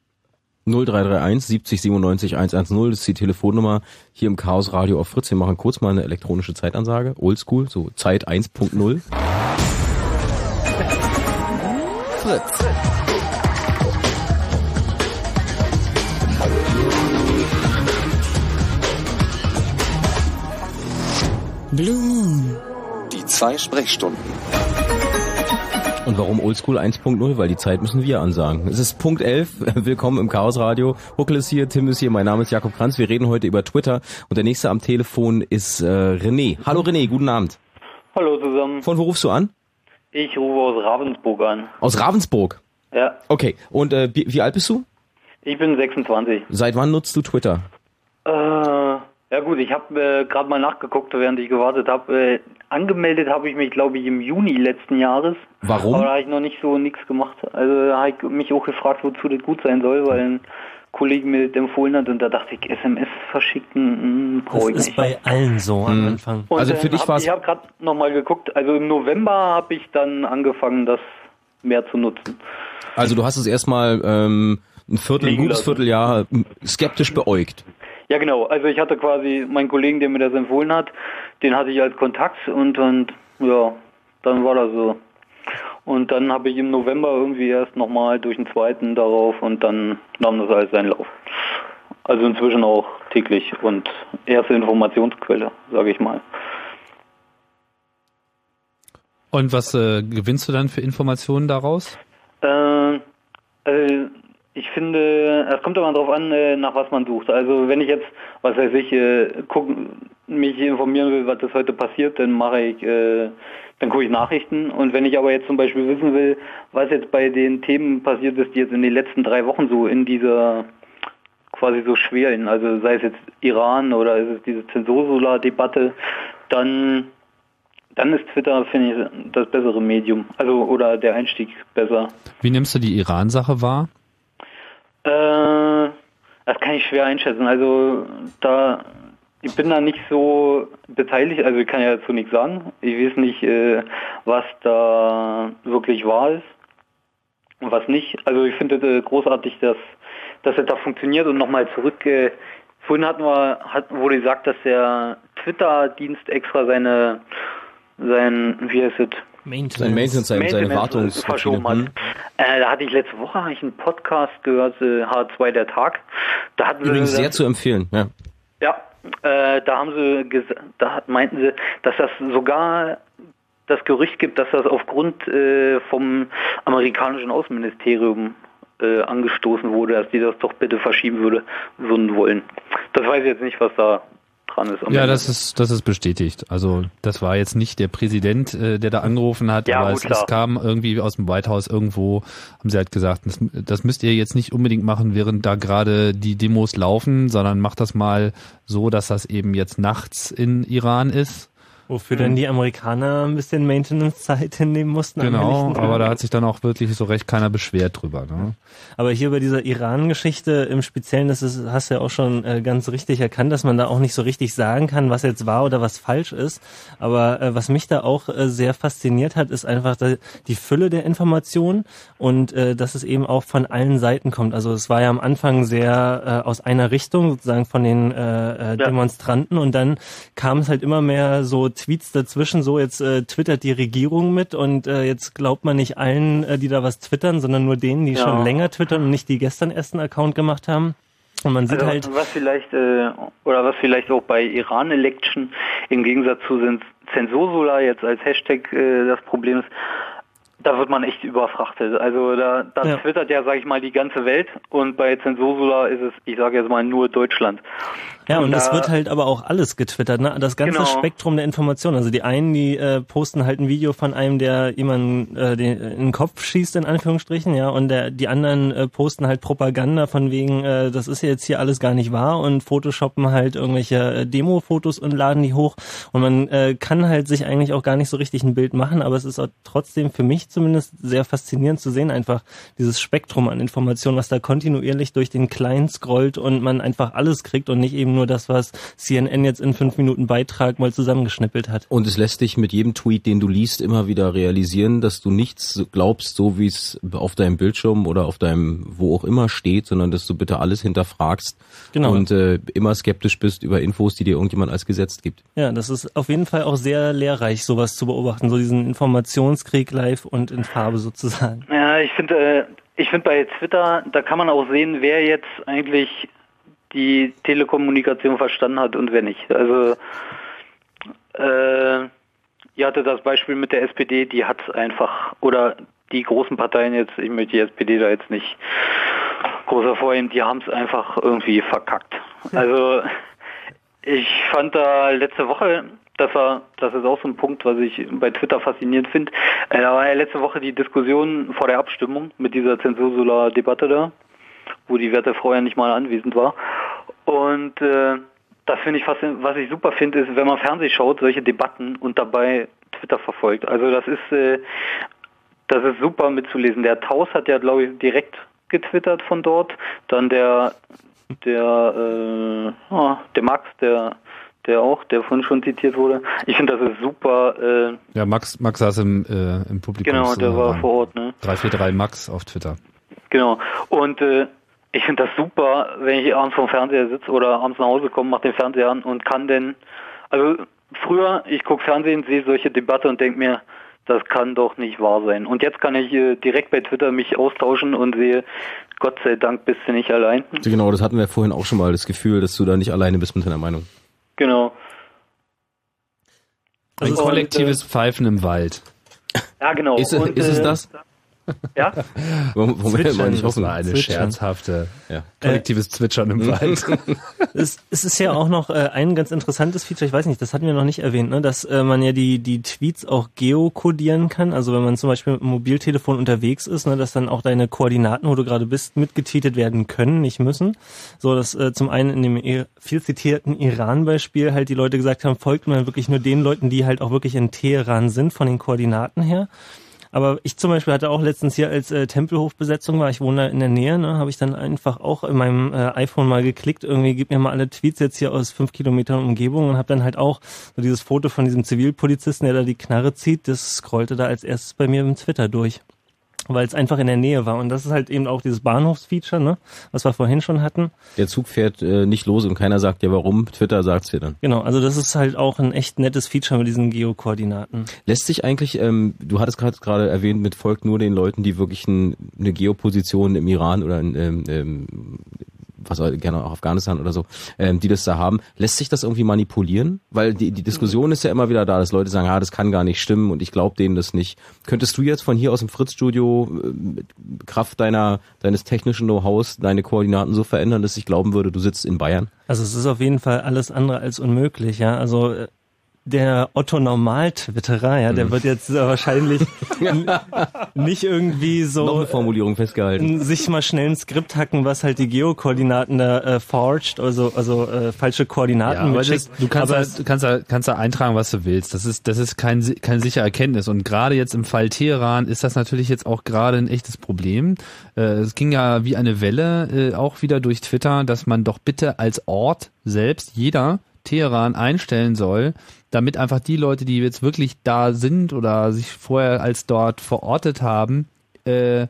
0331 70 97 110 das ist die Telefonnummer hier im Chaos Radio auf Fritz. Wir machen kurz mal eine elektronische Zeitansage, Oldschool, so Zeit 1.0.
Fritz.
Blue Moon.
Die zwei Sprechstunden.
Und warum Oldschool 1.0? Weil die Zeit müssen wir ansagen. Es ist Punkt 11. Willkommen im Chaos Radio. Huckel ist hier, Tim ist hier, mein Name ist Jakob Kranz. Wir reden heute über Twitter und der nächste am Telefon ist äh, René. Hallo René, guten Abend.
Hallo zusammen.
Von wo rufst du an?
Ich rufe aus Ravensburg an.
Aus Ravensburg.
Ja.
Okay, und äh, wie, wie alt bist du?
Ich bin 26.
Seit wann nutzt du Twitter?
Äh, ja gut, ich habe äh, gerade mal nachgeguckt, während ich gewartet habe. Äh, angemeldet habe ich mich, glaube ich, im Juni letzten Jahres.
Warum?
Aber da habe ich noch nicht so nichts gemacht. Also da habe ich mich auch gefragt, wozu das gut sein soll, weil ein Kollege mir das empfohlen hat und da dachte ich, SMS verschicken,
Das
brauche ich
ist
nicht.
bei allen so am Anfang.
Und,
Also für dich
hab,
war's-
Ich habe gerade nochmal geguckt, also im November habe ich dann angefangen, das mehr zu nutzen.
Also du hast es erstmal ähm, ein Viertel, ein gutes. Vierteljahr m, skeptisch beäugt.
Ja genau, also ich hatte quasi meinen Kollegen, der mir das empfohlen hat, den hatte ich als Kontakt und, und ja, dann war das so. Und dann habe ich im November irgendwie erst nochmal durch den zweiten darauf und dann nahm das alles seinen Lauf. Also inzwischen auch täglich und erste Informationsquelle, sage ich mal.
Und was äh, gewinnst du dann für Informationen daraus?
Äh, also ich finde, es kommt immer darauf an, äh, nach was man sucht. Also wenn ich jetzt, was weiß ich, äh, guck, mich informieren will, was das heute passiert, dann mache ich, äh, dann gucke ich Nachrichten. Und wenn ich aber jetzt zum Beispiel wissen will, was jetzt bei den Themen passiert ist, die jetzt in den letzten drei Wochen so in dieser quasi so schwelen, also sei es jetzt Iran oder ist es diese Zensursolar-Debatte, dann dann ist Twitter, finde ich, das bessere Medium. Also, oder der Einstieg besser.
Wie nimmst du die Iran-Sache wahr?
Äh, das kann ich schwer einschätzen. Also, da, ich bin da nicht so beteiligt, also ich kann ja dazu nichts sagen. Ich weiß nicht, äh, was da wirklich wahr ist und was nicht. Also, ich finde äh, großartig, dass, dass es da funktioniert und nochmal zurück, äh, vorhin hatten wir, hat, wurde gesagt, dass der Twitter-Dienst extra seine, sein, wie heißt es?
Maintenance.
Sein Maintenance, seine, seine
Maintenance
Wartungs
verschoben hat. Äh, da hatte ich letzte Woche ich einen Podcast gehört, äh, H2 der Tag. Da hatten
Übrigens sehr zu empfehlen. Ja.
ja, äh, da haben sie da meinten sie, dass das sogar das Gerücht gibt, dass das aufgrund äh, vom amerikanischen Außenministerium äh, angestoßen wurde, dass die das doch bitte verschieben würde, würden wollen. Das weiß ich jetzt nicht, was da dran ist.
Ja,
Ende.
das ist, das ist bestätigt. Also das war jetzt nicht der Präsident, äh, der da angerufen hat,
Ja,
aber
gut,
es, es kam irgendwie aus dem White House irgendwo, haben sie halt gesagt, das, das müsst ihr jetzt nicht unbedingt machen, während da gerade die Demos laufen, sondern macht das mal so, dass das eben jetzt nachts in Iran ist.
Wofür dann die Amerikaner ein bisschen Maintenance-Zeit hinnehmen mussten.
Genau,
Tag.
aber da hat sich dann auch wirklich so recht keiner beschwert drüber. Ne?
Aber hier bei dieser Iran-Geschichte im Speziellen, das ist, hast du ja auch schon äh, ganz richtig erkannt, dass man da auch nicht so richtig sagen kann, was jetzt wahr oder was falsch ist. Aber äh, was mich da auch äh, sehr fasziniert hat, ist einfach da, die Fülle der Informationen und äh, dass es eben auch von allen Seiten kommt. Also es war ja am Anfang sehr äh, aus einer Richtung, sozusagen von den äh, äh, Demonstranten und dann kam es halt immer mehr so Tweets dazwischen, so jetzt äh, twittert die Regierung mit und äh, jetzt glaubt man nicht allen, äh, die da was twittern, sondern nur denen, die
Ja.
schon länger twittern und nicht die gestern erst einen Account gemacht haben. Und man sieht
also,
halt,
was vielleicht äh, oder was vielleicht auch bei Iran Election im Gegensatz zu Zensursolar jetzt als Hashtag äh, das Problem ist, da wird man echt überfrachtet. Also da, da
Ja.
twittert ja, sag ich mal, die ganze Welt und bei Zensursolar ist es, ich sage jetzt mal, nur Deutschland.
Ja, und
da,
es wird halt aber auch alles getwittert, ne? Das ganze
Genau.
Spektrum der Informationen. Also die einen, die äh, posten halt ein Video von einem, der jemanden äh, den, in den Kopf schießt, in Anführungsstrichen, ja, und der, die anderen äh, posten halt Propaganda von wegen, äh, das ist jetzt hier alles gar nicht wahr und photoshoppen halt irgendwelche äh, Demo-Fotos und laden die hoch. Und man äh, kann halt sich eigentlich auch gar nicht so richtig ein Bild machen, aber es ist auch trotzdem für mich zumindest sehr faszinierend zu sehen, einfach dieses Spektrum an Informationen, was da kontinuierlich durch den Client scrollt und man einfach alles kriegt und nicht eben nur das, was CNN jetzt in fünf Minuten Beitrag mal zusammengeschnippelt hat.
Und es lässt dich mit jedem Tweet, den du liest, immer wieder realisieren, dass du nichts glaubst, so wie es auf deinem Bildschirm oder auf deinem wo auch immer steht, sondern dass du bitte alles hinterfragst
Genau.
und äh, immer skeptisch bist über Infos, die dir irgendjemand als gesetzt gibt.
Ja, das ist auf jeden Fall auch sehr lehrreich, sowas zu beobachten, so diesen Informationskrieg live und in Farbe sozusagen.
Ja, ich finde, äh, ich finde bei Twitter, da kann man auch sehen, wer jetzt eigentlich die Telekommunikation verstanden hat und wer nicht. Also äh, ihr hatte das Beispiel mit der SPD, die hat einfach oder die großen Parteien jetzt, ich möchte die SPD da jetzt nicht groß hervorheben, die haben es einfach irgendwie verkackt. Also ich fand da letzte Woche, das war, das ist auch so ein Punkt, was ich bei Twitter faszinierend finde. Äh, da war ja letzte Woche die Diskussion vor der Abstimmung mit dieser Zensursolar-Debatte da, wo die werte Frau ja nicht mal anwesend war. Und äh, das finde ich faszinierend. Was ich super finde, ist, wenn man Fernsehen schaut, solche Debatten und dabei Twitter verfolgt. Also das ist, äh, das ist super mitzulesen. Der Taus hat ja, glaube ich, direkt getwittert von dort. Dann der, der, äh, oh, der Max, der der auch, der vorhin schon zitiert wurde. Ich finde, das ist super. Äh,
ja, Max, Max saß im, äh, im Publikum.
Genau, der war vor Ort, ne?
343 Max auf Twitter.
Genau. Und äh, ich finde das super, wenn ich abends vom Fernseher sitze oder abends nach Hause komme, mache den Fernseher an und kann denn, also früher, ich gucke Fernsehen, sehe solche Debatte und denke mir, das kann doch nicht wahr sein. Und jetzt kann ich äh, direkt bei Twitter mich austauschen und sehe, Gott sei Dank bist du nicht allein.
Genau, das hatten wir vorhin auch schon mal, das Gefühl, dass du da nicht alleine bist mit deiner Meinung.
Genau.
Ein
Also,
kollektives
und,
Pfeifen im Wald.
Ja, genau.
Ist, es-
Und,
ist es
äh,
das?
Ja?
Wir mal nicht
Das
hoffen.
war eine
Zwitschern.
scherzhafte,
Ja.
kollektives Zwitschern im Wald.
es, es ist ja auch noch äh, ein ganz interessantes Feature, ich weiß nicht, das hatten wir noch nicht erwähnt, ne, dass äh, man ja die, die Tweets auch geokodieren kann. Also wenn man zum Beispiel mit dem Mobiltelefon unterwegs ist, ne, dass dann auch deine Koordinaten, wo du gerade bist, mitgetweetet werden können, nicht müssen. So, dass äh, zum einen in dem I- viel zitierten Iran-Beispiel halt die Leute gesagt haben, folgt man wirklich nur den Leuten, die halt auch wirklich in Teheran sind, von den Koordinaten her. Aber ich zum Beispiel hatte auch letztens hier, als äh, Tempelhofbesetzung war, ich wohne da in der Nähe, ne, habe ich dann einfach auch in meinem äh, iPhone mal geklickt, irgendwie gib mir mal alle Tweets jetzt hier aus fünf Kilometern Umgebung und habe dann halt auch so dieses Foto von diesem Zivilpolizisten, der da die Knarre zieht, das scrollte da als erstes bei mir im Twitter durch. Weil es einfach in der Nähe war. Und das ist halt eben auch dieses Bahnhofsfeature, ne, was wir vorhin schon hatten.
Der Zug fährt äh, nicht los und keiner sagt dir warum. Twitter sagt's dir dann.
Genau, also das ist halt auch ein echt nettes Feature mit diesen Geokoordinaten.
Lässt sich eigentlich, ähm, du hattest gerade gerade erwähnt, mit folgt nur den Leuten, die wirklich ein, eine Geoposition im Iran oder in, ähm, ähm, was gerne auch Afghanistan oder so, ähm, die das da haben. Lässt sich das irgendwie manipulieren? Weil die, die Diskussion ist ja immer wieder da, dass Leute sagen, ah, das kann gar nicht stimmen und ich glaube denen das nicht. Könntest du jetzt von hier aus dem Fritz-Studio äh, mit Kraft deiner deines technischen Know-hows deine Koordinaten so verändern, dass ich glauben würde, du sitzt in Bayern?
Also es ist auf jeden Fall alles andere als unmöglich, ja. Also äh, der Otto Normal-Twitterer, ja, der wird jetzt äh, wahrscheinlich nicht irgendwie so
Noch eine Formulierung festgehalten.
sich mal schnell ein Skript hacken, was halt die Geokoordinaten da äh, forged, also also äh, falsche Koordinaten
Ja, das, du kannst,
aber
da, du kannst da, kannst da eintragen, was du willst. Das ist, das ist kein, kein sicher Erkenntnis. Und gerade jetzt im Fall Teheran ist das natürlich jetzt auch gerade ein echtes Problem. Äh, es ging ja wie eine Welle äh, auch wieder durch Twitter, dass man doch bitte als Ort selbst jeder Teheran einstellen soll, damit einfach die Leute, die jetzt wirklich da sind oder sich vorher als dort verortet haben, äh,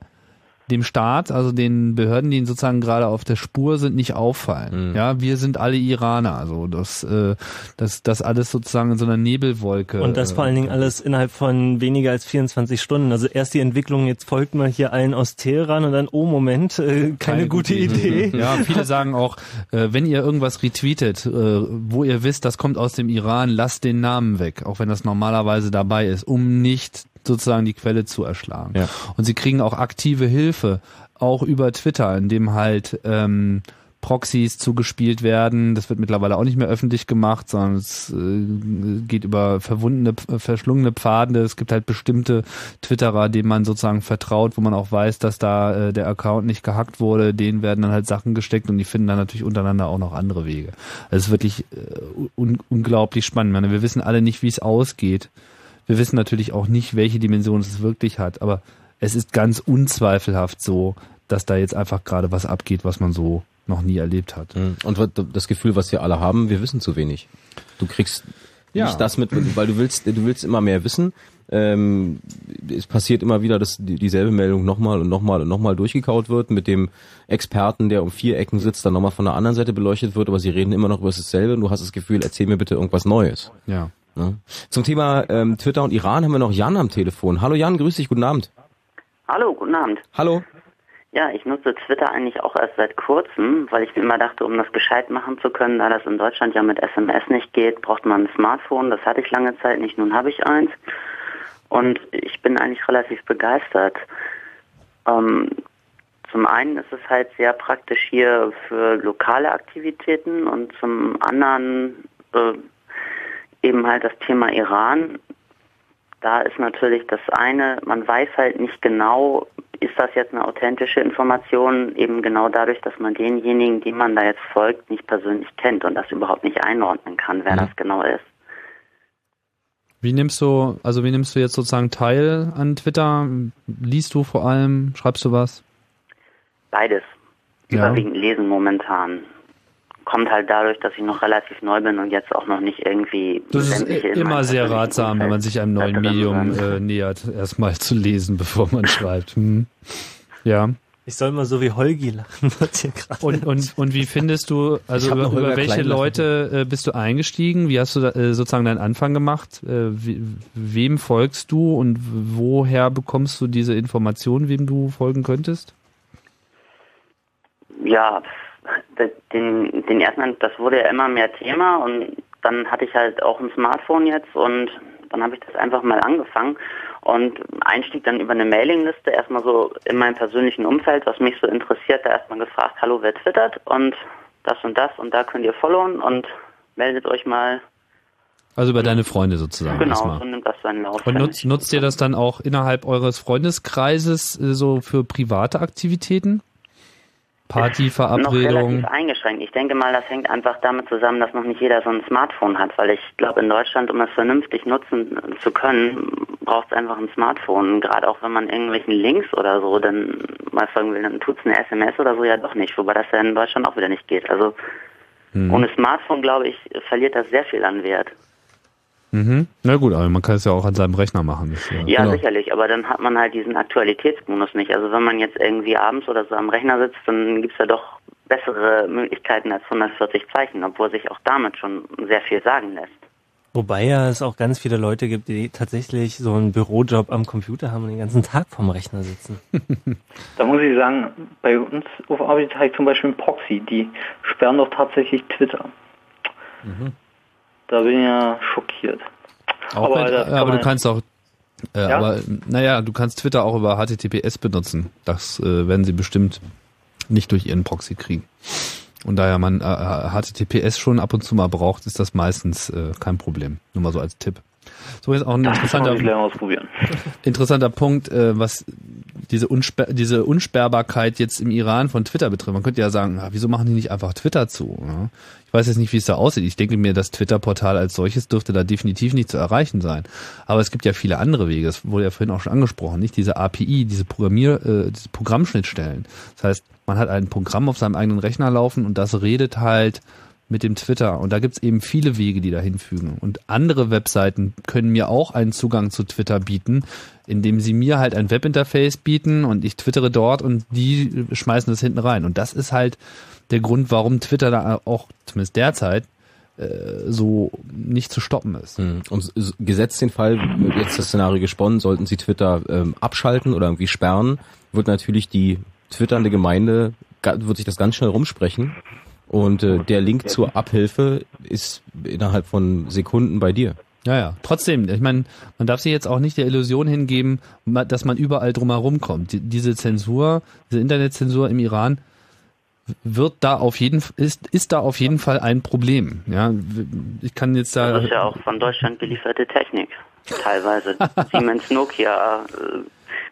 dem Staat, also den Behörden, die sozusagen gerade auf der Spur sind, nicht auffallen. Ja, wir sind alle Iraner, also das, äh, das, das alles sozusagen in so einer Nebelwolke.
und das vor allen Dingen alles innerhalb von weniger als 24 Stunden. Also erst die Entwicklung, jetzt folgt mal hier allen aus Teheran und dann, oh Moment, äh, keine, gute Idee.
Ja, viele sagen auch, äh, wenn ihr irgendwas retweetet, äh, wo ihr wisst, das kommt aus dem Iran, lasst den Namen weg, auch wenn das normalerweise dabei ist, um nicht sozusagen die Quelle zu erschlagen.
Ja.
Und sie kriegen auch aktive Hilfe, auch über Twitter, indem halt ähm, Proxys zugespielt werden. Das wird mittlerweile auch nicht mehr öffentlich gemacht, sondern es äh, geht über verwundene, verschlungene Pfade. Es gibt halt bestimmte Twitterer, denen man sozusagen vertraut, wo man auch weiß, dass da äh, der Account nicht gehackt wurde. Denen werden dann halt Sachen gesteckt und die finden dann natürlich untereinander auch noch andere Wege. Also es ist wirklich äh, un unglaublich spannend. Ich meine, wir wissen alle nicht, wie es ausgeht. Wir wissen natürlich auch nicht, welche Dimension es wirklich hat, aber es ist ganz unzweifelhaft so, dass da jetzt einfach gerade was abgeht, was man so noch nie erlebt hat.
Und wat- das Gefühl, was wir alle haben, wir wissen zu wenig. Du kriegst
Ja.
nicht das mit, weil du willst, du willst immer mehr wissen. Ähm, es passiert immer wieder, dass die, dieselbe Meldung nochmal und nochmal und nochmal durchgekaut wird mit dem Experten, der um vier Ecken sitzt, dann nochmal von der anderen Seite beleuchtet wird, aber sie reden immer noch über dasselbe und du hast das Gefühl, erzähl mir bitte irgendwas Neues.
Ja.
Ne? Zum Thema ähm, Twitter und Iran haben wir noch Jan am Telefon. Hallo Jan, grüß dich, guten Abend.
Hallo, guten Abend.
Hallo.
Ja, ich nutze Twitter eigentlich auch erst seit kurzem, weil ich mir immer dachte, um das gescheit machen zu können, da das in Deutschland ja mit SMS nicht geht, braucht man ein Smartphone. Das hatte ich lange Zeit nicht, nun habe ich eins. Und ich bin eigentlich relativ begeistert. Ähm, zum einen ist es halt sehr praktisch hier für lokale Aktivitäten und zum anderen äh, eben halt das Thema Iran. Da ist natürlich das eine, man weiß halt nicht genau, ist das jetzt eine authentische Information, eben genau dadurch, dass man denjenigen, die man da jetzt folgt, nicht persönlich kennt und das überhaupt nicht einordnen kann, wer
Mhm.
das genau ist.
Wie nimmst du, also wie nimmst du jetzt sozusagen teil an Twitter? Liest du vor allem? Schreibst du was?
Beides.
Ja.
Überwiegend lesen momentan. Kommt halt dadurch, dass ich noch relativ neu bin und jetzt auch noch nicht irgendwie.
Das ist immer sehr ratsam, wenn man sich einem neuen Medium äh, nähert, erstmal zu lesen, bevor man schreibt. Hm. Ja.
Ich soll mal so wie Holgi lachen, wird hier gerade.
Und, und, und wie findest du, also über, über welche. Leute äh, bist du eingestiegen? Wie hast du da, äh, sozusagen deinen Anfang gemacht? Äh, wie, wem folgst du und woher bekommst du diese Informationen, wem du folgen könntest?
Ja, den, den ersten, das wurde ja immer mehr Thema und dann hatte ich halt auch ein Smartphone jetzt und dann habe ich das einfach mal angefangen und Einstieg dann über eine Mailingliste, erstmal so in meinem persönlichen Umfeld, was mich so interessiert, da erstmal gefragt, hallo, wer twittert und das und das und da könnt ihr followen und meldet euch mal.
Also über deine Freunde sozusagen
Genau,
erstmal.
so nimmt das seinen Lauf.
Und nutzt, nutzt ihr das dann auch innerhalb eures Freundeskreises äh, so für private Aktivitäten?
Noch
Partyverabredungen?
relativ eingeschränkt. Ich denke mal, das hängt einfach damit zusammen, dass noch nicht jeder so ein Smartphone hat, weil ich glaube, in Deutschland, um das vernünftig nutzen zu können, braucht es einfach ein Smartphone. Gerade auch wenn man irgendwelchen Links oder so dann mal folgen will, dann tut es eine SMS oder so ja doch nicht, wobei das ja in Deutschland auch wieder nicht geht. Also
Mhm.
ohne Smartphone, glaube ich, verliert das sehr viel an Wert.
Mhm. Na gut, aber man kann es ja auch an seinem Rechner machen. Das, äh,
Ja, sicherlich, aber dann hat man halt diesen Aktualitätsbonus nicht. Also wenn man jetzt irgendwie abends oder so am Rechner sitzt, dann gibt's ja doch bessere Möglichkeiten als 140 Zeichen, obwohl sich auch damit schon sehr viel sagen lässt.
Wobei ja es auch ganz viele Leute gibt, die tatsächlich so einen Bürojob am Computer haben und den ganzen Tag vorm Rechner sitzen.
Da muss ich sagen, bei uns auf Arbeit habe ich zum Beispiel einen Proxy, die sperren doch tatsächlich Twitter. Da bin ich ja schockiert.
Auch
aber das kann
aber du kannst auch, äh,
Ja?
aber naja, du kannst Twitter auch über HTTPS benutzen. Das äh, werden sie bestimmt nicht durch ihren Proxy kriegen. Und daher man äh, HTTPS schon ab und zu mal braucht, ist das meistens äh, kein Problem. Nur mal so als Tipp. So jetzt auch ein interessanter, interessanter Punkt, äh, was diese, Unsper diese Unsperrbarkeit jetzt im Iran von Twitter betrifft. Man könnte ja sagen, ah, wieso machen die nicht einfach Twitter zu? Ja? Ich weiß jetzt nicht, wie es da aussieht. Ich denke mir, das Twitter-Portal als solches dürfte da definitiv nicht zu erreichen sein. Aber es gibt ja viele andere Wege. Das wurde ja vorhin auch schon angesprochen, nicht? Diese API, diese Programmier, äh, diese Programmschnittstellen. Das heißt, man hat ein Programm auf seinem eigenen Rechner laufen und das redet halt mit dem Twitter. Und da gibt's eben viele Wege, die dahin fügen. Und andere Webseiten können mir auch einen Zugang zu Twitter bieten, indem sie mir halt ein Webinterface bieten und ich twittere dort und die schmeißen das hinten rein. Und das ist halt der Grund, warum Twitter da auch, zumindest derzeit, äh, so nicht zu stoppen ist.
Und s- gesetzt den Fall, jetzt das Szenario gesponnen, sollten sie Twitter ähm, abschalten oder irgendwie sperren, wird natürlich die twitternde Gemeinde, wird sich das ganz schnell rumsprechen. Und äh, der Link zur Abhilfe ist innerhalb von Sekunden bei dir.
Ja, ja. Trotzdem, ich meine, man darf sich jetzt auch nicht der Illusion hingeben, dass man überall drumherum kommt. Die, diese Zensur, diese Internetzensur im Iran wird da auf jeden ist ist da auf jeden Fall ein Problem. Ja, ich kann jetzt da
Das ist ja auch von Deutschland gelieferte Technik. Teilweise. Siemens Nokia äh,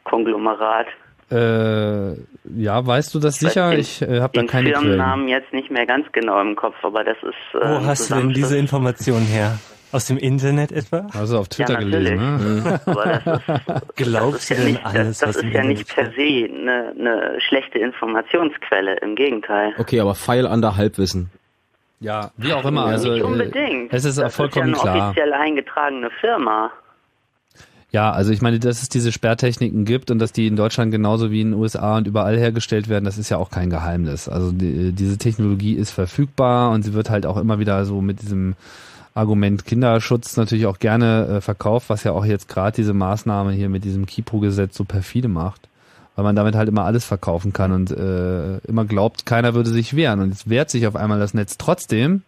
Konglomerat.
Äh, ja, weißt du das sicher?
Den-
Ich äh, habe da
Den
keine Quellen.
Firmennamen jetzt nicht mehr ganz genau im Kopf, aber das ist. Äh,
Wo hast du denn diese
Zusammenschluss.
Information her? Aus dem Internet etwa?
Also auf
Twitter Ja, gelesen, natürlich. ne? Aber das ist-
Glaubst
Das
du
ja
denn
nicht,
alles,
das
was
ist ja
Internet
nicht per se eine, eine schlechte Informationsquelle, im Gegenteil.
Okay, aber Pfeil an der Halbwissen.
Ja, wie auch immer.
Ja,
Also
nicht
äh,
unbedingt.
es ist
das
vollkommen
ist ja eine
klar.
offiziell eingetragene Firma.
Ja, also ich meine, dass es diese Sperrtechniken gibt und dass die in Deutschland genauso wie in den USA und überall hergestellt werden, das ist ja auch kein Geheimnis. Also die, diese Technologie ist verfügbar und sie wird halt auch immer wieder so mit diesem Argument Kinderschutz natürlich auch gerne äh, verkauft, was ja auch jetzt gerade diese Maßnahme hier mit diesem Kipo-Gesetz so perfide macht, weil man damit halt immer alles verkaufen kann und äh, immer glaubt, keiner würde sich wehren und jetzt wehrt sich auf einmal das Netz trotzdem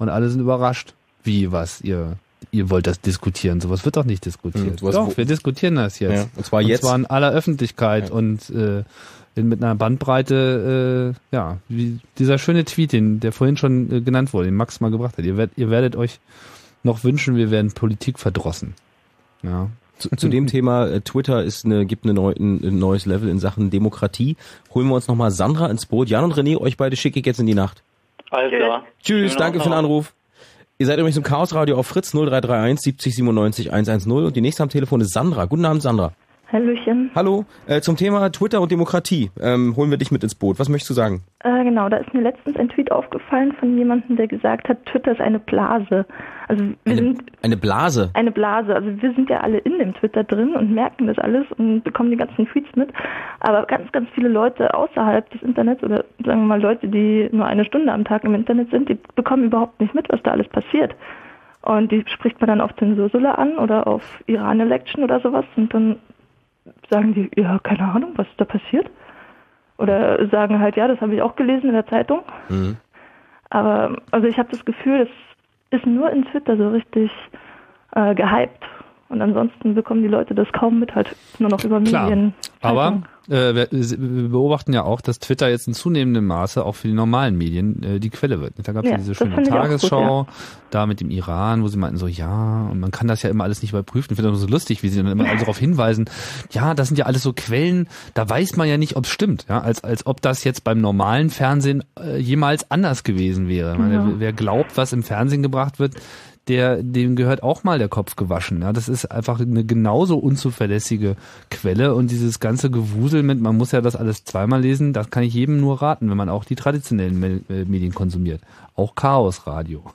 und alle sind überrascht. Wie, was, ihr ihr wollt das diskutieren. Sowas wird doch nicht diskutiert.
Hm,
doch, wir diskutieren das jetzt.
Ja, und zwar jetzt.
Und zwar in aller Öffentlichkeit und äh, in, mit einer Bandbreite, äh, ja, wie dieser schöne Tweet, den, der vorhin schon äh, genannt wurde, den Max mal gebracht hat. Ihr, werdet, ihr werdet euch noch wünschen, wir wären Politik verdrossen. Ja.
Zu, zu dem Thema äh, Twitter ist eine, gibt eine neu, ein, ein neues Level in Sachen Demokratie. Holen wir uns nochmal Sandra ins Boot. Jan und René, euch beide schicke ich jetzt in die Nacht.
Alles klar.
Tschüss,
Schönen
danke für den. Anruf. Ihr seid übrigens im Chaos Radio auf Fritz 0331 70 97 110 und die nächste am Telefon ist Sandra. Guten Abend, Sandra.
Hallöchen.
Hallo, äh, zum Thema Twitter und Demokratie ähm, holen wir dich mit ins Boot. Was möchtest du sagen?
Äh, genau, da ist mir letztens ein Tweet aufgefallen von jemandem, der gesagt hat, Twitter ist eine Blase. Also wir sind
Eine Blase.
eine Blase. Also wir sind ja alle in dem Twitter drin und merken das alles und bekommen die ganzen Tweets mit. Aber ganz, ganz viele Leute außerhalb des Internets oder sagen wir mal Leute, die nur eine Stunde am Tag im Internet sind, die bekommen überhaupt nicht mit, was da alles passiert. Und die spricht man dann auf Zensursula an oder auf Iran-Election oder sowas und dann sagen die, ja, keine Ahnung, was ist da passiert. Oder sagen halt, ja, das habe ich auch gelesen in der Zeitung.
Mhm.
Aber also ich habe das Gefühl, es ist nur in Twitter so richtig äh, gehypt. Und ansonsten bekommen die Leute das kaum mit, halt nur noch über
Klar.
Medien.
Aber äh, wir, wir beobachten ja auch, dass Twitter jetzt in zunehmendem Maße auch für die normalen Medien äh, die Quelle wird. Da gab es
Ja,
ja diese schöne
auch gut,
Tagesschau,
ja.
da mit dem Iran, wo sie meinten so, ja, und man kann das ja immer alles nicht überprüfen. Ich finde das so lustig, wie sie dann immer darauf hinweisen, ja, das sind ja alles so Quellen, da weiß man ja nicht, ob es stimmt, ja, als, als ob das jetzt beim normalen Fernsehen äh, jemals anders gewesen wäre. Meine,
Ja.
Wer glaubt, was im Fernsehen gebracht wird, der, dem gehört auch mal der Kopf gewaschen. Ja, das ist einfach eine genauso unzuverlässige Quelle und dieses ganze Gewusel mit, man muss ja das alles zweimal lesen, das kann ich jedem nur raten, wenn man auch die traditionellen Me äh, Medien konsumiert. Auch Chaosradio.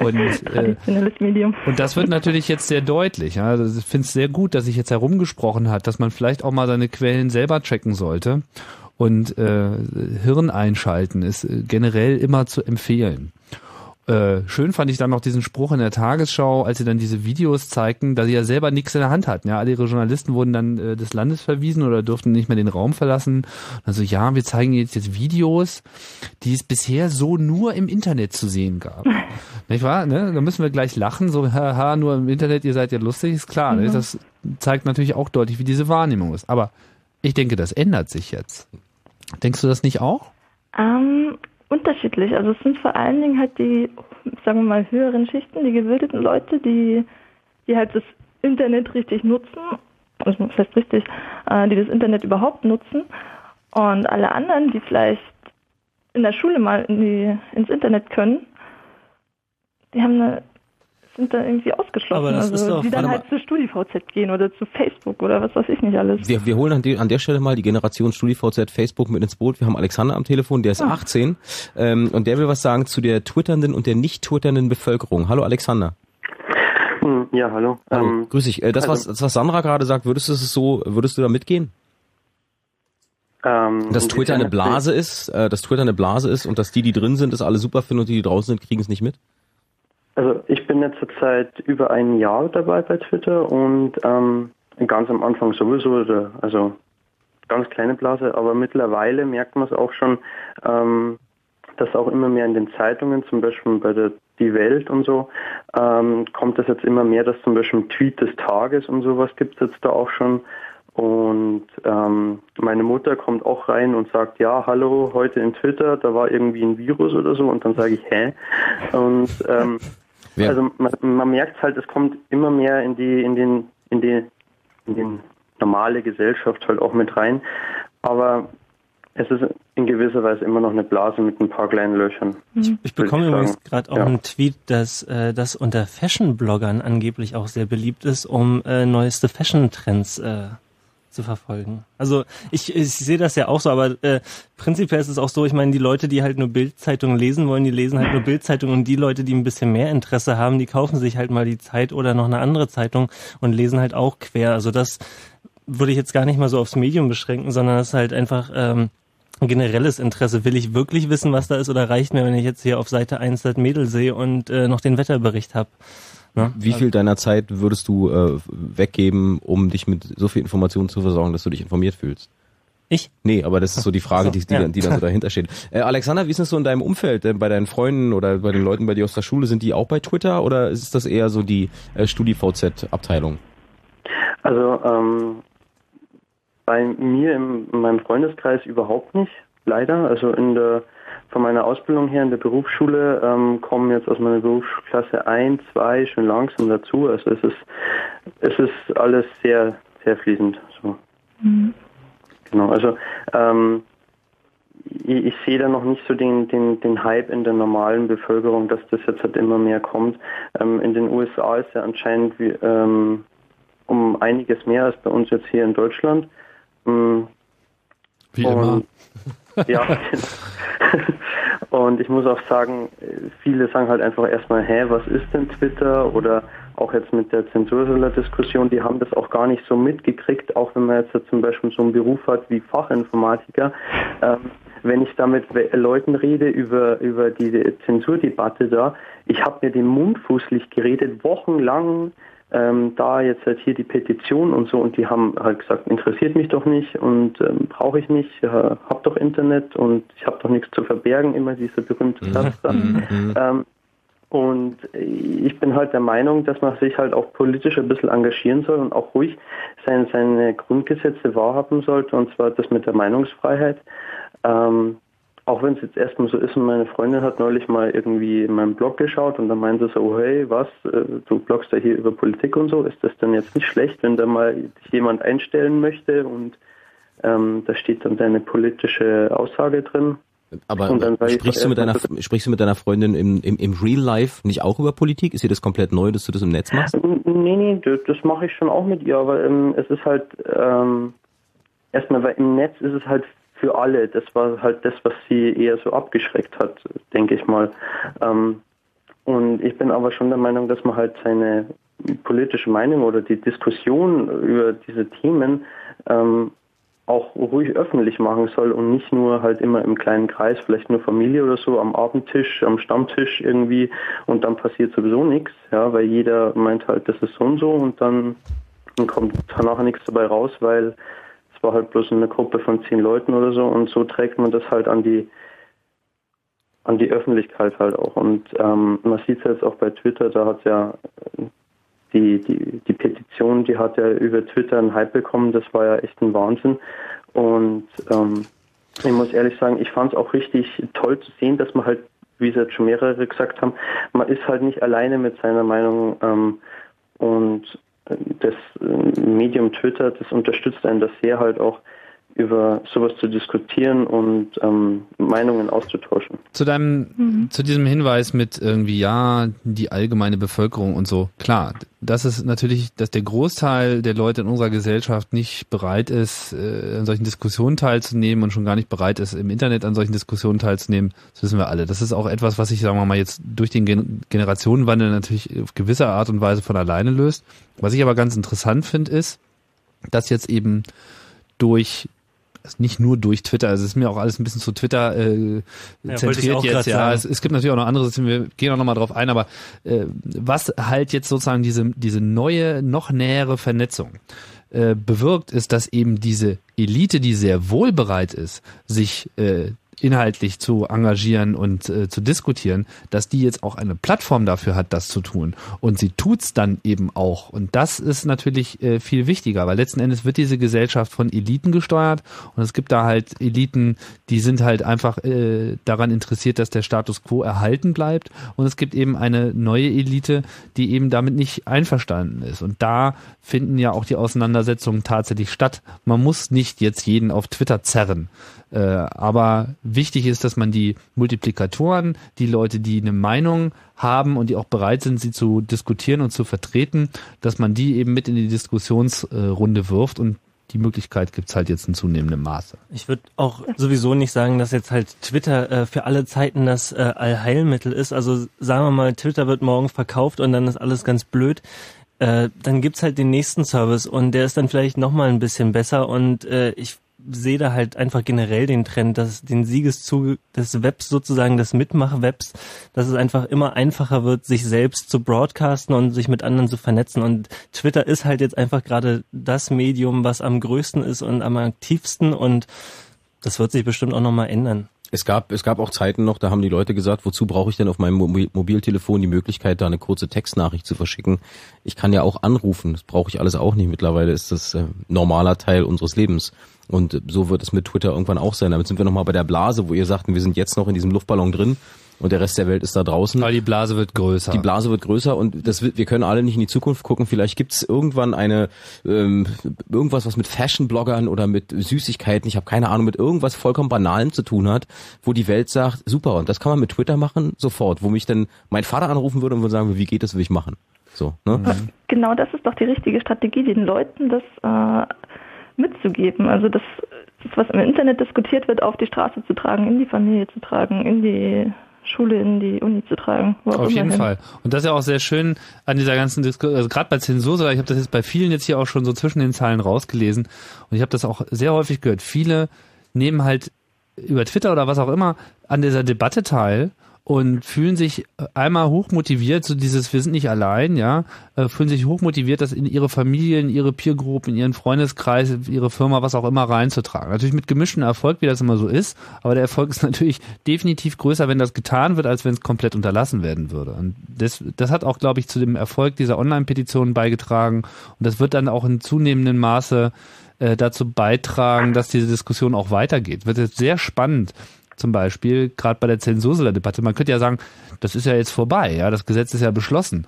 und, äh, und das wird natürlich jetzt sehr deutlich. Ja. Also Ich finde es sehr gut, dass sich jetzt herumgesprochen hat, dass man vielleicht auch mal seine Quellen selber checken sollte. Und äh, Hirn einschalten ist äh, generell immer zu empfehlen. Äh, schön fand ich dann noch diesen Spruch in der Tagesschau, als sie dann diese Videos zeigten, da sie ja selber nichts in der Hand hatten. Ja, alle ihre Journalisten wurden dann äh, des Landes verwiesen oder durften nicht mehr den Raum verlassen. Also ja, wir zeigen jetzt jetzt Videos, die es bisher so nur im Internet zu sehen gab. Nicht wahr? Ne? Da müssen wir gleich lachen, so haha, nur im Internet, ihr seid ja lustig, ist klar. Ne?
Mhm.
Das zeigt natürlich auch deutlich, wie diese Wahrnehmung ist. Aber ich denke, das ändert sich jetzt. Denkst du das nicht auch?
Ähm, unterschiedlich. Also es sind vor allen Dingen halt die, sagen wir mal, höheren Schichten, die gebildeten Leute, die, die halt das Internet richtig nutzen, also das heißt richtig, äh, die das Internet überhaupt nutzen. Und alle anderen, die vielleicht in der Schule mal in die, ins Internet können, die haben eine, sind da irgendwie ausgeschlossen.
Aber das ist
also
doch-
die dann halt zu StudiVZ gehen oder zu Facebook oder was weiß ich nicht alles.
Wir, wir holen an, de, an der Stelle mal die Generation StudiVZ Facebook mit ins Boot. Wir haben Alexander am Telefon, der ist
Ah.
18 ähm, und der will was sagen zu der twitternden und der nicht twitternden Bevölkerung. Hallo Alexander.
Hm, Ja, hallo.
Hallo,
Ähm,
grüß dich. Äh, das, was,
also-
das, was Sandra gerade sagt, würdest du es so, würdest du da mitgehen?
ähm,
Dass Twitter eine Blase ist, äh, dass Twitter eine Blase ist und dass die, die drin sind, das alle super finden und die, die draußen sind, kriegen es nicht mit?
Also ich bin jetzt seit über ein Jahr dabei bei Twitter und ähm, ganz am Anfang sowieso, also ganz kleine Blase, aber mittlerweile merkt man es auch schon, ähm, dass auch immer mehr in den Zeitungen, zum Beispiel bei der Die Welt und so, ähm, kommt es jetzt immer mehr, dass zum Beispiel Tweet des Tages und sowas gibt es jetzt da auch schon. Und ähm, meine Mutter kommt auch rein und sagt, ja, hallo, heute in Twitter, da war irgendwie ein Virus oder so. Und dann sage ich, hä? Und ähm,
Wer-
also man, man merkt halt, es kommt immer mehr in die, in den, in die, in die normale Gesellschaft halt auch mit rein. Aber es ist in gewisser Weise immer noch eine Blase mit ein paar kleinen Löchern.
Ich bekomme
Würde ich
übrigens gerade auch
Ja.
einen Tweet, dass äh, das unter Fashion-Bloggern angeblich auch sehr beliebt ist, um äh, neueste Fashion-Trends äh, zu verfolgen. Also ich, ich sehe das ja auch so, aber äh, prinzipiell ist es auch so, ich meine, die Leute, die halt nur Bildzeitungen lesen wollen, die lesen halt nur Bildzeitungen und die Leute, die ein bisschen mehr Interesse haben, die kaufen sich halt mal die Zeit oder noch eine andere Zeitung und lesen halt auch quer. Also das würde ich jetzt gar nicht mal so aufs Medium beschränken, sondern das ist halt einfach ähm, ein generelles Interesse. Will ich wirklich wissen, was da ist, oder reicht mir, wenn ich jetzt hier auf Seite 1 das Mädel sehe und äh, noch den Wetterbericht habe? Ne?
Wie viel deiner Zeit würdest du äh, weggeben, um dich mit so viel Informationen zu versorgen, dass du dich informiert fühlst?
Ich?
Nee, aber das ist so die Frage,
so,
die, die,
ja.
dann, die dann so dahinter steht. Äh, Alexander, wie ist es so in deinem Umfeld, äh, bei deinen Freunden oder bei den Leuten bei dir aus der Schule? Sind die auch bei Twitter oder ist das eher so die äh, StudiVZ-Abteilung?
Also ähm, bei mir im, in meinem Freundeskreis überhaupt nicht, leider. Also in der von meiner Ausbildung her in der Berufsschule ähm, kommen jetzt aus meiner Berufsklasse ein, zwei schon langsam dazu. Also es ist es ist alles sehr sehr fließend. So.
Mhm.
Genau. Also ähm, ich, ich sehe da noch nicht so den, den, den Hype in der normalen Bevölkerung, dass das jetzt halt immer mehr kommt. Ähm, in den USA ist ja anscheinend wie, ähm, um einiges mehr als bei uns jetzt hier in Deutschland. Ähm,
Wie
und,
immer.
Ja. und ich muss auch sagen, viele sagen halt einfach erstmal, hä, was ist denn Twitter? Oder auch jetzt mit der Zensursula-Diskussion, die haben das auch gar nicht so mitgekriegt, auch wenn man jetzt zum Beispiel so einen Beruf hat wie Fachinformatiker. Ähm, wenn ich da mit Leuten rede über, über diese Zensurdebatte da, ich habe mir den Mund fußlich geredet, wochenlang, ähm, da jetzt halt hier die Petition und so und die haben halt gesagt, interessiert mich doch nicht und ähm, brauche ich nicht, äh, hab doch Internet und ich habe doch nichts zu verbergen, immer dieser berühmte Satz da. Ähm, und ich bin halt der Meinung, dass man sich halt auch politisch ein bisschen engagieren soll und auch ruhig seine, seine Grundgesetze wahrhaben sollte, und zwar das mit der Meinungsfreiheit. Ähm, auch wenn es jetzt erstmal so ist und meine Freundin hat neulich mal irgendwie in meinem Blog geschaut und dann meinte sie so, oh, hey, was, äh, du bloggst ja hier über Politik und so, ist das denn jetzt nicht schlecht, wenn da mal jemand einstellen möchte und ähm, da steht dann deine politische Aussage drin?
Aber sprichst du mit deiner sprichst du mit deiner Freundin im, im, im Real Life nicht auch über Politik? Ist dir das komplett neu, dass du das im Netz machst?
Nee, nee, das, das mache ich schon auch mit ihr, aber ähm, es ist halt ähm, erstmal, weil im Netz ist es halt für alle. Das war halt das, was sie eher so abgeschreckt hat, denke ich mal. Ähm, und ich bin aber schon der Meinung, dass man halt seine politische Meinung oder die Diskussion über diese Themen ähm, auch ruhig öffentlich machen soll und nicht nur halt immer im kleinen Kreis, vielleicht nur Familie oder so, am Abendtisch, am Stammtisch irgendwie und dann passiert sowieso nichts, ja, weil jeder meint halt, das ist so und so und dann, kommt danach nichts dabei raus, weil war halt bloß eine Gruppe von zehn Leuten oder so und so trägt man das halt an die an die Öffentlichkeit halt auch und ähm, man sieht es jetzt auch bei Twitter, da hat ja die, die, die Petition, die hat ja über Twitter einen Hype bekommen, das war ja echt ein Wahnsinn. Und ähm, ich muss ehrlich sagen, ich fand es auch richtig toll zu sehen, dass man halt, wie es jetzt schon mehrere gesagt haben, man ist halt nicht alleine mit seiner Meinung ähm, und das äh, Medium Twitter, das unterstützt einen das sehr halt auch über sowas zu diskutieren und ähm, Meinungen auszutauschen.
Zu deinem, zu diesem Hinweis mit irgendwie, ja, die allgemeine Bevölkerung und so. Klar, das ist natürlich, dass der Großteil der Leute in unserer Gesellschaft nicht bereit ist, äh, an solchen Diskussionen teilzunehmen und schon gar nicht bereit ist, im Internet an solchen Diskussionen teilzunehmen. Das wissen wir alle. Das ist auch etwas, was sich, sagen wir mal, jetzt durch den Gen Generationenwandel natürlich auf gewisse Art und Weise von alleine löst. Was ich aber ganz interessant finde, ist, dass jetzt eben durch also nicht nur durch Twitter, also es ist mir auch alles ein bisschen zu Twitter äh,
Ja,
zentriert jetzt, ja. Es, es gibt natürlich auch noch andere Systeme, wir gehen auch nochmal drauf ein, aber äh, was halt jetzt sozusagen diese, diese neue, noch nähere Vernetzung äh, bewirkt, ist, dass eben diese Elite, die sehr wohl bereit ist, sich äh, inhaltlich zu engagieren und äh, zu diskutieren, dass die jetzt auch eine Plattform dafür hat, das zu tun. Und sie tut's dann eben auch. Und das ist natürlich äh, viel wichtiger, weil letzten Endes wird diese Gesellschaft von Eliten gesteuert und es gibt da halt Eliten, die sind halt einfach äh, daran interessiert, dass der Status quo erhalten bleibt. Und es gibt eben eine neue Elite, die eben damit nicht einverstanden ist. Und da finden ja auch die Auseinandersetzungen tatsächlich statt. Man muss nicht jetzt jeden auf Twitter zerren. Äh, aber wichtig ist, dass man die Multiplikatoren, die Leute, die eine Meinung haben und die auch bereit sind, sie zu diskutieren und zu vertreten, dass man die eben mit in die Diskussionsrunde wirft und die Möglichkeit gibt's halt jetzt in zunehmendem Maße.
Ich würde auch sowieso nicht sagen, dass jetzt halt Twitter äh, für alle Zeiten das äh, Allheilmittel ist. Also sagen wir mal, Twitter wird morgen verkauft und dann ist alles ganz blöd. Äh, dann gibt's halt den nächsten Service und der ist dann vielleicht nochmal ein bisschen besser und äh, ich sehe da halt einfach generell den Trend, dass den Siegeszug des Webs sozusagen, des Mitmach-Webs, dass es einfach immer einfacher wird, sich selbst zu broadcasten und sich mit anderen zu vernetzen. Und Twitter ist halt jetzt einfach gerade das Medium, was am größten ist und am aktivsten und das wird sich bestimmt auch nochmal ändern.
Es gab, es gab auch Zeiten noch, da haben die Leute gesagt, wozu brauche ich denn auf meinem Mobil Mobiltelefon die Möglichkeit, da eine kurze Textnachricht zu verschicken? Ich kann ja auch anrufen, das brauche ich alles auch nicht. Mittlerweile ist das äh, normaler Teil unseres Lebens. Und so wird es mit Twitter irgendwann auch sein. Damit sind wir nochmal bei der Blase, wo ihr sagten, wir sind jetzt noch in diesem Luftballon drin und der Rest der Welt ist da draußen.
Aber die Blase wird größer.
Die Blase wird größer und das wird, wir können alle nicht in die Zukunft gucken. Vielleicht gibt es irgendwann eine ähm, irgendwas, was mit Fashion-Bloggern oder mit Süßigkeiten, ich habe keine Ahnung, mit irgendwas vollkommen Banalem zu tun hat, wo die Welt sagt, super, und das kann man mit Twitter machen, sofort, wo mich dann mein Vater anrufen würde und würde sagen, wie geht das, will ich machen. So, ne?
Genau das ist doch die richtige Strategie, den Leuten das äh, mitzugeben. Also das, das, was im Internet diskutiert wird, auf die Straße zu tragen, in die Familie zu tragen, in die Schule, in die Uni zu tragen.
Auf jeden
hin.
Fall. Und das ist ja auch sehr schön an dieser ganzen Diskussion, also gerade bei Zensur, ich habe das jetzt bei vielen jetzt hier auch schon so zwischen den Zeilen rausgelesen und ich habe das auch sehr häufig gehört. Viele nehmen halt über Twitter oder was auch immer an dieser Debatte teil und fühlen sich einmal hochmotiviert, so dieses, wir sind nicht allein, ja, äh, fühlen sich hochmotiviert, das in ihre Familie, in ihre Peergroup, in ihren Freundeskreis, ihre Firma, was auch immer reinzutragen. Natürlich mit gemischtem Erfolg, wie das immer so ist, aber der Erfolg ist natürlich definitiv größer, wenn das getan wird, als wenn es komplett unterlassen werden würde. Und das, das hat auch, glaube ich, zu dem Erfolg dieser Online-Petition beigetragen und das wird dann auch in zunehmendem Maße äh, dazu beitragen, dass diese Diskussion auch weitergeht. Wird jetzt sehr spannend, zum Beispiel, gerade bei der Zensurdebatte. Man könnte ja sagen, das ist ja jetzt vorbei, ja, das Gesetz ist ja beschlossen.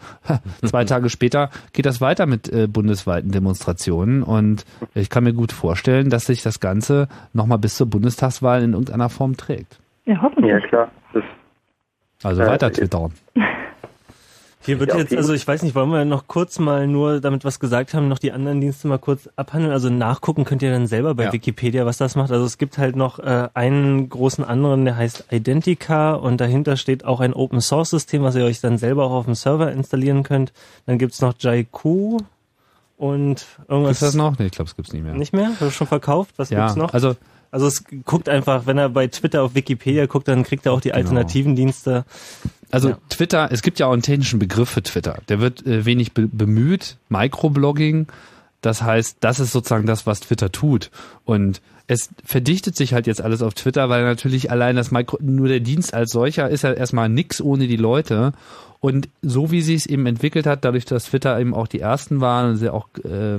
Zwei Tage später geht das weiter mit äh, bundesweiten Demonstrationen und ich kann mir gut vorstellen, dass sich das Ganze nochmal bis zur Bundestagswahl in irgendeiner Form trägt.
Ja, hoffentlich.
Ja, klar. Das,
Also
Äh,
weiter twittern.
Hier wird
Ja,
jetzt, also ich weiß nicht, wollen wir noch kurz mal nur, damit was gesagt haben, noch die anderen Dienste mal kurz abhandeln. Also nachgucken könnt ihr dann selber bei
Ja.
Wikipedia, was das macht. Also es gibt halt noch äh, einen großen anderen, der heißt Identica und dahinter steht auch ein Open Source System, was ihr euch dann selber auch auf dem Server installieren könnt. Dann gibt's noch Jaiku und irgendwas.
Gibt's das noch? Nee, ich glaube, es gibt's nicht mehr.
Nicht mehr? Hast du schon verkauft? Was
ja,
gibt's noch?
also
Also es guckt einfach, wenn er bei Twitter auf Wikipedia guckt, dann kriegt er auch die
Genau.
alternativen Dienste.
Also
Ja.
Twitter, es gibt ja auch einen technischen Begriff für Twitter. Der wird äh, wenig be bemüht, Microblogging. Das heißt, das ist sozusagen das, was Twitter tut. Und es verdichtet sich halt jetzt alles auf Twitter, weil natürlich allein das Micro, nur der Dienst als solcher ist ja erstmal nix ohne die Leute. Und so wie sie es eben entwickelt hat, dadurch, dass Twitter eben auch die ersten waren und sie auch äh,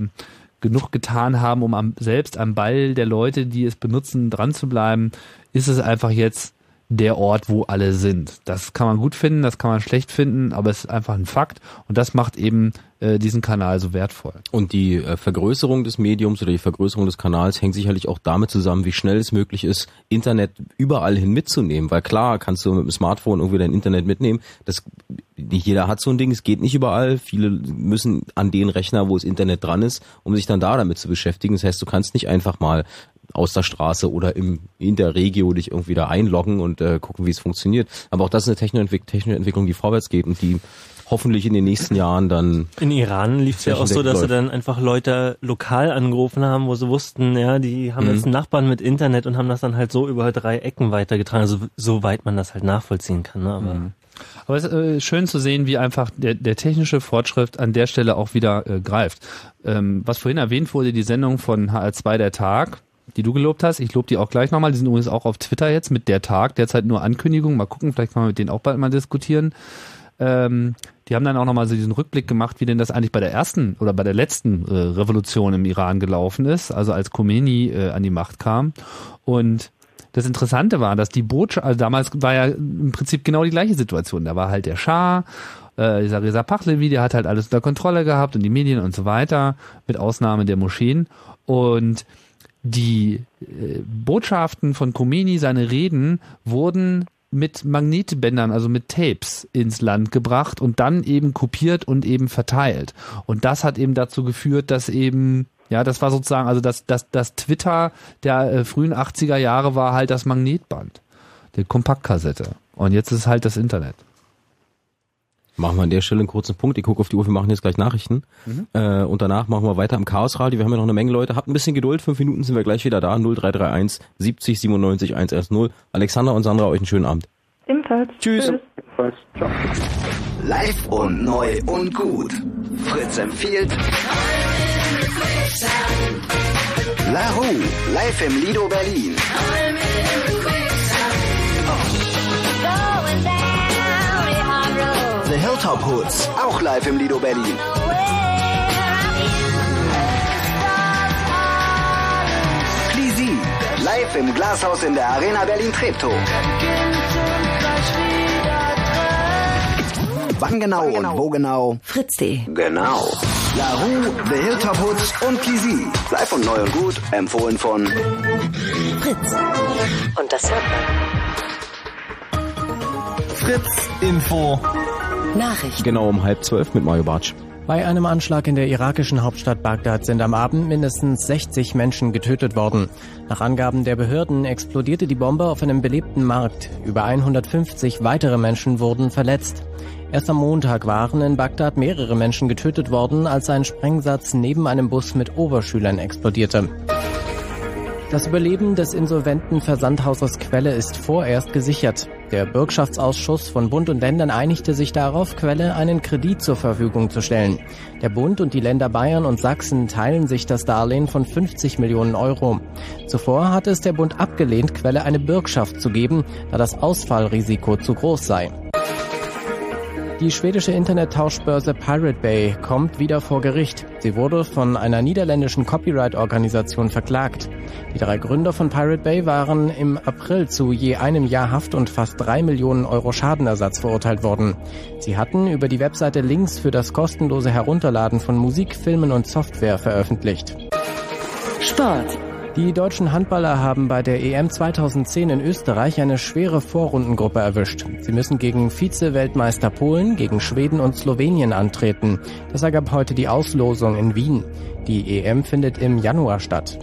genug getan haben, um am, selbst am Ball der Leute, die es benutzen, dran zu bleiben, ist es einfach jetzt der Ort, wo alle sind. Das kann man gut finden, das kann man schlecht finden, aber es ist einfach ein Fakt und das macht eben äh, diesen Kanal so wertvoll.
Und die äh, Vergrößerung des Mediums oder die Vergrößerung des Kanals hängt sicherlich auch damit zusammen, wie schnell es möglich ist, Internet überall hin mitzunehmen. Weil klar, kannst du mit dem Smartphone irgendwie dein Internet mitnehmen. Das, nicht jeder hat so ein Ding, es geht nicht überall. Viele müssen an den Rechner, wo das Internet dran ist, um sich dann da damit zu beschäftigen. Das heißt, du kannst nicht einfach mal aus der Straße oder im, in der Regio dich irgendwie da einloggen und äh, gucken, wie es funktioniert. Aber auch das ist eine technische technische Entwicklung, die vorwärts geht und die hoffentlich in den nächsten Jahren dann
In Iran lief es ja auch so, dass sie dann einfach Leute lokal angerufen haben, wo sie wussten, ja, die haben
Mhm.
jetzt einen Nachbarn mit Internet und haben das dann halt so über drei Ecken weitergetragen, also soweit man das halt nachvollziehen kann. Ne? Aber
Mhm. Aber es ist äh, schön zu sehen, wie einfach der, der technische Fortschritt an der Stelle auch wieder äh, greift. Ähm, was vorhin erwähnt wurde, die Sendung von HR2 der Tag, die du gelobt hast, ich lobe die auch gleich nochmal, die sind übrigens auch auf Twitter jetzt mit der Tag, derzeit nur Ankündigung, mal gucken, vielleicht kann man mit denen auch bald mal diskutieren. Ähm, die haben dann auch nochmal so diesen Rückblick gemacht, wie denn das eigentlich bei der ersten oder bei der letzten äh, Revolution im Iran gelaufen ist, also als Khomeini äh, an die Macht kam. Und das Interessante war, dass die Botschaft, also damals war ja im Prinzip genau die gleiche Situation. Da war halt der Schah, äh, dieser Reza Pahlavi, der hat halt alles unter Kontrolle gehabt und die Medien und so weiter, mit Ausnahme der Moscheen. Und die äh, Botschaften von Khomeini, seine Reden, wurden mit Magnetbändern, also mit Tapes ins Land gebracht und dann eben kopiert und eben verteilt. Und das hat eben dazu geführt, dass eben, ja, das war sozusagen, also das, das, das Twitter der äh, frühen 80er Jahre war halt das Magnetband, die Kompaktkassette. Und jetzt ist halt das Internet.
Machen wir an der Stelle einen kurzen Punkt. Ich gucke auf die Uhr, wir machen jetzt gleich Nachrichten.
Mhm.
Äh, und danach machen wir weiter im Chaosradio. Wir haben ja noch eine Menge Leute. Habt ein bisschen Geduld. Fünf Minuten sind wir gleich wieder da. 0331 70 97 110. Alexander und Sandra, euch einen schönen Abend.
Ebenfalls.
Tschüss.
Live und neu und gut. Fritz empfiehlt La Rue, live im Lido Berlin. The Hilltop Hoods, auch live im Lido Berlin. Pleasy Live im Glashaus in der Arena Berlin-Treptow. Wann genau, und wo genau?
Fritz.de.
Genau. La Rue, The Hilltop Hoods und Kisi. Live und neu und gut. Empfohlen von
Fritz. Und das hört man.
Fritz Info.
Nachrichten.
Genau um halb zwölf mit Mario Bartsch.
Bei einem Anschlag in der irakischen Hauptstadt Bagdad sind am Abend mindestens 60 Menschen getötet worden. Nach Angaben der Behörden explodierte die Bombe auf einem belebten Markt. Über 150 weitere Menschen wurden verletzt. Erst am Montag waren in Bagdad mehrere Menschen getötet worden, als ein Sprengsatz neben einem Bus mit Oberschülern explodierte. Das Überleben des insolventen Versandhauses Quelle ist vorerst gesichert. Der Bürgschaftsausschuss von Bund und Ländern einigte sich darauf, Quelle einen Kredit zur Verfügung zu stellen. Der Bund und die Länder Bayern und Sachsen teilen sich das Darlehen von 50 Millionen Euro. Zuvor hatte es der Bund abgelehnt, Quelle eine Bürgschaft zu geben, da das Ausfallrisiko zu groß sei. Die schwedische Internettauschbörse Pirate Bay kommt wieder vor Gericht. Sie wurde von einer niederländischen Copyright-Organisation verklagt. Die drei Gründer von Pirate Bay waren im April zu je einem Jahr Haft und fast drei Millionen Euro Schadenersatz verurteilt worden. Sie hatten über die Webseite Links für das kostenlose Herunterladen von Musik, Filmen und Software veröffentlicht.
Sport.
Die deutschen Handballer haben bei der EM 2010 in Österreich eine schwere Vorrundengruppe erwischt. Sie müssen gegen Vize-Weltmeister Polen, gegen Schweden und Slowenien antreten. Das ergab heute die Auslosung in Wien. Die EM findet im Januar statt.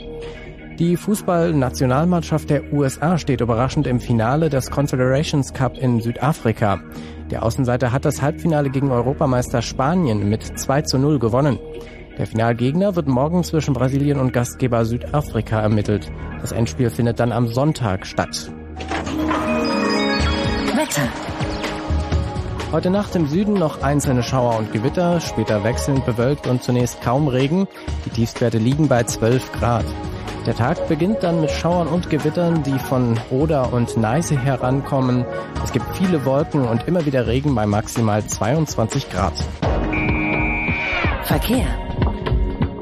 Die Fußballnationalmannschaft der USA steht überraschend im Finale des Confederations Cup in Südafrika. Der Außenseiter hat das Halbfinale gegen Europameister Spanien mit 2 zu 0 gewonnen. Der Finalgegner wird morgen zwischen Brasilien und Gastgeber Südafrika ermittelt. Das Endspiel findet dann am Sonntag statt.
Wetter.
Heute Nacht im Süden noch einzelne Schauer und Gewitter, später wechselnd bewölkt und zunächst kaum Regen. Die Tiefstwerte liegen bei 12 Grad. Der Tag beginnt dann mit Schauern und Gewittern, die von Oder und Neiße herankommen. Es gibt viele Wolken und immer wieder Regen bei maximal 22 Grad.
Verkehr.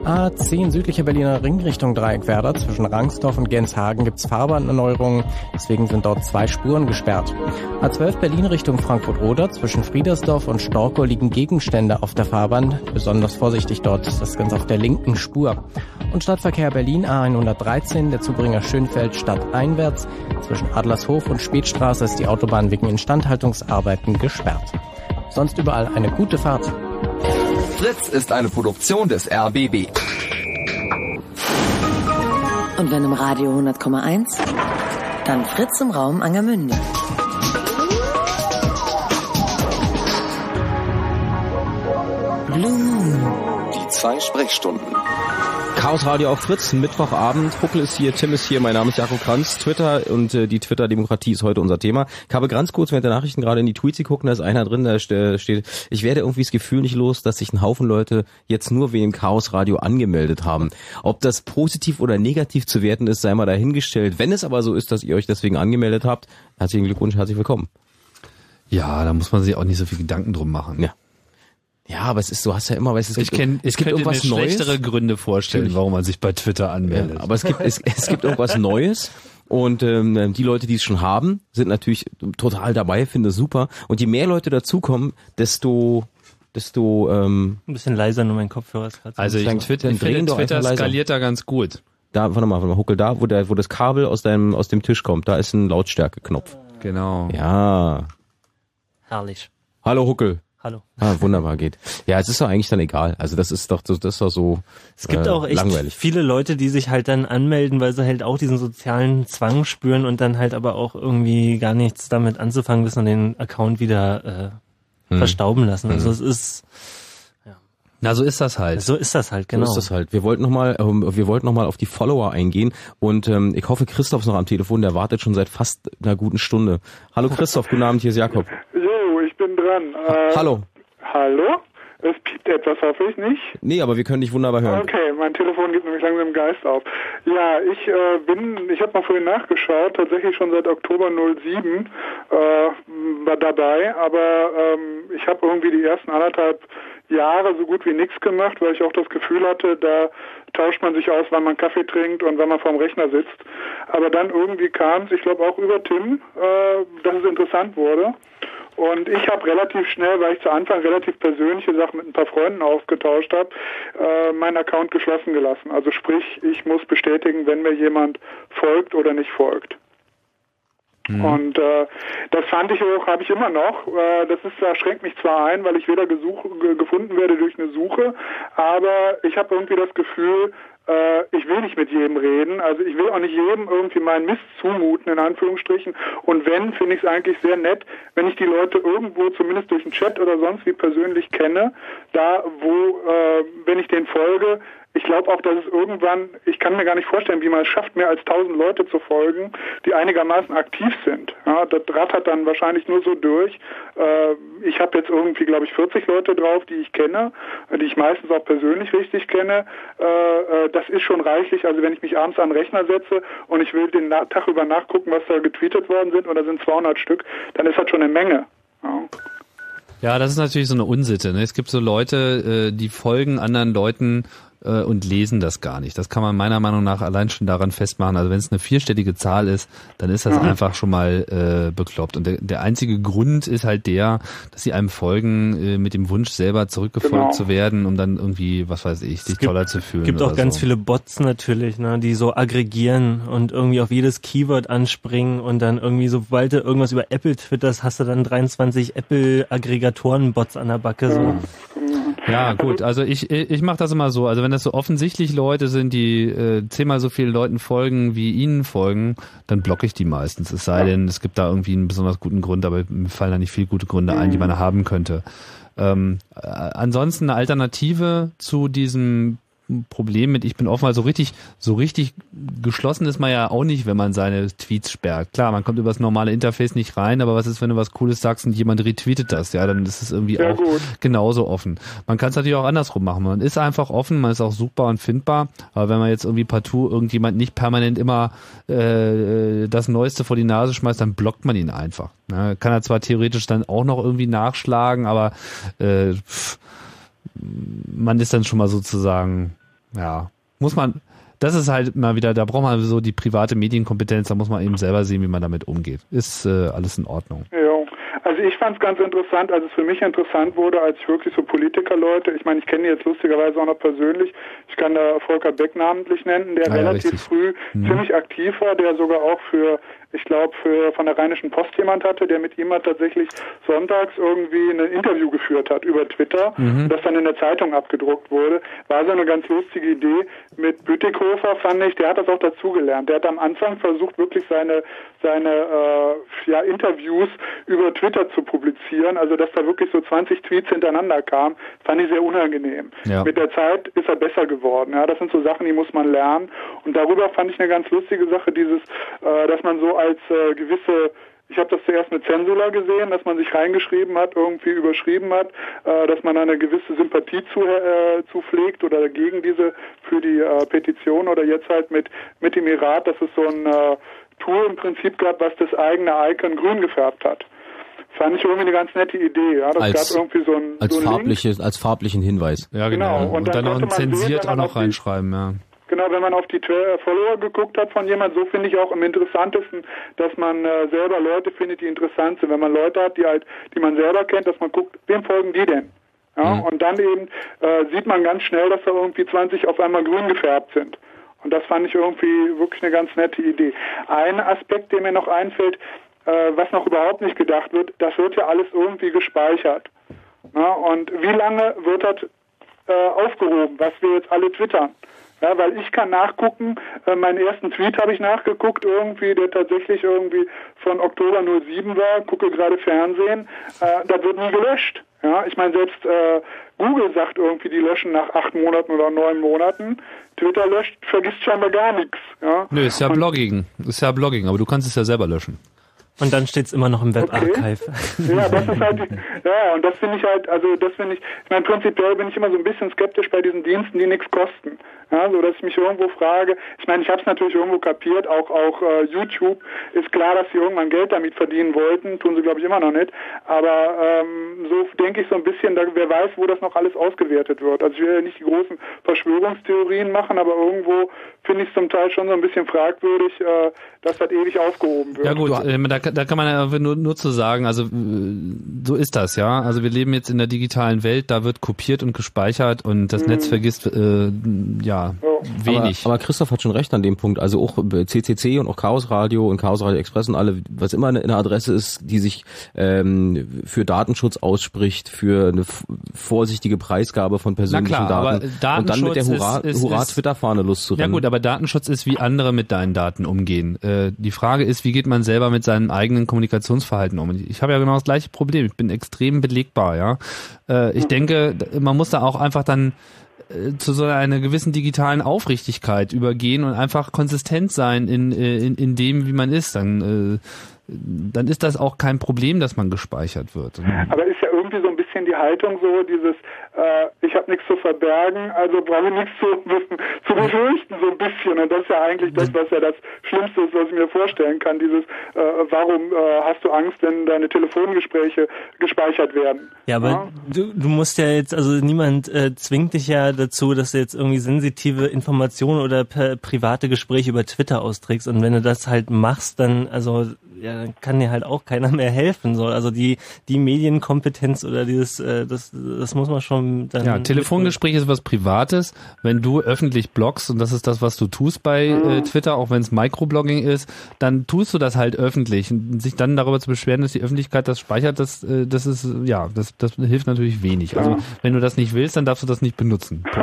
A10 südlicher Berliner Ring Richtung Dreieckwerder. Zwischen Rangsdorf und Genshagen gibt's Fahrbahnerneuerungen. Deswegen sind dort zwei Spuren gesperrt. A12 Berlin Richtung Frankfurt-Oder. Zwischen Friedersdorf und Storkow liegen Gegenstände auf der Fahrbahn. Besonders vorsichtig dort ist das Ganze auf der linken Spur. Und Stadtverkehr Berlin A113, der Zubringer Schönfeld stadteinwärts. Zwischen Adlershof und Spätstraße ist die Autobahn wegen Instandhaltungsarbeiten gesperrt. Sonst überall eine gute Fahrt.
Fritz ist eine Produktion des RBB.
Und wenn im Radio 100,1, dann Fritz im Raum Angermünde. Blue Moon.
Die zwei Sprechstunden.
Chaos Radio auf Fritz, Mittwochabend. Huckel ist hier, Tim ist hier, mein Name ist Jakob Kranz. Twitter und äh, die Twitter-Demokratie ist heute unser Thema. Ich habe ganz kurz während der Nachrichten gerade in die Tweets geguckt, da ist einer drin, da steht, ich werde irgendwie das Gefühl nicht los, dass sich ein Haufen Leute jetzt nur wegen Chaos Radio angemeldet haben. Ob das positiv oder negativ zu werten ist, sei mal dahingestellt. Wenn es aber so ist, dass ihr euch deswegen angemeldet habt, herzlichen Glückwunsch, herzlich willkommen.
Ja, da muss man sich auch nicht so viel Gedanken drum machen.
Ja. Ja, aber es ist, du hast ja immer, weißt, es
ich
gibt,
kenn,
es
ich
gibt irgendwas
mir
Neues.
schlechtere Gründe vorstellen,
Natürlich.
warum man sich bei Twitter anmeldet.
Ja, aber es gibt, es, es gibt irgendwas Neues. Und ähm, die Leute, die es schon haben, sind natürlich total dabei, finde es super. Und je mehr Leute dazukommen, desto desto ähm,
Ein bisschen leiser, nur mein Kopfhörer ist gerade so
Also ich,
lang.
Twitter, ich finde, Twitter skaliert da ganz gut.
da, warte mal, warte mal, Huckel, da, wo der, wo das Kabel aus deinem, aus dem Tisch kommt, da ist ein Lautstärkeknopf.
Genau.
Ja.
Herrlich.
Hallo Huckel.
Hallo.
Ah, wunderbar geht. Ja, es ist doch eigentlich dann egal. Also das ist doch, das ist doch so
Es gibt
äh,
auch echt
langweilig.
viele Leute, die sich halt dann anmelden, weil sie halt auch diesen sozialen Zwang spüren und dann halt aber auch irgendwie gar nichts damit anzufangen wissen und den Account wieder äh,
Hm.
verstauben lassen. Also
Hm.
es ist
Na, so ist das halt.
so ist das halt genau.
So ist das halt. Wir wollten nochmal, ähm, wir wollten noch mal auf die Follower eingehen und ähm, ich hoffe, Christoph ist noch am Telefon, der wartet schon seit fast einer guten Stunde. Hallo Christoph, guten Abend, hier ist Jakob.
Dran. Äh,
Hallo.
Hallo? Es piept etwas, hoffe ich nicht.
Nee, aber wir können dich wunderbar hören.
Okay, mein Telefon gibt nämlich langsam Geist auf. Ja, ich äh, bin, ich habe mal vorhin nachgeschaut, tatsächlich schon seit Oktober 07 äh, war dabei, aber ähm, ich habe irgendwie die ersten anderthalb Jahre so gut wie nichts gemacht, weil ich auch das Gefühl hatte, da tauscht man sich aus, wann man Kaffee trinkt und wann man vorm Rechner sitzt. Aber dann irgendwie kam es, ich glaube auch über Tim, äh, dass es interessant wurde. Und ich habe relativ schnell, weil ich zu Anfang relativ persönliche Sachen mit ein paar Freunden ausgetauscht habe, äh, meinen Account geschlossen gelassen. Also sprich, ich muss bestätigen, wenn mir jemand folgt oder nicht folgt.
Mhm.
Und äh, das fand ich auch, habe ich immer noch. Äh, das ist, das schränkt mich zwar ein, weil ich weder gesuch, ge gefunden werde durch eine Suche, aber ich habe irgendwie das Gefühl, ich will nicht mit jedem reden. Also ich will auch nicht jedem irgendwie meinen Mist zumuten, in Anführungsstrichen. Und wenn, finde ich es eigentlich sehr nett, wenn ich die Leute irgendwo, zumindest durch den Chat oder sonst wie persönlich kenne, da wo, äh, wenn ich denen folge, ich glaube auch, dass es irgendwann, ich kann mir gar nicht vorstellen, wie man es schafft, mehr als tausend Leute zu folgen, die einigermaßen aktiv sind. Ja, das rattert dann wahrscheinlich nur so durch. Äh, ich habe jetzt irgendwie, glaube ich, 40 Leute drauf, die ich kenne, die ich meistens auch persönlich richtig kenne. Äh, äh, das ist schon reichlich. Also wenn ich mich abends an den Rechner setze und ich will den Tag über nachgucken, was da getweetet worden sind, und da sind 200 Stück, dann ist das schon eine Menge. Ja.
Ja, das ist natürlich so eine Unsitte. Ne? Es gibt so Leute, äh, die folgen anderen Leuten äh, und lesen das gar nicht. Das kann man meiner Meinung nach allein schon daran festmachen. Also wenn es eine vierstellige Zahl ist, dann ist das
Mhm.
einfach schon mal äh, bekloppt. Und der, der einzige Grund ist halt der, dass sie einem folgen äh, mit dem Wunsch, selber zurückgefolgt
Genau.
zu werden, um dann irgendwie, was weiß ich, sich toller zu fühlen.
Es gibt
oder
auch ganz
so.
viele Bots natürlich, ne, die so aggregieren und irgendwie auf jedes Keyword anspringen und dann irgendwie, sobald du irgendwas über Apple twitterst, hast du dann 23 Apple-Aggregatoren-Bots an der Backe. So.
Ja, gut. Also ich, ich mache das immer so. Also wenn das so offensichtlich Leute sind, die äh, zehnmal so vielen Leuten folgen, wie ihnen folgen, dann blocke ich die meistens. Es sei denn, es gibt da irgendwie einen besonders guten Grund, aber mir fallen da nicht viele gute Gründe ein, die man haben könnte. Ähm, äh, ansonsten eine Alternative zu diesem Problem mit, ich bin offen, also richtig, so richtig geschlossen ist man ja auch nicht, wenn man seine Tweets sperrt. Klar, man kommt über das normale Interface nicht rein, aber was ist, wenn du was Cooles sagst und jemand retweetet das? Ja, dann ist es irgendwie
Ja,
auch
gut.
genauso offen. Man kann es natürlich auch andersrum machen. Man ist einfach offen, man ist auch suchbar und findbar, aber wenn man jetzt irgendwie partout irgendjemand nicht permanent immer äh, das Neueste vor die Nase schmeißt, dann blockt man ihn einfach. Ne? Kann er zwar theoretisch dann auch noch irgendwie nachschlagen, aber äh, man ist dann schon mal sozusagen, ja, muss man, das ist halt mal wieder, da braucht man so die private Medienkompetenz, da muss man eben selber sehen, wie man damit umgeht. Ist äh, alles in Ordnung.
Ja, also ich fand es ganz interessant, als es für mich interessant wurde, als ich wirklich so Politikerleute, ich meine, ich kenne die jetzt lustigerweise auch noch persönlich, ich kann da Volker Beck namentlich nennen, der
Ah ja,
relativ
richtig.
früh
Mhm.
ziemlich aktiv war, der sogar auch für, ich glaube, für von der Rheinischen Post jemand hatte, der mit ihm halt tatsächlich sonntags irgendwie ein Interview geführt hat über Twitter,
Mhm.
das dann in der Zeitung abgedruckt wurde. War so eine ganz lustige Idee. Mit Bütikofer fand ich, der hat das auch dazugelernt. Der hat am Anfang versucht, wirklich seine, seine äh, ja, Interviews über Twitter zu publizieren, also dass da wirklich so 20 Tweets hintereinander kamen, fand ich sehr unangenehm.
Ja.
Mit der Zeit ist er besser geworden. Ja, das sind so Sachen, die muss man lernen. Und darüber fand ich eine ganz lustige Sache, dieses, äh, dass man so als äh, gewisse ich habe das zuerst mit Censula gesehen, dass man sich reingeschrieben hat, irgendwie überschrieben hat, äh, dass man eine gewisse Sympathie zu, äh, zupflegt oder gegen diese für die äh, Petition oder jetzt halt mit mit dem Irat, dass es so ein äh, Tool im Prinzip gab, was das eigene Icon grün gefärbt hat. Fand ich irgendwie eine ganz nette Idee. Ja, das
Als-
gab irgendwie so ein,
Als,
so
farbliches, als farblichen Hinweis.
Ja,
Genau,
genau.
und
Und,
dann
dann noch ein
man sehen,
zensiert
wenn
auch noch reinschreiben, ja.
Genau, wenn man auf die Tw- Follower geguckt hat von jemand, so finde ich auch am interessantesten, dass man äh, selber Leute findet, die interessant sind. Wenn man Leute hat, die halt, die man selber kennt, dass man guckt, wem folgen die denn? Ja,
Mhm.
und dann eben äh, sieht man ganz schnell, dass da irgendwie 20 auf einmal grün gefärbt sind. Und das fand ich irgendwie wirklich eine ganz nette Idee. Ein Aspekt, der mir noch einfällt, äh, was noch überhaupt nicht gedacht wird, das wird ja alles irgendwie gespeichert. Ja, und wie lange wird das äh, aufgehoben, was wir jetzt alle twittern? Ja, weil ich kann nachgucken, äh, meinen ersten Tweet habe ich nachgeguckt, irgendwie, der tatsächlich irgendwie von Oktober 07 war, gucke gerade Fernsehen, äh, das wird nie gelöscht. Ja, ich meine, selbst äh, Google sagt irgendwie, die löschen nach acht Monaten oder neun Monaten. Twitter löscht, vergisst scheinbar gar nichts. Ja.
Nö, ist ja Blogging. Ist ja Blogging, aber du kannst es ja selber löschen.
Und dann steht's immer noch im Webarchive.
Ja, das ist halt, ja, und das finde ich halt, also das finde ich, ich meine, prinzipiell bin ich immer so ein bisschen skeptisch bei diesen Diensten, die nichts kosten. Ja, so dass ich mich irgendwo frage, ich meine, ich habe es natürlich irgendwo kapiert, auch auch äh, YouTube ist klar, dass sie irgendwann Geld damit verdienen wollten, tun sie glaube ich immer noch nicht, aber ähm, so denke ich so ein bisschen, da, wer weiß, wo das noch alles ausgewertet wird. Also ich will ja nicht die großen Verschwörungstheorien machen, aber irgendwo finde ich es zum Teil schon so ein bisschen fragwürdig, äh, dass das ewig aufgehoben wird.
Ja gut, äh, da, da kann man ja nur, nur zu sagen, also äh, so ist das, ja. Also wir leben jetzt in der digitalen Welt, da wird kopiert und gespeichert und das Netz vergisst äh, ja wenig.
Aber, aber Christoph hat schon recht an dem Punkt. Also auch CCC und auch Chaos Radio und Chaos Radio Express und alle, was immer eine, eine Adresse ist, die sich ähm, für Datenschutz ausspricht, für eine vorsichtige Preisgabe von persönlichen
Na klar,
Daten.
aber
und dann mit der
Datenschutz
Hurra,
ist- ist-
Hurra
ist-
Twitter-Fahne loszurennen.
Ja gut, aber Datenschutz ist, wie andere mit deinen Daten umgehen. Äh, die Frage ist, wie geht man selber mit seinem eigenen Kommunikationsverhalten um? Ich habe ja genau das gleiche Problem. Ich bin extrem belegbar, ja. Äh, ich denke, man muss da auch einfach dann äh, zu so einer gewissen digitalen Aufrichtigkeit übergehen und einfach konsistent sein in, äh, in, in dem, wie man ist. Dann, äh, dann ist das auch kein Problem, dass man gespeichert wird.
Aber ist ja irgendwie so ein bisschen die Haltung so, dieses, äh, ich habe nichts zu verbergen, also brauche ich nichts zu, zu befürchten, so ein bisschen. Und das ist ja eigentlich das, was ja das Schlimmste ist, was ich mir vorstellen kann. Dieses, äh, warum äh, hast du Angst, wenn deine Telefongespräche gespeichert werden?
Ja, aber Du, du musst ja jetzt, also niemand äh, zwingt dich ja dazu, dass du jetzt irgendwie sensitive Informationen oder per, private Gespräche über Twitter austrägst. Und wenn du das halt machst, dann, also, ja, dann kann dir halt auch keiner mehr helfen. So. Also die, die Medienkompetenz oder dieses, äh, das, das muss man schon dann.
Ja, Telefongespräch ist was Privates. Wenn du öffentlich bloggst, und das ist das, was du tust bei äh, Twitter, auch wenn es Microblogging ist, dann tust du das halt öffentlich. Und sich dann darüber zu beschweren, dass die Öffentlichkeit das speichert, das, äh, das ist, ja, das, das hilft natürlich wenig. Also wenn du das nicht willst, dann darfst du das nicht benutzen.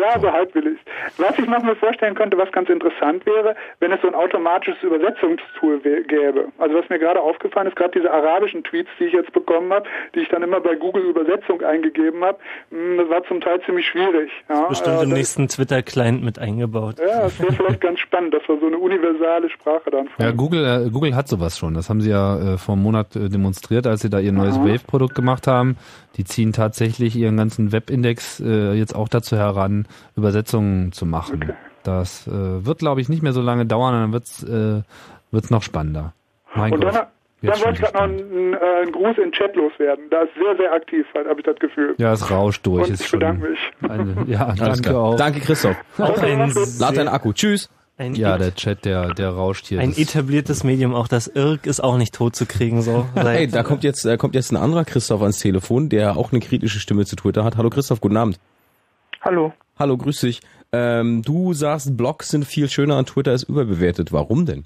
Ja, so halbwillig. Was ich noch mir vorstellen könnte, was ganz interessant wäre, wenn es so ein automatisches Übersetzungstool wä- gäbe. Also was mir gerade aufgefallen ist, gerade diese arabischen Tweets, die ich jetzt bekommen habe, die ich dann immer bei Google Übersetzung eingegeben habe, mh, das war zum Teil ziemlich schwierig. Ja,
Bestimmt
äh,
im nächsten Twitter-Client mit eingebaut.
Ja, das wäre vielleicht ganz spannend, dass wir so eine universale Sprache dann
Ja, Google, äh, Google hat sowas schon. Das haben sie ja äh, vor einem Monat äh, demonstriert, als sie da ihr neues. Wave-Produkt gemacht haben. Die ziehen tatsächlich ihren ganzen Webindex äh, jetzt auch dazu heran, Übersetzungen zu machen. Das äh, wird, glaube ich, nicht mehr so lange dauern, dann wird's äh, wird's noch spannender. Mein
Und
Gott.
dann, dann wollte ich gerade noch einen, äh, einen Gruß in den Chat loswerden. Da ist sehr, sehr aktiv, habe ich das Gefühl.
Ja, es rauscht durch.
Und
ist
ich bedanke mich.
Eine, ja,
Alles
danke
klar.
auch.
Danke, Christoph.
Auch ein
Lad deinen Akku. Tschüss.
Ein,
Ja, der Chat, der, der rauscht hier.
ein etabliertes Medium, auch das Irk ist auch nicht tot zu kriegen. So.
Hey, da kommt jetzt, da kommt jetzt ein anderer Christoph ans Telefon, der auch eine kritische Stimme zu Twitter hat. Hallo Christoph, guten Abend.
Hallo.
Hallo, grüß dich. Ähm, du sagst, Blogs sind viel schöner und Twitter ist überbewertet. Warum denn?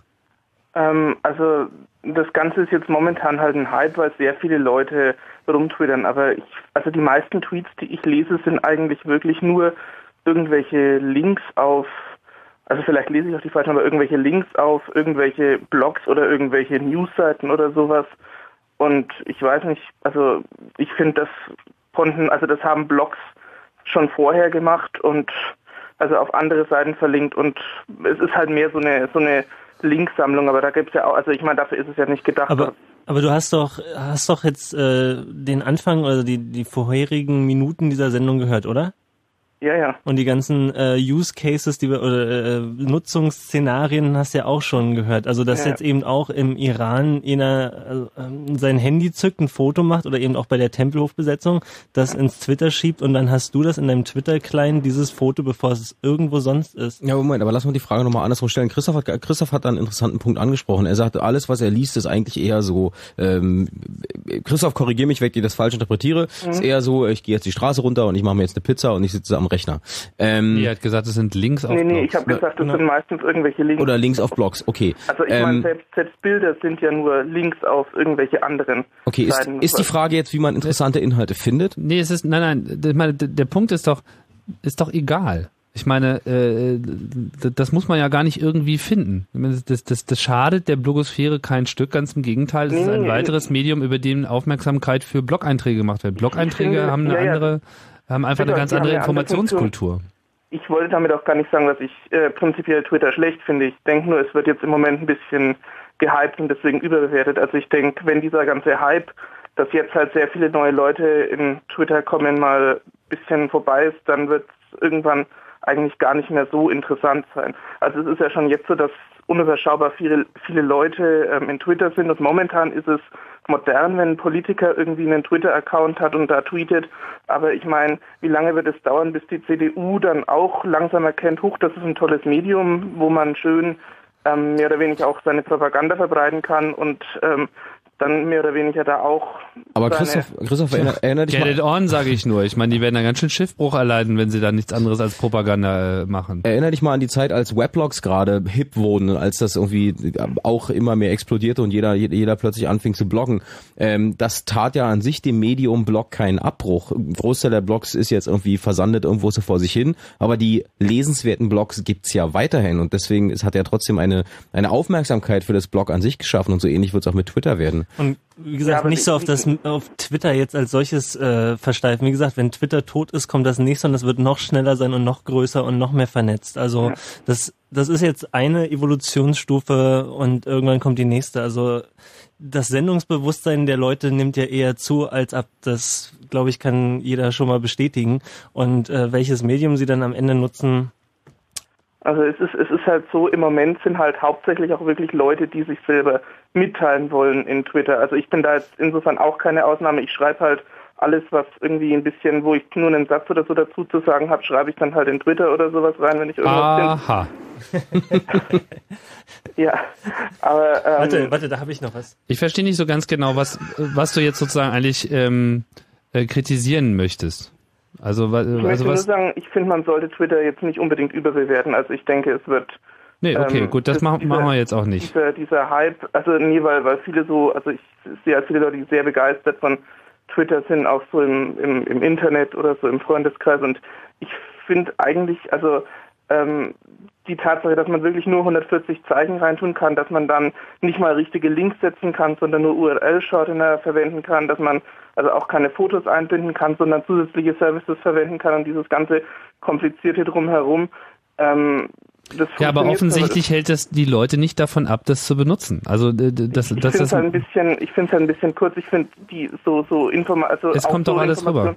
Ähm, also das Ganze ist jetzt momentan halt ein Hype, weil sehr viele Leute rumtwittern. Aber ich, also die meisten Tweets, die ich lese, sind eigentlich wirklich nur irgendwelche Links auf, also vielleicht lese ich auch die falschen, aber irgendwelche Links auf irgendwelche Blogs oder irgendwelche Newsseiten oder sowas. Und ich weiß nicht, also ich finde, das konnten, also das haben Blogs schon vorher gemacht und also auf andere Seiten verlinkt und es ist halt mehr so eine so eine Linksammlung, aber da gibt's ja auch, also ich meine, dafür ist es ja nicht gedacht.
Aber, aber du hast doch, hast doch jetzt äh, den Anfang oder die, die vorherigen Minuten dieser Sendung gehört, oder?
Ja, ja.
Und die ganzen äh, Use Cases, die wir oder äh, Nutzungsszenarien hast du ja auch schon gehört. Also dass
Ja.
jetzt eben auch im Iran einer äh, sein Handy zückt, ein Foto macht oder eben auch bei der Tempelhofbesetzung, das ins Twitter schiebt und dann hast du das in deinem Twitter-Client, dieses Foto, bevor es irgendwo sonst ist.
Ja, Moment, aber lass mal die Frage nochmal andersrum stellen. Christoph hat, Christoph hat da einen interessanten Punkt angesprochen. Er sagte, alles, was er liest, ist eigentlich eher so, ähm, Christoph, korrigier mich, wenn ich das falsch interpretiere,
Mhm.
ist eher so, ich gehe jetzt die Straße runter und ich mache mir jetzt eine Pizza und ich sitze am Rechner. Ähm,
Nee, er hat gesagt, es sind Links auf
Nee, nee,
Blogs.
ich habe gesagt, das sind meistens irgendwelche Links.
Oder Links auf Blogs, okay.
Also ich meine,
Ähm,
selbst, selbst Bilder sind ja nur Links auf irgendwelche anderen
Okay, ist,
Seiten.
ist die Frage jetzt, wie man interessante Inhalte findet?
Nee, es ist, nein, nein, ich meine, der der Punkt ist doch, ist doch egal. Ich meine, äh, das muss man ja gar nicht irgendwie finden. Meine, Das, das, das schadet der Blogosphäre kein Stück, ganz im Gegenteil. Es ist ein
Nee,
weiteres Medium, über dem Aufmerksamkeit für Blog-Einträge gemacht wird. Blog-Einträge
finde,
haben eine
ja,
andere, haben einfach eine
Genau,
ganz
eine andere
Informationskultur.
Ich wollte damit auch gar nicht sagen, dass ich äh, prinzipiell Twitter schlecht finde. Ich denke nur, es wird jetzt im Moment ein bisschen gehypt und deswegen überbewertet. Also ich denke, wenn dieser ganze Hype, dass jetzt halt sehr viele neue Leute in Twitter kommen, mal ein bisschen vorbei ist, dann wird es irgendwann eigentlich gar nicht mehr so interessant sein. Also es ist ja schon jetzt so, dass unüberschaubar viele, viele Leute ähm, in Twitter sind und momentan ist es modern, wenn ein Politiker irgendwie einen Twitter-Account hat und da tweetet. Aber ich meine, wie lange wird es dauern, bis die CDU dann auch langsam erkennt, huch, das ist ein tolles Medium, wo man schön ähm, mehr oder weniger auch seine Propaganda verbreiten kann und ähm, dann mehr oder weniger da auch.
Aber Christoph, Christoph erinner, erinnert dich
Get
mal.
it on, sage ich nur. Ich meine, die werden da ganz schön Schiffbruch erleiden, wenn sie da nichts anderes als Propaganda äh, machen.
Erinner dich mal an die Zeit, als Weblogs gerade hip wurden, als das irgendwie auch immer mehr explodierte und jeder, jeder plötzlich anfing zu bloggen. Ähm, das tat ja an sich dem Medium Blog keinen Abbruch. Ein Großteil der Blogs ist jetzt irgendwie versandet irgendwo so vor sich hin, aber die lesenswerten Blogs gibt's ja weiterhin und deswegen es hat er trotzdem eine, eine Aufmerksamkeit für das Blog an sich geschaffen und so ähnlich wird's auch mit Twitter werden.
Und wie gesagt, nicht so auf das auf Twitter jetzt als solches äh, versteifen. Wie gesagt, wenn Twitter tot ist, kommt das nächste und das wird noch schneller sein und noch größer und noch mehr vernetzt. Also
Ja.
das das ist jetzt eine Evolutionsstufe und irgendwann kommt die nächste. Also das Sendungsbewusstsein der Leute nimmt ja eher zu als ab. Das glaube ich kann jeder schon mal bestätigen. Und äh, welches Medium sie dann am Ende nutzen,
Also es ist, es ist halt so, im Moment sind halt hauptsächlich auch wirklich Leute, die sich selber mitteilen wollen in Twitter. Also ich bin da jetzt insofern auch keine Ausnahme. Ich schreibe halt alles, was irgendwie ein bisschen, wo ich nur einen Satz oder so dazu zu sagen habe, schreibe ich dann halt in Twitter oder sowas rein, wenn ich irgendwas
Aha.
Ja, aber ähm,
Warte, warte, da habe ich noch was.
Ich verstehe nicht so ganz genau, was, was du jetzt sozusagen eigentlich ähm, äh, kritisieren möchtest. Also, wa-
ich
also
möchte nur
was.
sagen, ich finde, man sollte Twitter jetzt nicht unbedingt überbewerten. Also ich denke, es wird
Nee, okay,
ähm,
gut, das machen,
dieser-
machen wir jetzt auch nicht.
Dieser, dieser Hype, also nee, weil, weil viele so, also ich sehe halt viele Leute, die sehr begeistert von Twitter sind, auch so im, im, im Internet oder so im Freundeskreis und ich finde eigentlich, also ähm, die Tatsache, dass man wirklich nur 140 Zeichen reintun kann, dass man dann nicht mal richtige Links setzen kann, sondern nur URL-Shortener verwenden kann, dass man also auch keine Fotos einbinden kann, sondern zusätzliche Services verwenden kann und dieses ganze komplizierte drumherum. Ähm,
Ja, aber offensichtlich hält das die Leute nicht davon ab, das zu benutzen. Also das,
ich
das,
finde es
das,
halt ein bisschen, ich finde es halt ein bisschen kurz. Ich finde die so so Informa also
es kommt
so
doch alles rüber.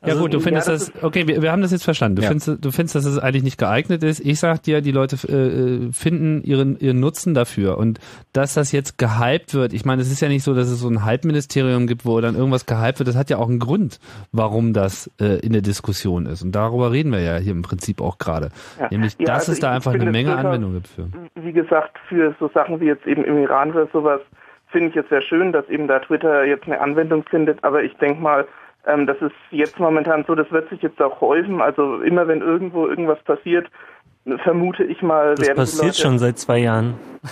Information-
Ja
Also,
gut, du findest
ja,
das,
das
okay, wir, wir haben das jetzt verstanden. Du
Ja.
findest, du findest, dass es eigentlich nicht geeignet ist. Ich sag dir, die Leute äh, finden ihren ihren Nutzen dafür und dass das jetzt gehypt wird. Ich meine, es ist ja nicht so, dass es so ein Hype-Ministerium gibt, wo dann irgendwas gehypt wird. Das hat ja auch einen Grund, warum das äh, in der Diskussion ist. Und darüber reden wir ja hier im Prinzip auch gerade.
Ja.
Nämlich,
Ja,
dass
also
es da einfach eine Menge
durchaus-
Anwendung gibt für.
wie gesagt, für so Sachen wie jetzt eben im Iran oder sowas, finde ich es sehr schön, dass eben da Twitter jetzt eine Anwendung findet. Aber ich denke mal, ähm, das ist jetzt momentan so, das wird sich jetzt auch häufen. Also immer wenn irgendwo irgendwas passiert, vermute ich mal,
das passiert
Leute,
schon seit zwei Jahren.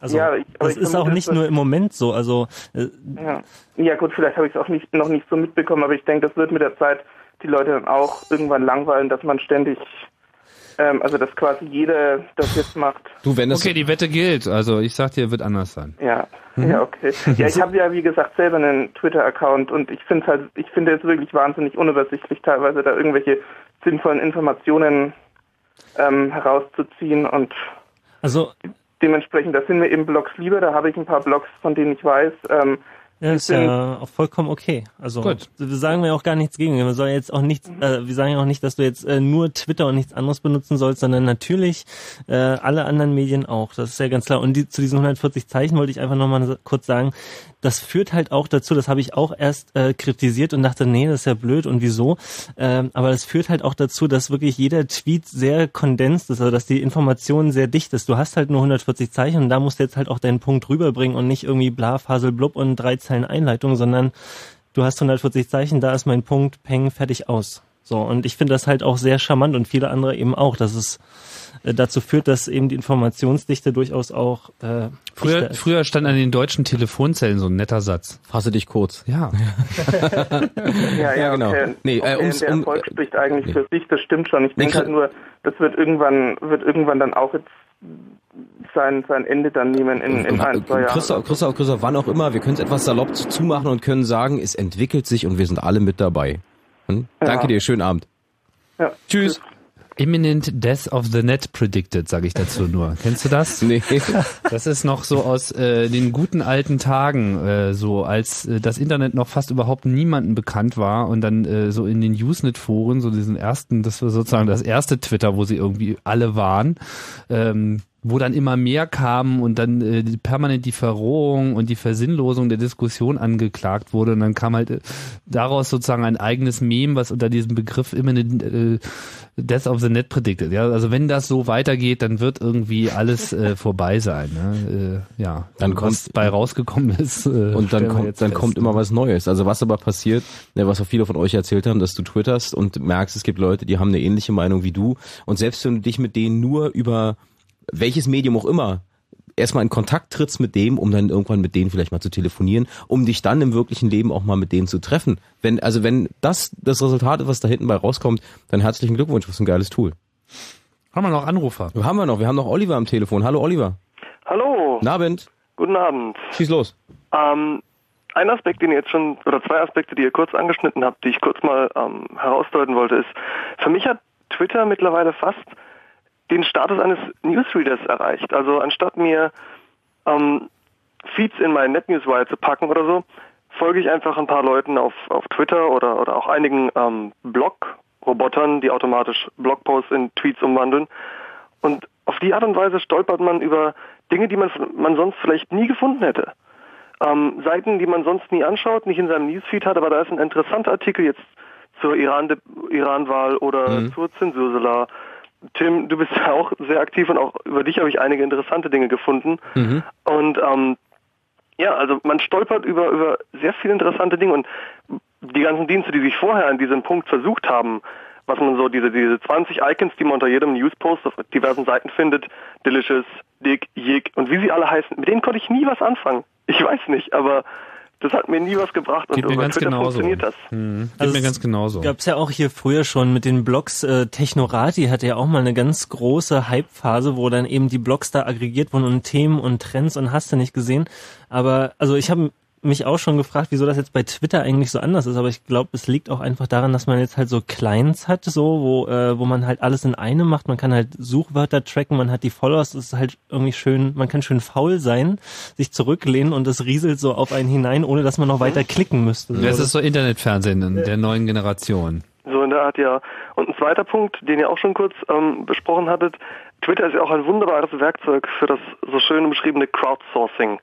Also
Ja, ich-
das
ich
ist auch nicht nur im Moment so. Also äh,
Ja. ja gut, vielleicht habe ich es auch nicht, noch nicht so mitbekommen, aber ich denke, das wird mit der Zeit die Leute dann auch irgendwann langweilen, dass man ständig, ähm, also dass quasi jeder das jetzt macht.
Du, wenn es
Okay, die Wette gilt. Also ich sag dir, wird anders sein.
Ja,
Mhm.
ja, okay. Ja, ich habe ja, wie gesagt, selber einen Twitter-Account und ich finde halt, ich finde es wirklich wahnsinnig unübersichtlich, teilweise da irgendwelche sinnvollen Informationen ähm, herauszuziehen und
also
dementsprechend, da sind mir eben Blogs lieber, da habe ich ein paar Blogs, von denen ich weiß, ähm,
Ja, ist ja auch vollkommen okay. Also
Gut.
wir sagen ja auch gar nichts gegen. Wir sollen jetzt auch nichts, äh, wir sagen ja auch nicht, dass du jetzt äh, nur Twitter und nichts anderes benutzen sollst, sondern natürlich äh, alle anderen Medien auch. Das ist ja ganz klar. Und die, zu diesen 140 Zeichen wollte ich einfach nochmal kurz sagen, das führt halt auch dazu, das habe ich auch erst äh, kritisiert und dachte, nee, das ist ja blöd und wieso. Ähm, aber das führt halt auch dazu, dass wirklich jeder Tweet sehr kondensiert ist, also dass die Information sehr dicht ist. Du hast halt nur 140 Zeichen und da musst du jetzt halt auch deinen Punkt rüberbringen und nicht irgendwie bla, Fasel, blub und drei Zeilen Einleitung, sondern du hast 140 Zeichen, da ist mein Punkt, peng, fertig aus. So, und ich finde das halt auch sehr charmant und viele andere eben auch, dass es äh, dazu führt, dass eben die Informationsdichte durchaus auch äh,
Früher, früher stand an den deutschen Telefonzellen so ein netter Satz.
Fasse dich kurz.
Ja.
Ja, ja,
genau.
okay.
Nee, äh,
okay,
ums-
der
um-
Erfolg spricht eigentlich
nee.
für sich, das stimmt schon. Ich
Nee,
denke halt nur, das wird irgendwann, wird irgendwann dann auch jetzt sein, sein Ende dann nehmen in, in ein, zwei Jahren.
Christoph, Christoph, Christoph, wann auch immer, wir können es etwas salopp zu- zumachen und können sagen, es entwickelt sich und wir sind alle mit dabei. Hm?
Ja.
Danke dir, schönen Abend.
Ja.
Tschüss.
Imminent Death of the Net predicted, sage ich dazu nur. Kennst du das?
Nee.
Das ist noch so aus äh, den guten alten Tagen, äh, so als äh, das Internet noch fast überhaupt niemandem bekannt war und dann äh, so in den Usenet-Foren, so diesen ersten, das war sozusagen das erste Twitter, wo sie irgendwie alle waren, ähm, wo dann immer mehr kamen und dann äh, permanent die Verrohung und die Versinnlosung der Diskussion angeklagt wurde und dann kam halt äh, daraus sozusagen ein eigenes Meme, was unter diesem Begriff imminent äh, Death of the Net predicted. Ja, also wenn das so weitergeht, dann wird irgendwie alles äh, vorbei sein. Ne? Äh, ja,
Dann
Und
kommt-
was bei rausgekommen ist. Äh,
Und dann kommt, dann
fest.
kommt immer was Neues. Also was aber passiert, ne, was auch viele von euch erzählt haben, dass du twitterst und merkst, es gibt Leute, die haben eine ähnliche Meinung wie du. Und selbst wenn du dich mit denen nur über welches Medium auch immer erstmal in Kontakt trittst mit dem, um dann irgendwann mit denen vielleicht mal zu telefonieren, um dich dann im wirklichen Leben auch mal mit denen zu treffen. Wenn, also wenn das das Resultat ist, was da hinten bei rauskommt, dann herzlichen Glückwunsch, was ein geiles Tool.
Haben wir noch Anrufer?
Haben wir noch, wir haben noch Oliver am Telefon. Hallo Oliver.
Hallo.
Guten Abend.
Guten Abend.
Schieß los.
Ähm, ein Aspekt, den ihr jetzt schon, oder zwei Aspekte, die ihr kurz angeschnitten habt, die ich kurz mal ähm, herausdeuten wollte, ist, für mich hat Twitter mittlerweile fast den Status eines Newsreaders erreicht. Also anstatt mir ähm, Feeds in meinen NetNewsWire zu packen oder so, folge ich einfach ein paar Leuten auf, auf Twitter oder, oder auch einigen ähm, Blog-Robotern, die automatisch Blogposts in Tweets umwandeln. Und auf die Art und Weise stolpert man über Dinge, die man, man sonst vielleicht nie gefunden hätte. Ähm, Seiten, die man sonst nie anschaut, nicht in seinem Newsfeed hat, aber da ist ein interessanter Artikel jetzt zur Iran- Iran-Wahl oder
Mhm.
zur Zensursolar. Tim, du bist ja auch sehr aktiv und auch über dich habe ich einige interessante Dinge gefunden.
Mhm.
Und ähm, ja, also man stolpert über, über sehr viele interessante Dinge und die ganzen Dienste, die sich vorher an diesem Punkt versucht haben, was man so, diese, diese 20 Icons, die man unter jedem Newspost auf diversen Seiten findet, Delicious, Dick, Jig und wie sie alle heißen, mit denen konnte ich nie was anfangen. Ich weiß nicht, aber das hat mir nie was gebracht und
Geht mir
über
ganz
Twitter
genauso.
funktioniert das.
Hm, geht
Also
mir
es
ganz genauso.
Gab's ja auch hier früher schon mit den Blogs. Äh, Technorati hatte ja auch mal eine ganz große Hype-Phase, wo dann eben die Blogs da aggregiert wurden und Themen und Trends und hast du nicht gesehen. Aber also ich habe mich auch schon gefragt, wieso das jetzt bei Twitter eigentlich so anders ist. Aber ich glaube, es liegt auch einfach daran, dass man jetzt halt so Clients hat, so wo äh, wo man halt alles in einem macht. Man kann halt Suchwörter tracken, man hat die Followers. Es ist halt irgendwie schön. Man kann schön faul sein, sich zurücklehnen und es rieselt so auf einen hinein, ohne dass man noch weiter klicken müsste.
Das ist so Internetfernsehen in der neuen Generation.
So in der Art, ja. Und ein zweiter Punkt, den ihr auch schon kurz ähm, besprochen hattet, Twitter ist ja auch ein wunderbares Werkzeug für das so schön beschriebene Crowdsourcing.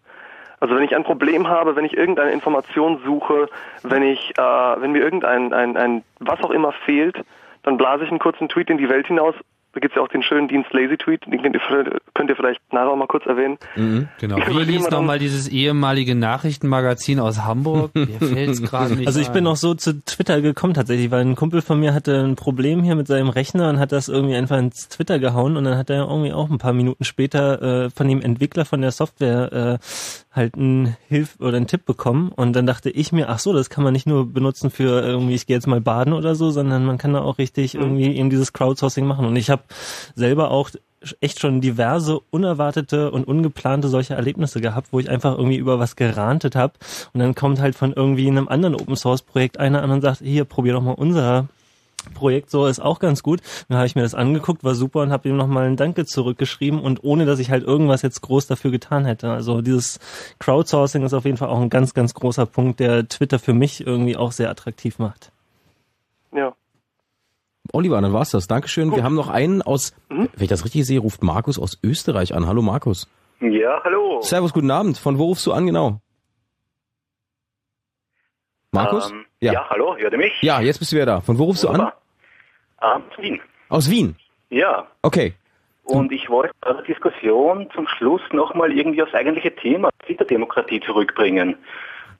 Also wenn ich ein Problem habe, wenn ich irgendeine Information suche, wenn ich, äh, wenn mir irgendein ein, ein was auch immer fehlt, dann blase ich einen kurzen Tweet in die Welt hinaus. Da gibt's ja auch den schönen Dienst Lazy Tweet, den könnt ihr, könnt ihr vielleicht nachher auch mal kurz erwähnen.
Genau.
Überlege
hieß
mal dann-
nochmal dieses ehemalige Nachrichtenmagazin aus Hamburg? Mir fällt's gerade nicht
Also ich bin auch so zu Twitter gekommen tatsächlich, weil ein Kumpel von mir hatte ein Problem hier mit seinem Rechner und hat das irgendwie einfach ins Twitter gehauen und dann hat er irgendwie auch ein paar Minuten später äh, von dem Entwickler von der Software äh, halt einen Hilf oder einen Tipp bekommen. Und dann dachte ich mir, ach so, das kann man nicht nur benutzen für irgendwie, ich gehe jetzt mal baden oder so, sondern man kann da auch richtig irgendwie eben dieses Crowdsourcing machen. Und ich habe selber auch echt schon diverse unerwartete und ungeplante solche Erlebnisse gehabt, wo ich einfach irgendwie über was gerantet habe und dann kommt halt von irgendwie einem anderen Open Source Projekt einer an und sagt, hier probier doch mal unser Projekt so ist auch ganz gut. Dann habe ich mir das angeguckt, war super und habe ihm nochmal ein Danke zurückgeschrieben und ohne dass ich halt irgendwas jetzt groß dafür getan hätte. Also dieses Crowdsourcing ist auf jeden Fall auch ein ganz, ganz großer Punkt, der Twitter für mich irgendwie auch sehr attraktiv macht.
Ja.
Oliver, dann war's das. Dankeschön. Wir haben noch einen aus,
Mhm.
wenn ich das richtig sehe, ruft Markus aus Österreich an. Hallo Markus.
Ja, hallo.
Servus, guten Abend. Von wo rufst du an genau? Markus?
Ähm, ja. hallo, hört ihr mich?
Ja, jetzt bist du wieder da. Von wo rufst du an?
Ähm, aus Wien.
Aus Wien.
Ja.
Okay.
Und ich wollte bei der Diskussion zum Schluss nochmal irgendwie aufs eigentliche Thema Twitter-Demokratie zurückbringen.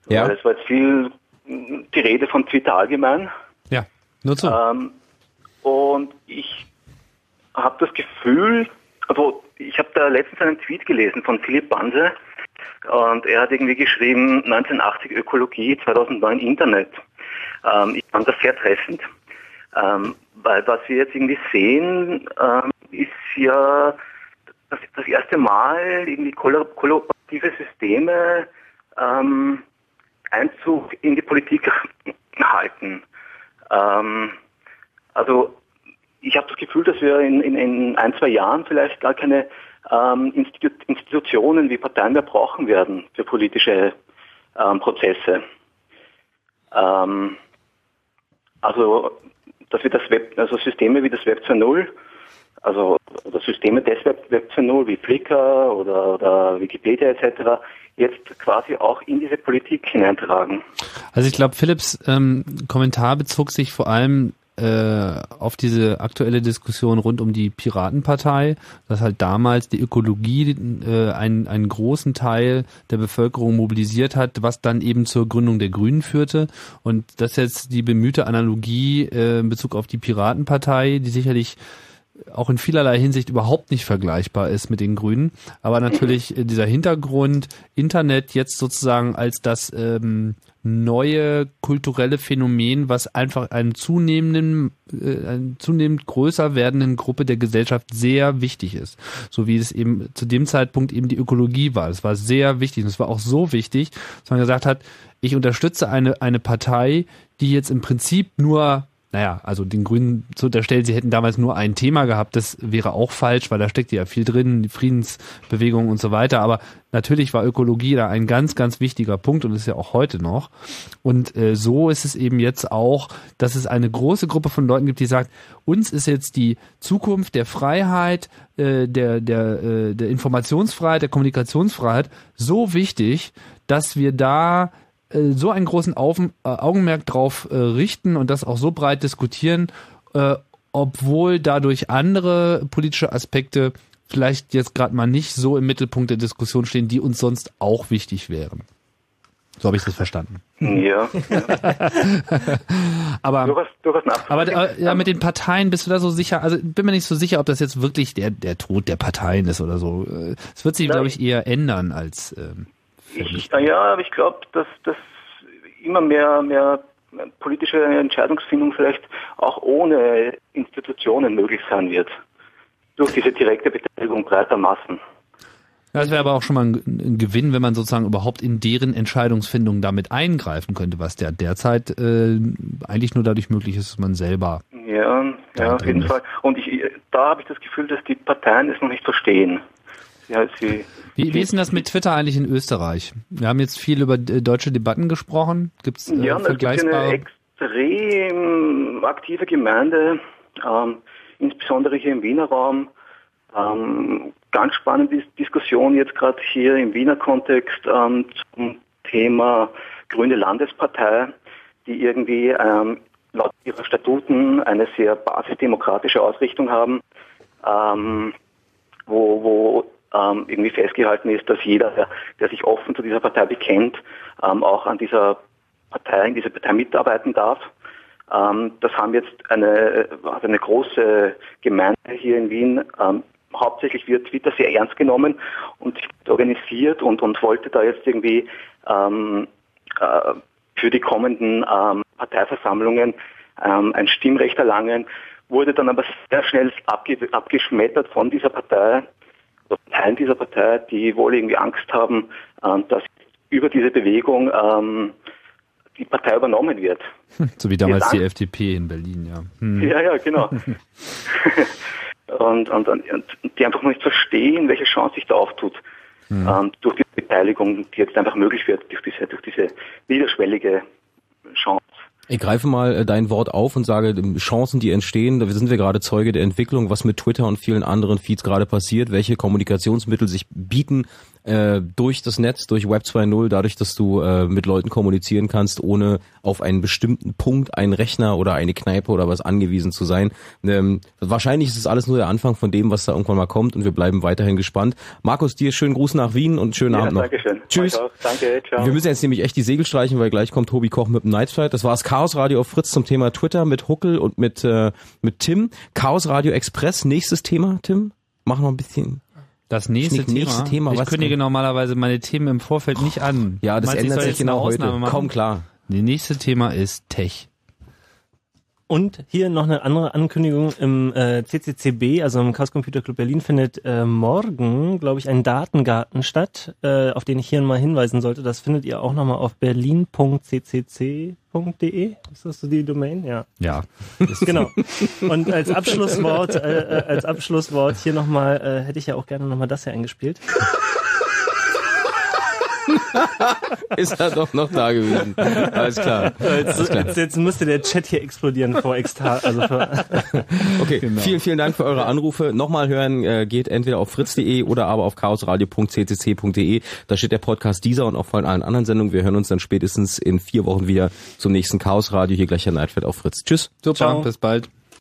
Ja.
Weil es war jetzt viel die Rede von Twitter allgemein.
Ja, nur zu.
Ähm, und ich habe das Gefühl, also ich habe da letztens einen Tweet gelesen von Philipp Banse und er hat irgendwie geschrieben 1980 Ökologie, 2009 Internet. Ähm, ich fand das sehr treffend, ähm, weil was wir jetzt irgendwie sehen, ähm, ist ja das, das erste Mal irgendwie kolla- kollaborative Systeme ähm, Einzug in die Politik halten. Ähm, also ich habe das Gefühl, dass wir in, in, in ein, zwei Jahren vielleicht gar keine ähm, Institu Institutionen wie Parteien mehr brauchen werden für politische ähm, Prozesse. Ähm, also, dass wir das Web, also Systeme wie das Web 2.0, also oder Systeme des Web, Web 2.0 wie Flickr oder, oder Wikipedia etc. jetzt quasi auch in diese Politik hineintragen.
Also ich glaube, Philips ähm, Kommentar bezog sich vor allem äh, auf diese aktuelle Diskussion rund um die Piratenpartei, dass halt damals die Ökologie äh, einen, einen großen Teil der Bevölkerung mobilisiert hat, was dann eben zur Gründung der Grünen führte. Und das jetzt die bemühte Analogie äh, in Bezug auf die Piratenpartei, die sicherlich auch in vielerlei Hinsicht überhaupt nicht vergleichbar ist mit den Grünen. Aber natürlich äh, dieser Hintergrund, Internet jetzt sozusagen als das ähm, neue kulturelle Phänomen, was einfach einen zunehmenden, äh, einen zunehmend größer werdenden Gruppe der Gesellschaft sehr wichtig ist. So wie es eben zu dem Zeitpunkt eben die Ökologie war. Das war sehr wichtig. Und es war auch so wichtig, dass man gesagt hat, ich unterstütze eine, eine Partei, die jetzt im Prinzip nur naja, also den Grünen zu unterstellen, sie hätten damals nur ein Thema gehabt, das wäre auch falsch, weil da steckt ja viel drin, die Friedensbewegung und so weiter. Aber natürlich war Ökologie da ein ganz, ganz wichtiger Punkt und ist ja auch heute noch. Und äh, so ist es eben jetzt auch, dass es eine große Gruppe von Leuten gibt, die sagt, uns ist jetzt die Zukunft der Freiheit, äh, der, der, äh, der Informationsfreiheit, der Kommunikationsfreiheit so wichtig, dass wir da äh, so einen großen Auf, äh, Augenmerk drauf äh, richten und das auch so breit diskutieren, äh, obwohl dadurch andere politische Aspekte vielleicht jetzt gerade mal nicht so im Mittelpunkt der Diskussion stehen, die uns sonst auch wichtig wären. So habe ich das verstanden.
Ja.
aber durchaus, durchaus aber äh, ja, mit den Parteien bist du da so sicher? Also bin mir nicht so sicher, ob das jetzt wirklich der der Tod der Parteien ist oder so. Es wird sich, glaube ich, eher ändern als. Ähm,
ich, ja, aber ich glaube, dass, dass immer mehr, mehr politische Entscheidungsfindung vielleicht auch ohne Institutionen möglich sein wird. Durch diese direkte Beteiligung breiter Massen.
Das wäre aber auch schon mal ein, Gewinn, wenn man sozusagen überhaupt in deren Entscheidungsfindung damit eingreifen könnte, was der derzeit äh, eigentlich nur dadurch möglich ist, dass man selber.
Ja, ja auf jeden ist. Fall. Und ich, da habe ich das Gefühl, dass die Parteien es noch nicht verstehen.
Ja, sie, wie, wie ist denn das mit Twitter eigentlich in Österreich? Wir haben jetzt viel über deutsche Debatten gesprochen. Gibt's äh,
ja, vergleichbare? Es gibt eine extrem aktive Gemeinde, ähm, insbesondere hier im Wiener Raum. Ähm, ganz spannende Diskussion jetzt gerade hier im Wiener Kontext ähm, zum Thema Grüne Landespartei, die irgendwie ähm, laut ihrer Statuten eine sehr basisdemokratische Ausrichtung haben, ähm, wo, wo ähm, irgendwie festgehalten ist, dass jeder, der, der, sich offen zu dieser Partei bekennt, ähm, auch an dieser Partei, in dieser Partei mitarbeiten darf. Ähm, das haben jetzt eine, also eine große Gemeinde hier in Wien. Ähm, hauptsächlich wird Twitter sehr ernst genommen und organisiert und, und wollte da jetzt irgendwie ähm, äh, für die kommenden ähm, Parteiversammlungen ein Stimmrecht erlangen, wurde dann aber sehr schnell abge abgeschmettert von dieser Partei, Teilen dieser Partei, die wohl irgendwie Angst haben, ähm, dass über diese Bewegung ähm, die Partei übernommen wird.
So wie damals die FDP in Berlin, ja.
Hm. Ja, ja, genau. und, und, und, die einfach noch nicht verstehen, welche Chance sich da auftut. Hm. Ähm, durch die Beteiligung, die jetzt einfach möglich wird, durch diese, durch diese niederschwellige Chance.
Ich greife mal äh, dein Wort auf und sage, Chancen, die entstehen, da sind wir gerade Zeuge der Entwicklung, was mit Twitter und vielen anderen Feeds gerade passiert, welche Kommunikationsmittel sich bieten, äh, durch das Netz, durch Web 2.0, dadurch, dass du äh, mit Leuten kommunizieren kannst, ohne auf einen bestimmten Punkt, einen Rechner oder eine Kneipe oder was angewiesen zu sein. Ähm, wahrscheinlich ist es alles nur der Anfang von dem, was da irgendwann mal kommt und wir bleiben weiterhin gespannt. Markus, dir schönen Gruß nach Wien und schönen ja, Abend noch.
Dankeschön.
Tschüss.
Danke, ciao.
Wir müssen jetzt nämlich echt die Segel streichen, weil gleich kommt Tobi Koch mit dem Nightflight. Das war das Chaos Radio auf Fritz zum Thema Twitter mit Huckel und mit, äh, mit Tim. Chaos Radio Express, nächstes Thema, Tim. Mach noch ein bisschen
das nächste,
das nächste Thema,
Thema. Ich kündige normalerweise meine Themen im Vorfeld nicht an.
Ja, das Meinst, ändert sich genau heute. Kaum klar.
Das nächste Thema ist Tech.
Und hier noch eine andere Ankündigung im äh, CCCB, also im Chaos Computer Club Berlin, findet äh, morgen, glaube ich, ein Datengarten statt, äh, auf den ich hier mal hinweisen sollte. Das findet ihr auch nochmal auf berlin.ccc.de. Ist das so die Domain? Ja.
Ja.
genau. Und als Abschlusswort, äh, äh, als Abschlusswort hier nochmal, äh, hätte ich ja auch gerne nochmal das hier eingespielt.
ist er doch noch da gewesen. Alles klar.
Jetzt,
Alles klar.
jetzt, jetzt müsste der Chat hier explodieren vor Extra. Also
Okay, vielen, vielen Dank für eure Anrufe. Nochmal hören äh, geht entweder auf fritz.de oder aber auf chaosradio.ccc.de. Da steht der Podcast dieser und auch von allen anderen Sendungen. Wir hören uns dann spätestens in vier Wochen wieder zum nächsten Chaos Radio. Hier gleich Herr Neidfeld auf Fritz. Tschüss.
Super, bis bald.